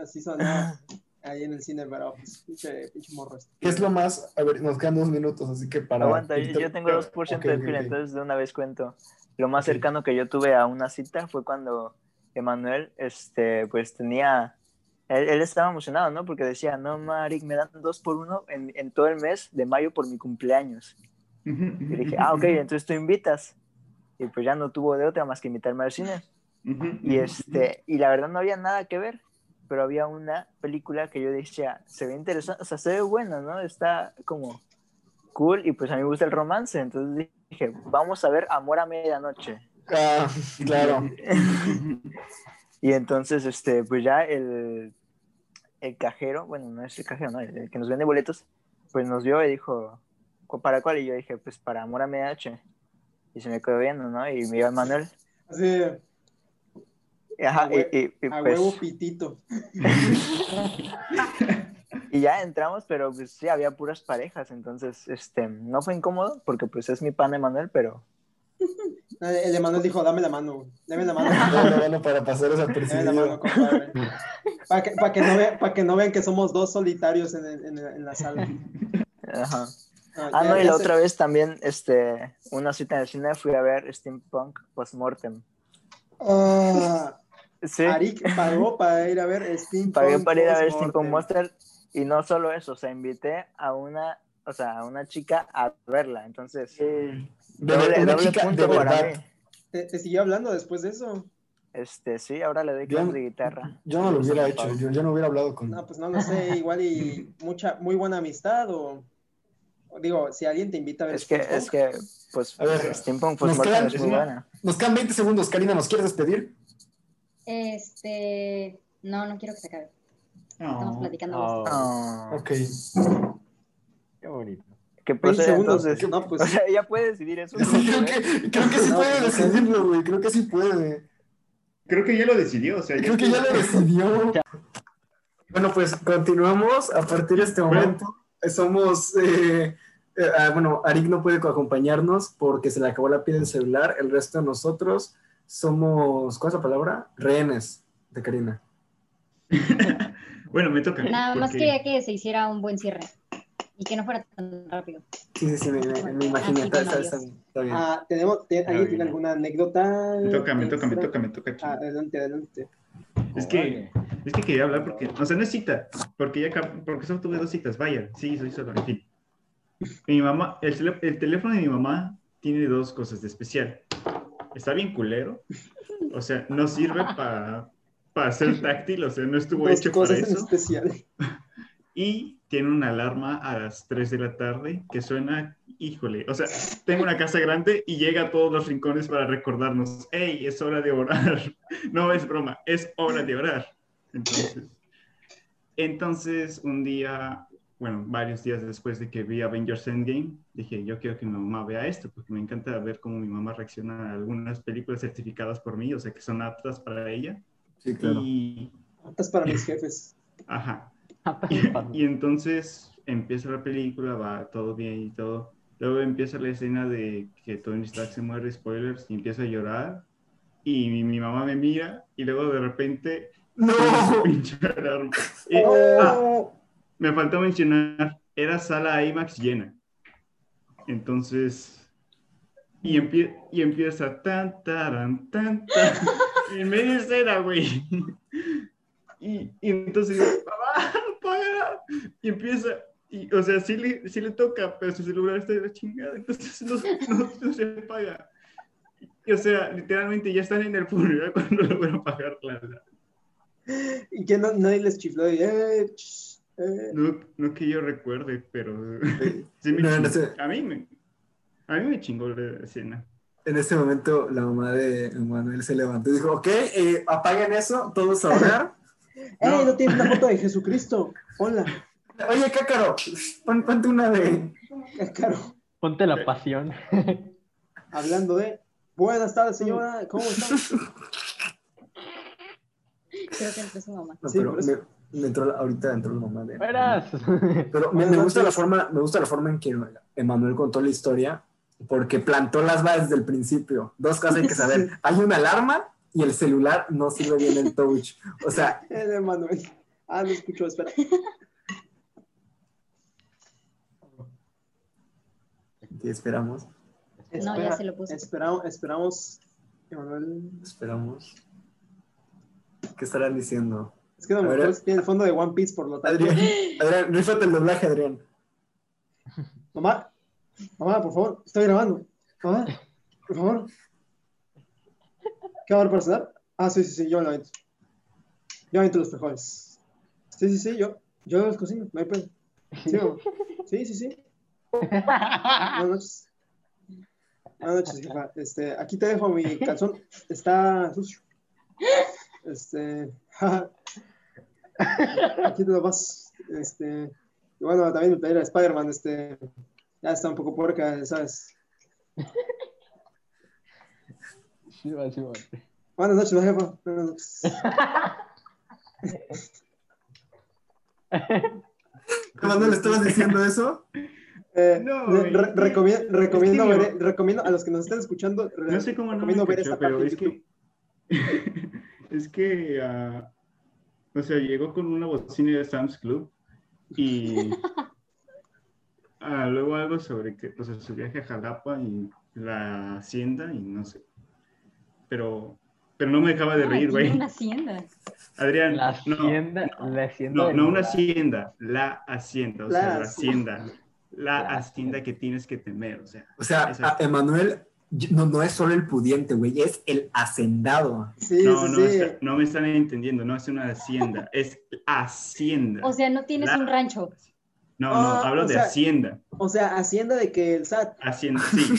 Speaker 3: así sonaba ahí en el cine, pero pues, pinche, pinche morro. este.
Speaker 1: ¿Qué es lo más? A ver, nos quedan dos minutos, así que para.
Speaker 2: Aguanta, yo, yo tengo 2%
Speaker 1: Ok,
Speaker 2: de
Speaker 1: ok,
Speaker 2: pila,
Speaker 1: ok.
Speaker 2: entonces de una vez cuento. Lo más
Speaker 1: Ok.
Speaker 2: cercano que yo tuve a una cita fue cuando Emanuel, este, pues tenía, él, él estaba emocionado, ¿no? Porque decía, no, Maric, me dan dos por uno en, en todo el mes de mayo por mi cumpleaños. Y dije, ah, ok, entonces tú invitas. Y pues ya no tuvo de otra más que invitarme al cine. Y, este, y la verdad no había nada que ver, pero había una película que yo decía, se ve interesante, o sea, se ve buena, ¿no? Está como cool y pues a mí me gusta el romance, entonces dije, vamos a ver Amor a Medianoche.
Speaker 1: Ah, claro.
Speaker 2: Y entonces, este, pues ya el, el cajero, bueno, no es el cajero, no, el, el que nos vende boletos, pues nos vio y dijo, "¿Cu- ¿para cuál? Y yo dije, pues para Amor a Medianoche. Y se me quedó viendo, ¿no? Y me iba Manuel.
Speaker 3: Así,
Speaker 2: Ajá,
Speaker 3: A
Speaker 2: y, y- y,
Speaker 3: a
Speaker 2: pues,
Speaker 3: huevo pitito.
Speaker 2: y ya entramos, pero pues sí, había puras parejas, entonces, este, no fue incómodo, porque pues es mi pan Emanuel, pero
Speaker 3: El Emanuel dijo, dame la mano, güey. dame la mano.
Speaker 1: Bueno, bueno, para pasar esa
Speaker 3: Dame la mano, compadre. Para que, pa' que, no vean, pa' que no vean que somos dos solitarios en, el- en, el- en la sala.
Speaker 2: Ajá. Ah,
Speaker 3: ya-
Speaker 2: no, y la otra vez también, este, una cita en el cine, fui a ver Steampunk Postmortem.
Speaker 3: Ah,
Speaker 2: Sí,
Speaker 3: Arik pagó para ir a ver Steampunk.
Speaker 2: pagué para ir a ver
Speaker 3: Postmortem.
Speaker 2: Steampunk Monster, y no solo eso, o sea, invité a una, o sea, a una chica a verla, entonces,
Speaker 1: De,
Speaker 2: doble,
Speaker 1: una
Speaker 2: doble
Speaker 1: chica
Speaker 2: punto
Speaker 1: de
Speaker 2: para mí.
Speaker 3: ¿Te, te siguió hablando después de eso?
Speaker 2: Este, sí, ahora le doy clases de guitarra.
Speaker 1: yo no lo hubiera hecho, yo, yo no hubiera hablado con.
Speaker 3: No, pues no lo sé, igual y mucha, muy buena amistad o digo, si alguien te invita a ver
Speaker 2: Es que, es que, pues,
Speaker 1: A ver,
Speaker 2: Steampunk
Speaker 1: nos
Speaker 2: Postmortem
Speaker 1: quedan-
Speaker 2: es muy buena.
Speaker 1: Nos quedan 20 segundos, Karina, ¿nos quieres despedir?
Speaker 6: Este, no, no quiero que se acabe. Estamos
Speaker 4: Oh.
Speaker 6: platicando.
Speaker 5: Oh,
Speaker 1: Ok.
Speaker 5: qué bonito.
Speaker 2: ¿Qué
Speaker 3: 20
Speaker 2: procede
Speaker 3: segundos.
Speaker 2: entonces?
Speaker 3: No, pues
Speaker 2: O sea, ella puede decidir eso.
Speaker 1: Sí, creo, que, creo que sí
Speaker 3: No,
Speaker 1: puede
Speaker 3: pues, no
Speaker 1: decidirlo, güey. Creo que sí puede.
Speaker 4: Creo que ya lo decidió, o sea,
Speaker 1: Creo que ya lo decidió. Bueno, pues continuamos. A partir de este momento, somos. eh, eh, ah, bueno, Arik no puede acompañarnos porque se le acabó la pila del celular. El resto de nosotros somos. ¿Cuál es la palabra? Rehenes de Karina.
Speaker 4: bueno, me toca.
Speaker 6: Nada más
Speaker 4: porque-
Speaker 6: quería que se hiciera un buen cierre y que no fuera tan rápido.
Speaker 1: Sí, sí, sí, me, me- me imaginé.
Speaker 6: Así
Speaker 1: Está, bien.
Speaker 3: ah, tenemos, te- ¿alguien tiene alguna anécdota?
Speaker 4: Me toca, me toca, me toca, me toca.
Speaker 3: Ah, adelante, adelante.
Speaker 4: Es que, es que quería hablar porque, o sea, no es cita, porque ya, porque solo tuve dos citas, vaya, sí, soy solo, en fin. Mi mamá, el, el teléfono de mi mamá tiene dos cosas de especial. Está bien culero, o sea, no sirve para, para ser táctil, o sea, no estuvo
Speaker 3: Dos
Speaker 4: hecho para
Speaker 3: cosas en
Speaker 4: eso.
Speaker 3: especial.
Speaker 4: Y tiene una alarma a las 3 de la tarde que suena, híjole, o sea, tengo una casa grande y llega a todos los rincones para recordarnos, hey, es hora de orar. No es broma, es hora de orar. Entonces, entonces un día, bueno, varios días después de que vi Avengers Endgame, dije, yo quiero que mi mamá vea esto, porque me encanta ver cómo mi mamá reacciona a algunas películas certificadas por mí, o sea, que son aptas para ella.
Speaker 1: Sí, claro.
Speaker 4: Y
Speaker 3: Patas para mis jefes.
Speaker 4: Ajá. Y, y entonces empieza la película, va todo bien y todo. Luego empieza la escena de que Tony Stark se muere, spoilers, y empieza a llorar. Y mi, mi mamá me mira y luego de repente
Speaker 1: ¡No!
Speaker 4: Y- ah, me faltó mencionar, era sala IMAX llena. Entonces, y, empie- y empieza tan, taran, tan, tan, en media escena, güey. Y, y entonces mamá, apaga. Y empieza, y, o sea, sí le, sí le toca, pero su celular está de la chingada, entonces no, no- no se apaga. Y, o sea, literalmente ya están en el funeral cuando logran apagar la, la-
Speaker 3: Y que no, nadie les chifló y, eh, ch, eh.
Speaker 4: No, no que yo recuerde, pero sí me
Speaker 1: No, no
Speaker 4: chingó.
Speaker 1: sé.
Speaker 4: a mí me a mí me chingó la escena.
Speaker 1: En ese momento, la mamá de Manuel se levantó y dijo: Ok, eh, apaguen eso, todos a orar.
Speaker 3: ¡Eh,
Speaker 4: No.
Speaker 3: no tienes una foto de Jesucristo! Hola,
Speaker 1: Oye, Cácaro, pon, ponte una de.
Speaker 3: caro.
Speaker 5: Ponte la pasión.
Speaker 3: Hablando de. Buenas tardes, señora. ¿Cómo están?
Speaker 6: Creo que entró su mamá.
Speaker 1: No,
Speaker 3: Sí,
Speaker 1: pero me, me entró la- ahorita entró la mamá de.
Speaker 5: Verás.
Speaker 1: Pero me, gusta la forma, me gusta la forma en que Emanuel contó la historia, porque plantó las bases desde el principio. Dos cosas hay que saber. Hay una alarma y el celular no sirve bien el touch. O sea,
Speaker 3: Eh, de Manuel. Ah, no escucho, espera.
Speaker 1: ¿Qué esperamos?
Speaker 6: No, ya se lo puse.
Speaker 3: Esperamos, esperamos. Emanuel.
Speaker 1: Esperamos. ¿Qué estarán diciendo?
Speaker 3: Es que no
Speaker 1: A
Speaker 3: me tiene el fondo de One Piece, por lo tanto.
Speaker 1: Adrián, Adrián, rífate el doblaje, Adrián.
Speaker 3: Mamá, mamá, por favor, estoy grabando. Mamá, por favor. ¿Qué va a haber para cenar? Ah, sí, sí, sí, yo me lo avento. Yo avento los frijoles. Sí, sí, sí, yo, yo los cocino, no hay pedo. Sí, sí, sí, sí. Buenas noches. Buenas noches, jefa. Este, aquí te dejo mi calzón. Está sucio. Este. aquí te lo vas. Este. Y bueno, también mi playera de Spider-Man, este. Ya está un poco puerca, ¿sabes?
Speaker 5: Sí, va, sí, va.
Speaker 3: Buenas noches, jefa. Buenas noches.
Speaker 1: Emanuel, ¿estabas diciendo eso?
Speaker 3: Eh,
Speaker 4: No,
Speaker 3: re- recomiendo, recomiendo, ver- recomiendo a los que nos estén escuchando,
Speaker 4: No sé cómo no me
Speaker 3: recomiendo ver esa
Speaker 4: pero
Speaker 3: parte
Speaker 4: es que es que ah, o sea, llegó con una bocina de Sam's Club y ah, luego algo sobre que pues su viaje a Jalapa y la hacienda y no sé. Pero pero no me dejaba de
Speaker 6: Ah,
Speaker 4: reír, güey.
Speaker 6: una hacienda.
Speaker 4: Adrián,
Speaker 5: La
Speaker 4: no,
Speaker 5: hacienda, la hacienda.
Speaker 4: no, no una hacienda, la hacienda, o
Speaker 3: La
Speaker 4: sea, la
Speaker 3: hacienda.
Speaker 4: La hacienda que tienes que temer, o sea.
Speaker 1: O sea, a- Emanuel no, no es solo el pudiente, güey, es el hacendado.
Speaker 3: Sí,
Speaker 4: No,
Speaker 3: sí,
Speaker 4: no,
Speaker 3: sí.
Speaker 4: está- no me están entendiendo, no es una hacienda, es hacienda.
Speaker 6: O sea, no tienes
Speaker 4: La-
Speaker 6: un rancho.
Speaker 4: No, no,
Speaker 3: Ah,
Speaker 4: hablo de
Speaker 3: sea-
Speaker 4: hacienda.
Speaker 3: O sea, hacienda de que el SAT.
Speaker 4: Hacienda, sí.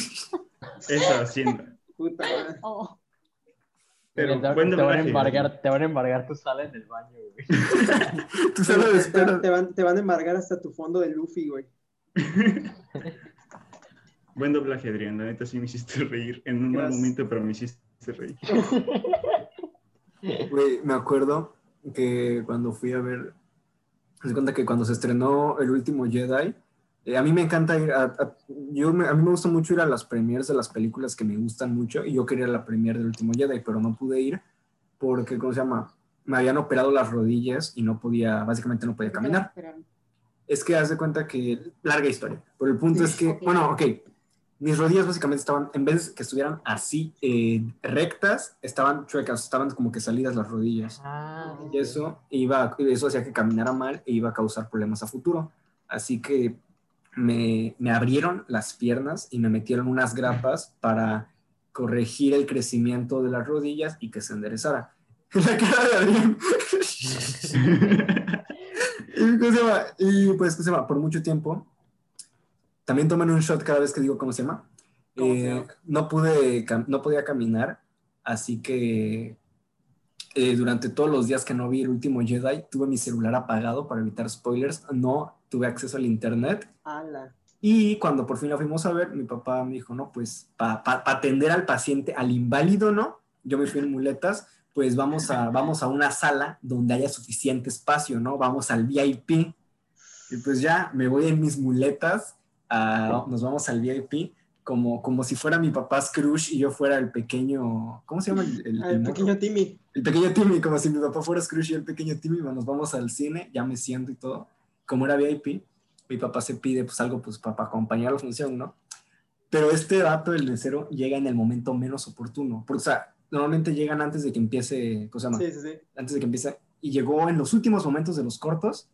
Speaker 4: Eso, hacienda.
Speaker 3: Puta madre.
Speaker 6: Oh,
Speaker 4: Pero
Speaker 5: te,
Speaker 4: buen
Speaker 5: te van a embargar, te van a embargar tu sala en el baño, güey.
Speaker 1: Tú solo
Speaker 3: Te, te-
Speaker 1: esperas.
Speaker 3: te van, te van a embargar hasta tu fondo de Luffy, güey.
Speaker 4: Buen doblaje, Adrián. La neta sí me hiciste reír en un mal momento, pero me hiciste reír.
Speaker 1: Güey, me acuerdo que cuando fui a ver, me di cuenta que cuando se estrenó El Último Jedi, eh, a mí me encanta ir a, a- yo me- a mí me gusta mucho ir a las premiers de las películas que me gustan mucho y yo quería la premier del Último Jedi, pero no pude ir porque, ¿cómo se llama? Me habían operado las rodillas y no podía, básicamente no podía caminar. Es que haz de cuenta que, larga historia, pero el punto es que,
Speaker 6: Ok.
Speaker 1: bueno, ok, mis rodillas básicamente estaban, en vez de que estuvieran así eh, rectas, estaban chuecas, estaban como que salidas las rodillas.
Speaker 5: Ah,
Speaker 1: Y eso, iba, eso hacía que caminara mal e iba a causar problemas a futuro. Así que me, me abrieron las piernas y me metieron unas grapas para corregir el crecimiento de las rodillas y que se enderezara. La cara de Adrián. y, pues, ¿cómo se llama? Por mucho tiempo. También toman un shot cada vez que digo cómo se llama.
Speaker 3: ¿Cómo se
Speaker 1: Eh,
Speaker 3: llama?
Speaker 1: no pude, no podía caminar, así que eh, durante todos los días que no vi el último Jedi, tuve mi celular apagado para evitar spoilers. No tuve acceso al internet.
Speaker 3: Ala.
Speaker 1: Y cuando por fin la fuimos a ver, mi papá me dijo, no, pues para atender al paciente, al inválido, ¿no? Yo me fui en muletas, pues vamos a, vamos a una sala donde haya suficiente espacio, ¿no? Vamos al VIP. Y pues ya me voy en mis muletas, a- nos vamos al VIP, como, como si fuera mi papá Scrooge y yo fuera el pequeño, ¿cómo se llama? El, el- el
Speaker 3: El pequeño Timmy.
Speaker 1: El pequeño Timmy, como si mi papá fuera Scrooge y el pequeño Timmy, bueno, nos vamos al cine, ya me siento y todo. Como era VIP, mi papá se pide pues algo pues para acompañar la función, ¿no? Pero este vato, el mesero, llega en el momento menos oportuno. Porque, o sea, normalmente llegan antes de que empiece, ¿cómo se llama?
Speaker 3: Sí, sí, sí.
Speaker 1: Antes de que empiece. Y llegó en los últimos momentos de los cortos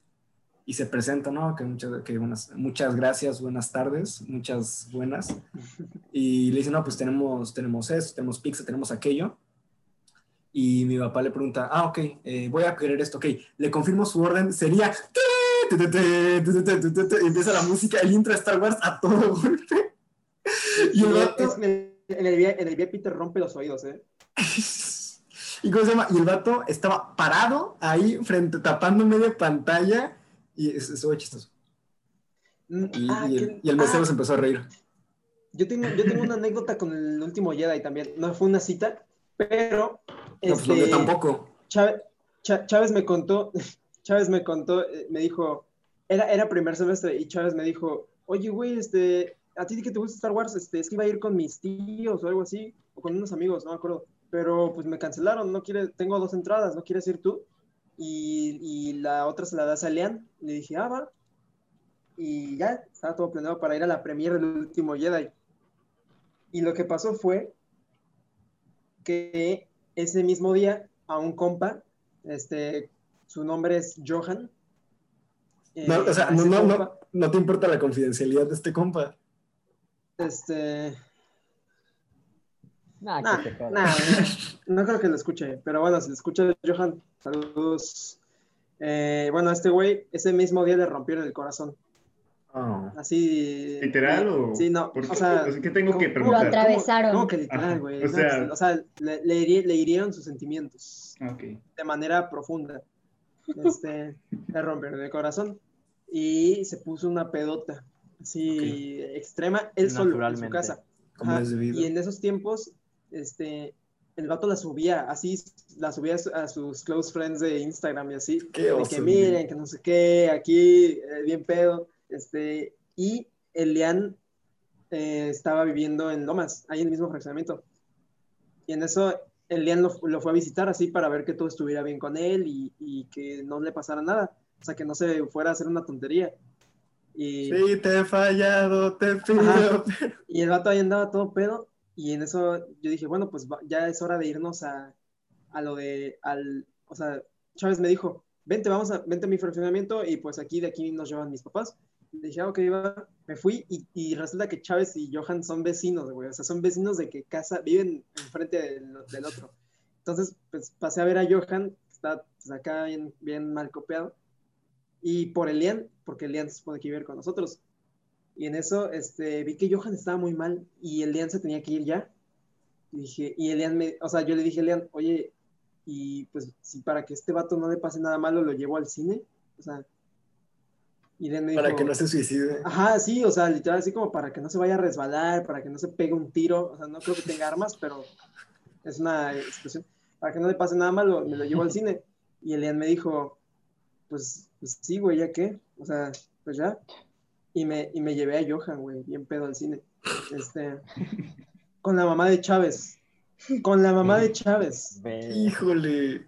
Speaker 1: y se presenta, ¿no? Que muchas, que buenas, muchas gracias, buenas tardes, muchas buenas. Y le dice, no, pues tenemos, tenemos esto, tenemos pizza, tenemos aquello. Y mi papá le pregunta, ah, ok, eh, voy a querer esto, ok, le confirmo su orden, sería... Empieza la música, el intro de Star Wars a todo golpe. Y el vato-
Speaker 3: en, el, VIP te rompe los oídos, ¿eh?
Speaker 1: ¿Y cómo se llama? Y el vato estaba parado ahí, frente, tapando media pantalla, y estuvo chistoso.
Speaker 3: Mm,
Speaker 1: Y,
Speaker 3: ah,
Speaker 1: y el, y el mesero
Speaker 3: ah,
Speaker 1: se empezó a reír.
Speaker 3: yo, tengo, yo tengo una anécdota con el último Jedi también. No fue una cita, pero.
Speaker 1: No, pues no, yo
Speaker 3: este,
Speaker 1: tampoco.
Speaker 3: Chávez, Chá- Chávez me contó, Chávez me contó, eh, me dijo, era, era primer semestre y Chávez me dijo, oye, güey, este, a ti que te gusta Star Wars, este, es que iba a ir con mis tíos o algo así, o con unos amigos, no me acuerdo, pero pues me cancelaron, no quiere, tengo dos entradas, ¿no quieres ir tú? Y, y la otra se la das a Lean, le dije, ah, va, y ya, estaba todo planeado para ir a la premiere del último Jedi. Y lo que pasó fue que ese mismo día a un compa, este, su nombre es Johan. eh,
Speaker 1: No, o sea, no, no, no, no te importa la confidencialidad de este compa.
Speaker 3: Este,
Speaker 5: Nah,
Speaker 3: nah,
Speaker 5: que te jodas.
Speaker 3: nah, no creo que lo escuche, pero bueno, si lo escucha Johan, saludos. Eh, bueno, este güey, ese mismo día le rompieron el corazón.
Speaker 1: Oh.
Speaker 3: Así.
Speaker 4: ¿Literal o...?
Speaker 3: Sí, no,
Speaker 4: ¿Por
Speaker 3: o
Speaker 4: qué?
Speaker 3: sea,
Speaker 4: O sea, ¿qué tengo que
Speaker 3: ¿cómo-
Speaker 4: preguntar?
Speaker 6: Lo atravesaron.
Speaker 3: ¿Cómo que literal, güey?
Speaker 4: o
Speaker 3: No,
Speaker 4: sea-
Speaker 3: pues, o sea, le, le hiri- le hirieron sus sentimientos.
Speaker 4: Ah, Ok.
Speaker 3: de manera profunda. Este, le rompieron el corazón y se puso una pedota así extrema, él solo en su casa.
Speaker 1: Como
Speaker 3: Ajá,
Speaker 1: es debido.
Speaker 3: Y en esos tiempos, este, el vato la subía, así la subía a su- a sus close friends de Instagram y así,
Speaker 1: Qué
Speaker 3: de
Speaker 1: oso,
Speaker 3: que
Speaker 1: güey.
Speaker 3: miren, que no sé qué, aquí, eh, bien pedo, este, y Elian eh, estaba viviendo en Lomas, ahí en el mismo fraccionamiento. Y en eso Elian lo, lo fue a visitar así para ver que todo estuviera bien con él y, y que no le pasara nada, o sea, que no se fuera a hacer una tontería. Y,
Speaker 1: Sí, te he fallado, te pido.
Speaker 3: Ajá. y el vato ahí andaba todo pedo. Y en eso yo dije, bueno, pues ya es hora de irnos a, a lo de, al, o sea, Chávez me dijo, vente, vamos a, vente a mi fraccionamiento y pues aquí de aquí nos llevan mis papás. Le dije, ah, ok, va. Me fui y, y resulta que Chávez y Johan son vecinos, güey. O sea, son vecinos de que casa, viven enfrente del, del otro. Entonces, pues pasé a ver a Johan, que está pues, acá bien, bien mal copiado. Y por Elian, porque Elian se supone que ir con nosotros. Y en eso este, vi que Johan estaba muy mal y Elian se tenía que ir ya. Y dije, y Elian me, o sea, yo le dije a Elian, oye, y pues si para que este vato no le pase nada malo, lo llevo al cine. O sea, y Elian me dijo,
Speaker 1: Para que no se suicide.
Speaker 3: Ajá, sí, o sea, literal, así como para que no se vaya a resbalar, para que no se pegue un tiro. O sea, no creo que tenga armas, pero es una expresión. Para que no le pase nada malo, me lo llevo al cine. Y Elian me dijo, pues, pues sí, güey, ¿ya qué? O sea, pues ya. Y me, y me llevé a Johan, güey, bien pedo al cine. Este, con la mamá de Chávez. Con la mamá de Chávez.
Speaker 5: Ve.
Speaker 1: Híjole.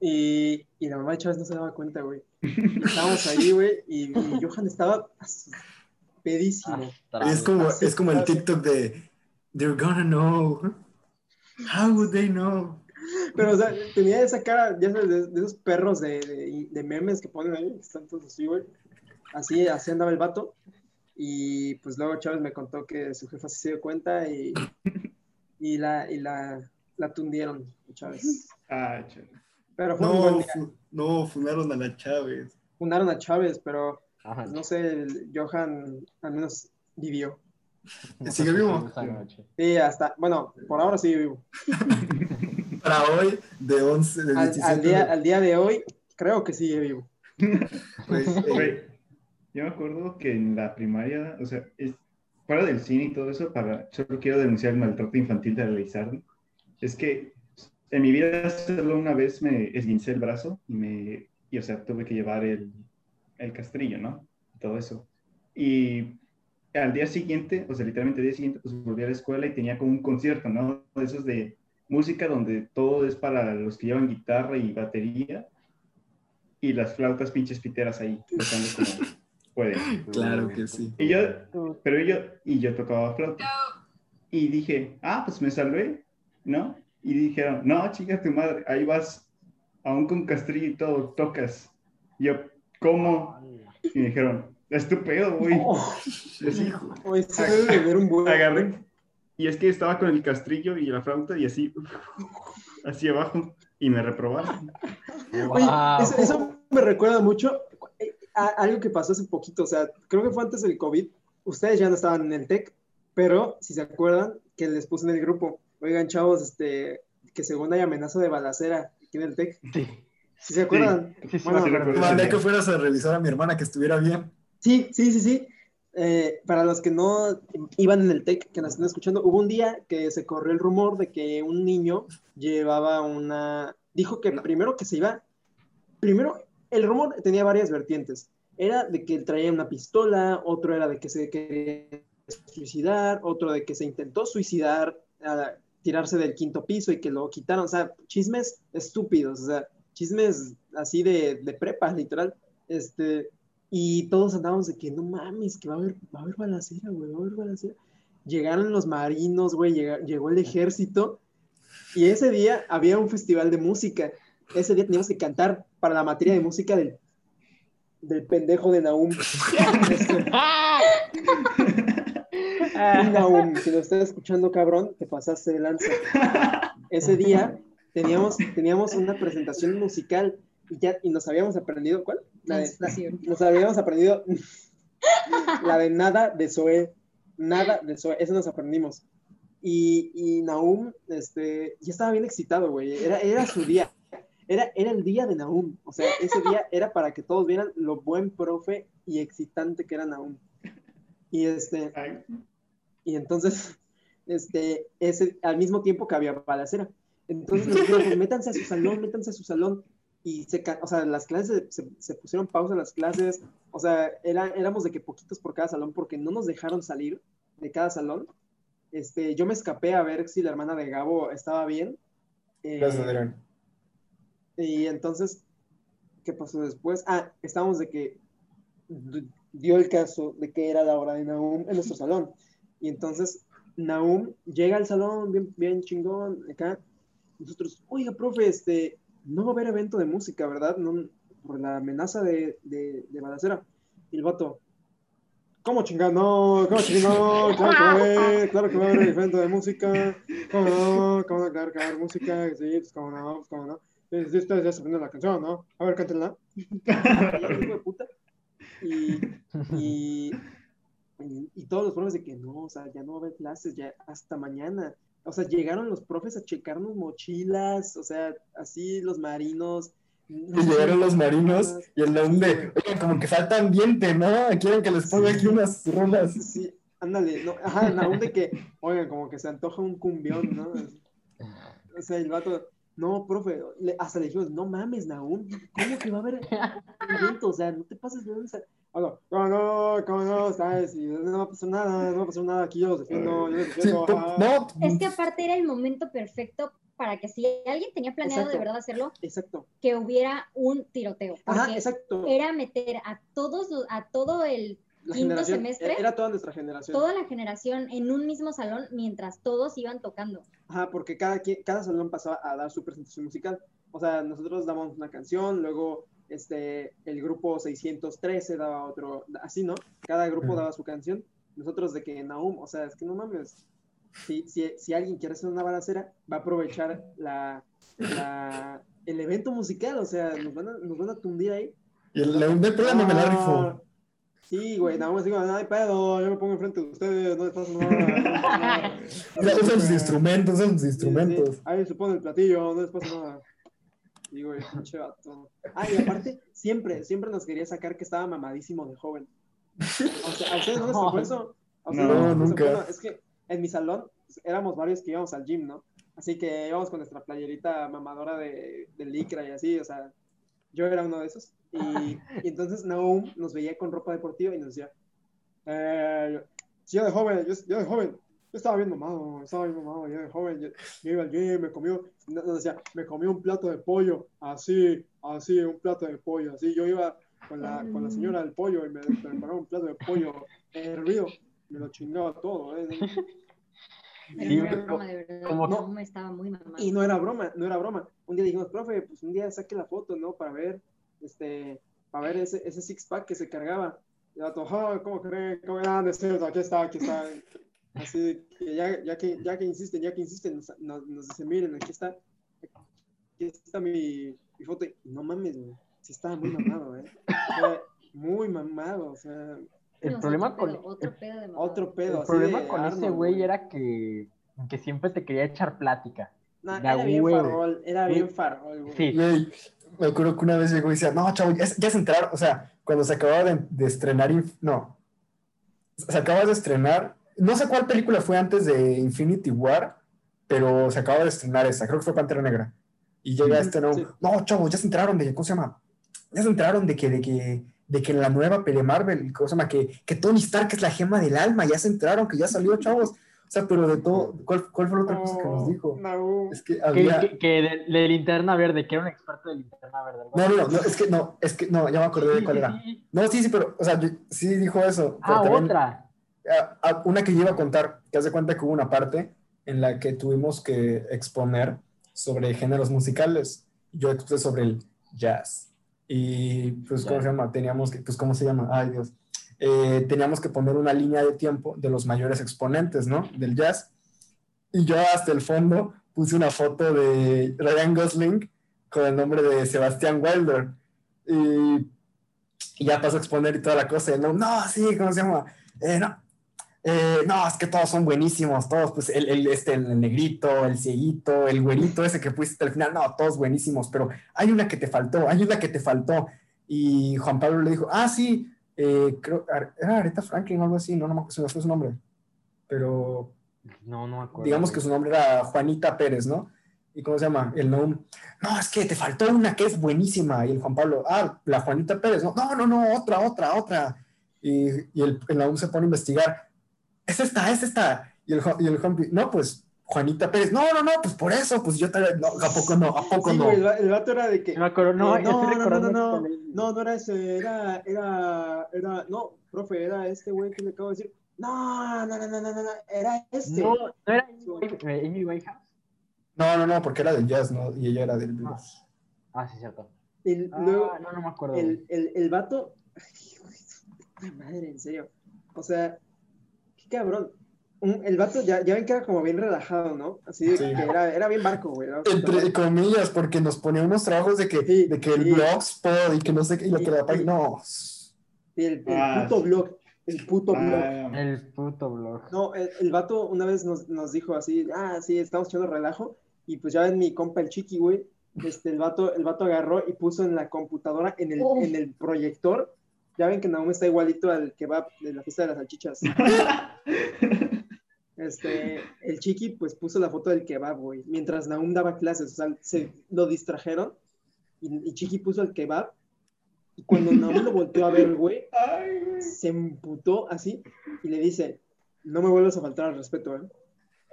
Speaker 3: Y, y la mamá de Chávez no se daba cuenta, güey. Y Estábamos ahí, güey, y, y Johan estaba pedísimo.
Speaker 1: Es como,
Speaker 3: Así
Speaker 1: es como el. TikTok de They're gonna know. How would they know?
Speaker 3: Pero, o sea, tenía esa cara, ya sabes, de, de esos perros de, de- de memes que ponen ahí, que están todos así, güey. Así, así andaba el vato. Y pues luego Chávez me contó que su jefa sí se dio cuenta y, y la, y la, la tundieron, Chávez.
Speaker 4: Ah.
Speaker 3: Pero fue un buen
Speaker 1: No,
Speaker 3: día.
Speaker 1: fu- no, fundaron a la Chávez.
Speaker 3: Fundaron a Chávez, pero
Speaker 5: Ajá.
Speaker 3: pues, no sé, el Johan al menos vivió.
Speaker 1: ¿Sigue vivo?
Speaker 3: Sí, hasta, bueno, por ahora sigue vivo.
Speaker 1: Para hoy, de 11, de
Speaker 3: Al,
Speaker 1: 17.
Speaker 3: al día, al día de hoy, creo que sigue vivo.
Speaker 1: pues, eh,
Speaker 4: yo me acuerdo que en la primaria, o sea, es, fuera del cine y todo eso, para, solo quiero denunciar el maltrato infantil de Lizardo. Es que en mi vida solo una vez me esguincé el brazo y me, y, o sea, tuve que llevar el, el castrillo, ¿no? Todo eso. Y al día siguiente, o sea, literalmente al día siguiente, pues volví a la escuela y tenía como un concierto, ¿no? Esos de música donde todo es para los que llevan guitarra y batería y las flautas pinches piteras ahí, tocando como pueden.
Speaker 1: Claro que sí.
Speaker 4: Y yo, pero yo, y yo tocaba flauta. Y dije, ah, pues me salvé, ¿no? Y dijeron, no, chica tu madre, ahí vas, aún con castrillo y todo, tocas. Y yo, ¿cómo? Y me dijeron, estúpido, güey.
Speaker 3: Oye, buen.
Speaker 4: agarré. Y es que estaba con el castrillo y la flauta y así, así abajo. Y me reprobaron.
Speaker 3: Oye,
Speaker 5: Wow.
Speaker 3: eso, eso me recuerda mucho a algo que pasó hace poquito, o sea, creo que fue antes del COVID. Ustedes ya no estaban en el TEC, pero si se acuerdan, que les puse en el grupo, oigan, chavos, este, que según hay amenaza de balacera aquí en el TEC.
Speaker 5: Sí,
Speaker 3: Si se acuerdan?
Speaker 5: sí, sí,
Speaker 3: Bueno.
Speaker 1: Mandé que fueras a revisar a mi hermana que estuviera bien.
Speaker 3: Sí, sí, sí, sí. Eh, para los que no iban en el TEC, que nos están escuchando, hubo un día que se corrió el rumor de que un niño llevaba una... Dijo que primero que se iba... Primero, el rumor tenía varias vertientes. Era de que él traía una pistola, otro era de que se quería suicidar, otro de que se intentó suicidar, a tirarse del quinto piso y que lo quitaron. O sea, chismes estúpidos, o sea, chismes así de, de prepa, literal. Este, y todos andábamos de que no mames, que va a haber, va a haber balacera, güey, va a haber balacera. Llegaron los marinos, güey, llegó el ejército. Y ese día había un festival de música. Ese día teníamos que cantar para la materia de música del, del pendejo de Naum. Naum, si lo estás escuchando, cabrón, te pasaste de lanza. Ese día teníamos, teníamos una presentación musical y, ya, y nos habíamos aprendido, ¿cuál? La de-
Speaker 6: Canción.
Speaker 3: nos habíamos aprendido la de nada de Zoe, nada de Zoe, eso nos aprendimos. Y, y Nahum, este, ya estaba bien excitado, güey, era, era su día, era, era el día de Nahum, o sea, ese día era para que todos vieran lo buen profe y excitante que era Nahum. Y este, y entonces, este, ese, al mismo tiempo que había balacera. Entonces nos dijeron, pues, métanse a su salón, métanse a su salón. Y se, o sea, las clases, se, se pusieron pausa las clases. O sea, era, éramos de que poquitos por cada salón porque no nos dejaron salir de cada salón. Este, yo me escapé a ver si la hermana de Gabo estaba bien. Eh,
Speaker 1: Gracias, Adrián.
Speaker 3: Y entonces, ¿qué pasó después? Ah, estábamos de que dio el caso de que era la hora de Nahum en nuestro salón. Y entonces Nahum llega al salón bien, bien chingón, acá. Nosotros, oiga, profe, este, no va a haber evento de música, ¿verdad? No, por la amenaza de, de, balacera. Y el vato, ¿cómo chingado? No, ¿cómo chingado? Claro que va a haber, claro que va a haber evento de música. ¿Cómo no? ¿Cómo no? Claro que va a haber música. Sí, pues cómo no, pues cómo no. Ustedes ya se aprenden la canción, ¿no? A ver, cántenla. Y. Y, y, y, y todos los profes de que no, o sea, ya no va a haber clases, ya hasta mañana. O sea, llegaron los profes a checarnos mochilas, o sea, así los marinos.
Speaker 1: Y llegaron los marinos y el Naum de, oigan, como que falta ambiente, ¿no? Quieren que les ponga aquí unas rolas.
Speaker 3: Sí, ándale, no, ajá, aún de que, oigan, como que se antoja un cumbión, ¿no? O sea, el vato, no, profe, le- hasta le dijimos, no mames, Naum, ¿cómo que va a haber evento? O sea, no te pases de lanza. Algo, no, no, cómo no, sabes, y no va a pasar nada, no va a pasar nada, aquí yo los defiendo, yo los
Speaker 1: Sí,
Speaker 3: defiendo. ajá.
Speaker 1: no,
Speaker 6: Es que aparte era el momento perfecto para que si alguien tenía planeado
Speaker 3: Exacto.
Speaker 6: de verdad hacerlo,
Speaker 3: Exacto,
Speaker 6: que hubiera un tiroteo.
Speaker 3: ajá, exacto.
Speaker 6: era meter a todos, los- a todo el, quinto
Speaker 3: generación,
Speaker 6: semestre.
Speaker 3: Era toda nuestra generación.
Speaker 6: toda la generación en un mismo salón mientras todos iban tocando.
Speaker 3: Ajá, porque cada, cada salón pasaba a dar su presentación musical. O sea, nosotros dábamos una canción, luego este, el grupo 613 daba otro, así, ¿no? Cada grupo daba su canción. Nosotros de que Naum, o sea, es que no mames. Si, si, si alguien quiere hacer una balacera, va a aprovechar la, la- el evento musical, o sea, nos van a, nos van a tundir ahí.
Speaker 1: y el Naum de, espérame, me la rifo.
Speaker 3: Sí, güey, así como, no hay pedo, yo me pongo enfrente de ustedes, no les pasa nada. nada".
Speaker 1: Usan sus instrumentos, usan sus
Speaker 3: Sí,
Speaker 1: instrumentos.
Speaker 3: sí. Ahí se pone el platillo, no les pasa nada. Y güey, pinche vato. Ah, y aparte, siempre, siempre nos quería sacar que estaba mamadísimo de joven. O sea, ¿a ustedes no les tocó eso? ¿A ustedes
Speaker 4: No,
Speaker 3: les
Speaker 1: nunca.
Speaker 3: Bueno, es que en mi salón éramos varios que íbamos al gym, ¿no? Así que íbamos con nuestra playerita mamadora de, de licra y así, o sea, yo era uno de esos. Y, y entonces Naum nos veía con ropa deportiva y nos decía, eh, yo de joven, yo, yo de joven, yo estaba bien mamado, estaba bien mamado, yo de joven, yo, yo iba al gym, me comió, no, no, decía, me comí un plato de pollo, así, así, un plato de pollo, así, yo iba con la, con la señora del pollo y me preparaba un plato de pollo hervido, me lo chingaba todo, ¿eh?
Speaker 5: Sí,
Speaker 6: no era broma, de verdad. No, estaba muy mamado.
Speaker 3: Y no era broma, no era broma. Un día dijimos, profe, pues un día saque la foto, ¿no? Para ver, este, para ver ese, ese six pack que se cargaba. Y el vato, "Ah, ¿cómo creen? ¿Cómo ah, no es cierto? Aquí está, aquí está. Así que ya, ya que ya que insisten, ya que insisten, nos, nos, nos dice, miren, aquí está, aquí está mi, mi foto. Y no mames, güey. Sí estaba muy mamado, ¿eh? Muy mamado, o sea,
Speaker 5: El
Speaker 6: No,
Speaker 5: problema
Speaker 6: otro
Speaker 5: con,
Speaker 6: pedo, otro pedo de mamado.
Speaker 3: otro pedo.
Speaker 5: el
Speaker 3: así
Speaker 5: problema
Speaker 3: de
Speaker 5: con ese
Speaker 3: Arnold,
Speaker 5: güey era que, que siempre te quería echar plática. Da
Speaker 3: era bien farol, era bien farol, güey.
Speaker 5: Sí,
Speaker 1: me acuerdo que una vez llegó y decía, no, chavo, ya, ya se enteraron, o sea, cuando se acababa de, de estrenar, no, se acaba de estrenar, no sé cuál película fue antes de Infinity War, pero se acaba de estrenar esa, creo que fue Pantera Negra. Y llega este, no,
Speaker 3: sí.
Speaker 1: no, chavos, ya se enteraron de, ¿cómo se llama? Ya se enteraron de que, de que, de que en la nueva peli Marvel, ¿cómo se llama? Que, que Tony Stark es la gema del alma, ya se enteraron que ya salió, chavos. O sea, pero de todo, ¿cuál, cuál fue la otra cosa que nos dijo?
Speaker 3: No,
Speaker 1: Es que
Speaker 5: que,
Speaker 1: había...
Speaker 5: que, que de, de linterna verde, que era un experto de linterna verde.
Speaker 1: No, no, no, no, es que no, es que no, ya me acordé de
Speaker 5: Sí,
Speaker 1: cuál
Speaker 5: sí,
Speaker 1: era.
Speaker 5: sí.
Speaker 1: No, sí, sí, pero, o sea, yo- sí dijo eso.
Speaker 5: Ah,
Speaker 1: también,
Speaker 5: otra.
Speaker 1: ah, ah, una que yo iba a contar, que haz de cuenta que hubo una parte en la que tuvimos que exponer sobre géneros musicales. Yo expuse sobre el jazz. Y, pues, ¿cómo se llama? Teníamos que, pues, ¿cómo se llama? Ay, Dios. Eh, teníamos que poner una línea de tiempo de los mayores exponentes, ¿no? Del jazz. Y yo hasta el fondo puse una foto de Ryan Gosling con el nombre de Sebastián Wilder. Y, y ya pasó a exponer y toda la cosa. No, no, sí, ¿cómo se llama? Eh, no, eh, no, es que todos son buenísimos, todos, pues el, el, este, el negrito, el cieguito, el güerito ese que pusiste al final, no, todos buenísimos, pero hay una que te faltó, hay una que te faltó. Y Juan Pablo le dijo, ah, sí, eh, creo, era Aretha Franklin o algo así, no, no me acuerdo, se me fue su nombre. Pero
Speaker 5: No, no me acuerdo.
Speaker 1: digamos que su nombre era Juanita Pérez, ¿no? ¿Y cómo se llama? El no, no, es que te faltó una que es buenísima. Y el Juan Pablo, ah, la Juanita Pérez, no, no, no, no, otra, otra, otra. Y, y el, el Naum se pone a investigar, es esta, es esta. Y el, y el Juan, no, pues Juanita Pérez, no, no, no, pues por eso, pues yo te, no, ¿a poco no? ¿A poco
Speaker 3: Sí,
Speaker 1: no?
Speaker 3: güey, el, el vato era de que.
Speaker 5: No me acuerdo, no,
Speaker 3: Eh, no, no, no, no,
Speaker 5: también-
Speaker 3: No, no era ese, era, era, era, no, profe, era este güey que le acabo de decir. No, no, no, no, no, no, no, era este.
Speaker 5: No, no era eh, Amy Winehouse.
Speaker 1: No, no, no, porque era del jazz, ¿no? Y ella era del blues.
Speaker 5: Ah, sí, cierto.
Speaker 3: El,
Speaker 5: Ah,
Speaker 3: luego,
Speaker 5: no, no me acuerdo.
Speaker 3: el, el, el vato. Ay, madre, en serio. O sea, qué cabrón. Un- el vato ya, ya ven que era como bien relajado, ¿no? Así de
Speaker 1: Sí.
Speaker 3: que era, era bien barco, güey.
Speaker 1: Entre comillas, porque nos ponía unos trabajos de que,
Speaker 3: Sí,
Speaker 1: de que el
Speaker 3: sí.
Speaker 1: blogspot y que no sé qué, y lo que la página, no.
Speaker 3: El, el
Speaker 4: Ah,
Speaker 3: puto
Speaker 4: sí.
Speaker 3: blog. El puto blog.
Speaker 4: Ah,
Speaker 5: El puto blog.
Speaker 3: No, el, el vato una vez nos, nos dijo así, ah, sí, estamos echando relajo, y pues ya ven mi compa el chiqui, güey, este, el vato, el vato agarró y puso en la computadora, en el,
Speaker 6: Oh.
Speaker 3: en el proyector, ya ven que Naum está igualito al que va de la fiesta de las salchichas. Este, el chiqui pues puso la foto del kebab, güey, mientras Naum daba clases, o sea, se lo distrajeron, y, y chiqui puso el kebab, y cuando Naum lo volteó a ver, güey, se emputó así, y le dice, no me vuelvas a faltar al respeto, ¿eh?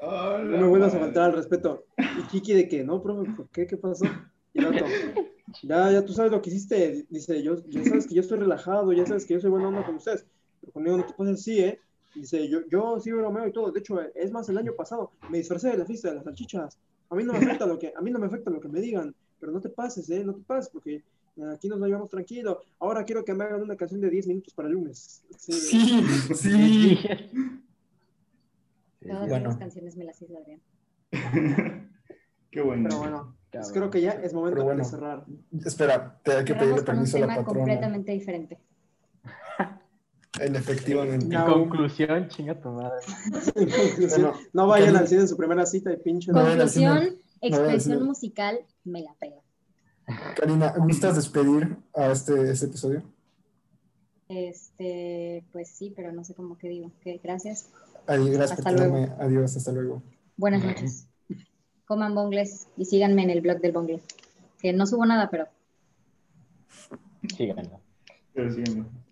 Speaker 3: No me vuelvas a faltar al respeto. Y Kiki de que, no, profe, ¿por qué? ¿Qué pasó? Y ya, ya tú sabes lo que hiciste. Dice, yo, ya sabes que yo estoy relajado, ya sabes que yo soy buena onda con ustedes. Pero conmigo no te pases así, ¿eh? Dice, yo, yo sí bromeo y todo. De hecho, es más, el año pasado me disfracé de la fiesta de las salchichas. A mí no me afecta lo que, a mí no me afecta lo que me digan. Pero no te pases, ¿eh? No te pases porque aquí nos la llevamos tranquilo. Ahora quiero que me hagan una canción de 10 minutos para el lunes. Sí,
Speaker 1: Sí, sí.
Speaker 6: Todas
Speaker 1: Bueno.
Speaker 6: las canciones me las hizo Adrián.
Speaker 4: Qué bueno.
Speaker 3: Pero bueno, pues creo que ya es momento
Speaker 1: bueno.
Speaker 3: de cerrar.
Speaker 1: Espera, te hay que
Speaker 6: Cerramos
Speaker 1: pedirle permiso a la patrona.
Speaker 6: completamente diferente.
Speaker 1: En efectivamente.
Speaker 5: En
Speaker 3: No.
Speaker 5: conclusión, chinga tu madre.
Speaker 3: En conclusión,
Speaker 1: Bueno,
Speaker 3: no vayan al cine en su primera cita y pinche.
Speaker 1: No, no.
Speaker 6: Conclusión, expresión
Speaker 1: no.
Speaker 6: musical, me la pega.
Speaker 1: Karina, ¿gustas despedir a este, este episodio?
Speaker 6: Este, pues sí, pero no sé cómo que digo. Que gracias.
Speaker 1: Adiós, gracias por
Speaker 6: Hasta
Speaker 1: tenerme. Adiós, hasta luego.
Speaker 6: Buenas noches. coman bongles y síganme en el blog del bongle. Que no subo nada, pero
Speaker 5: Síganlo.
Speaker 4: Pero sí, no.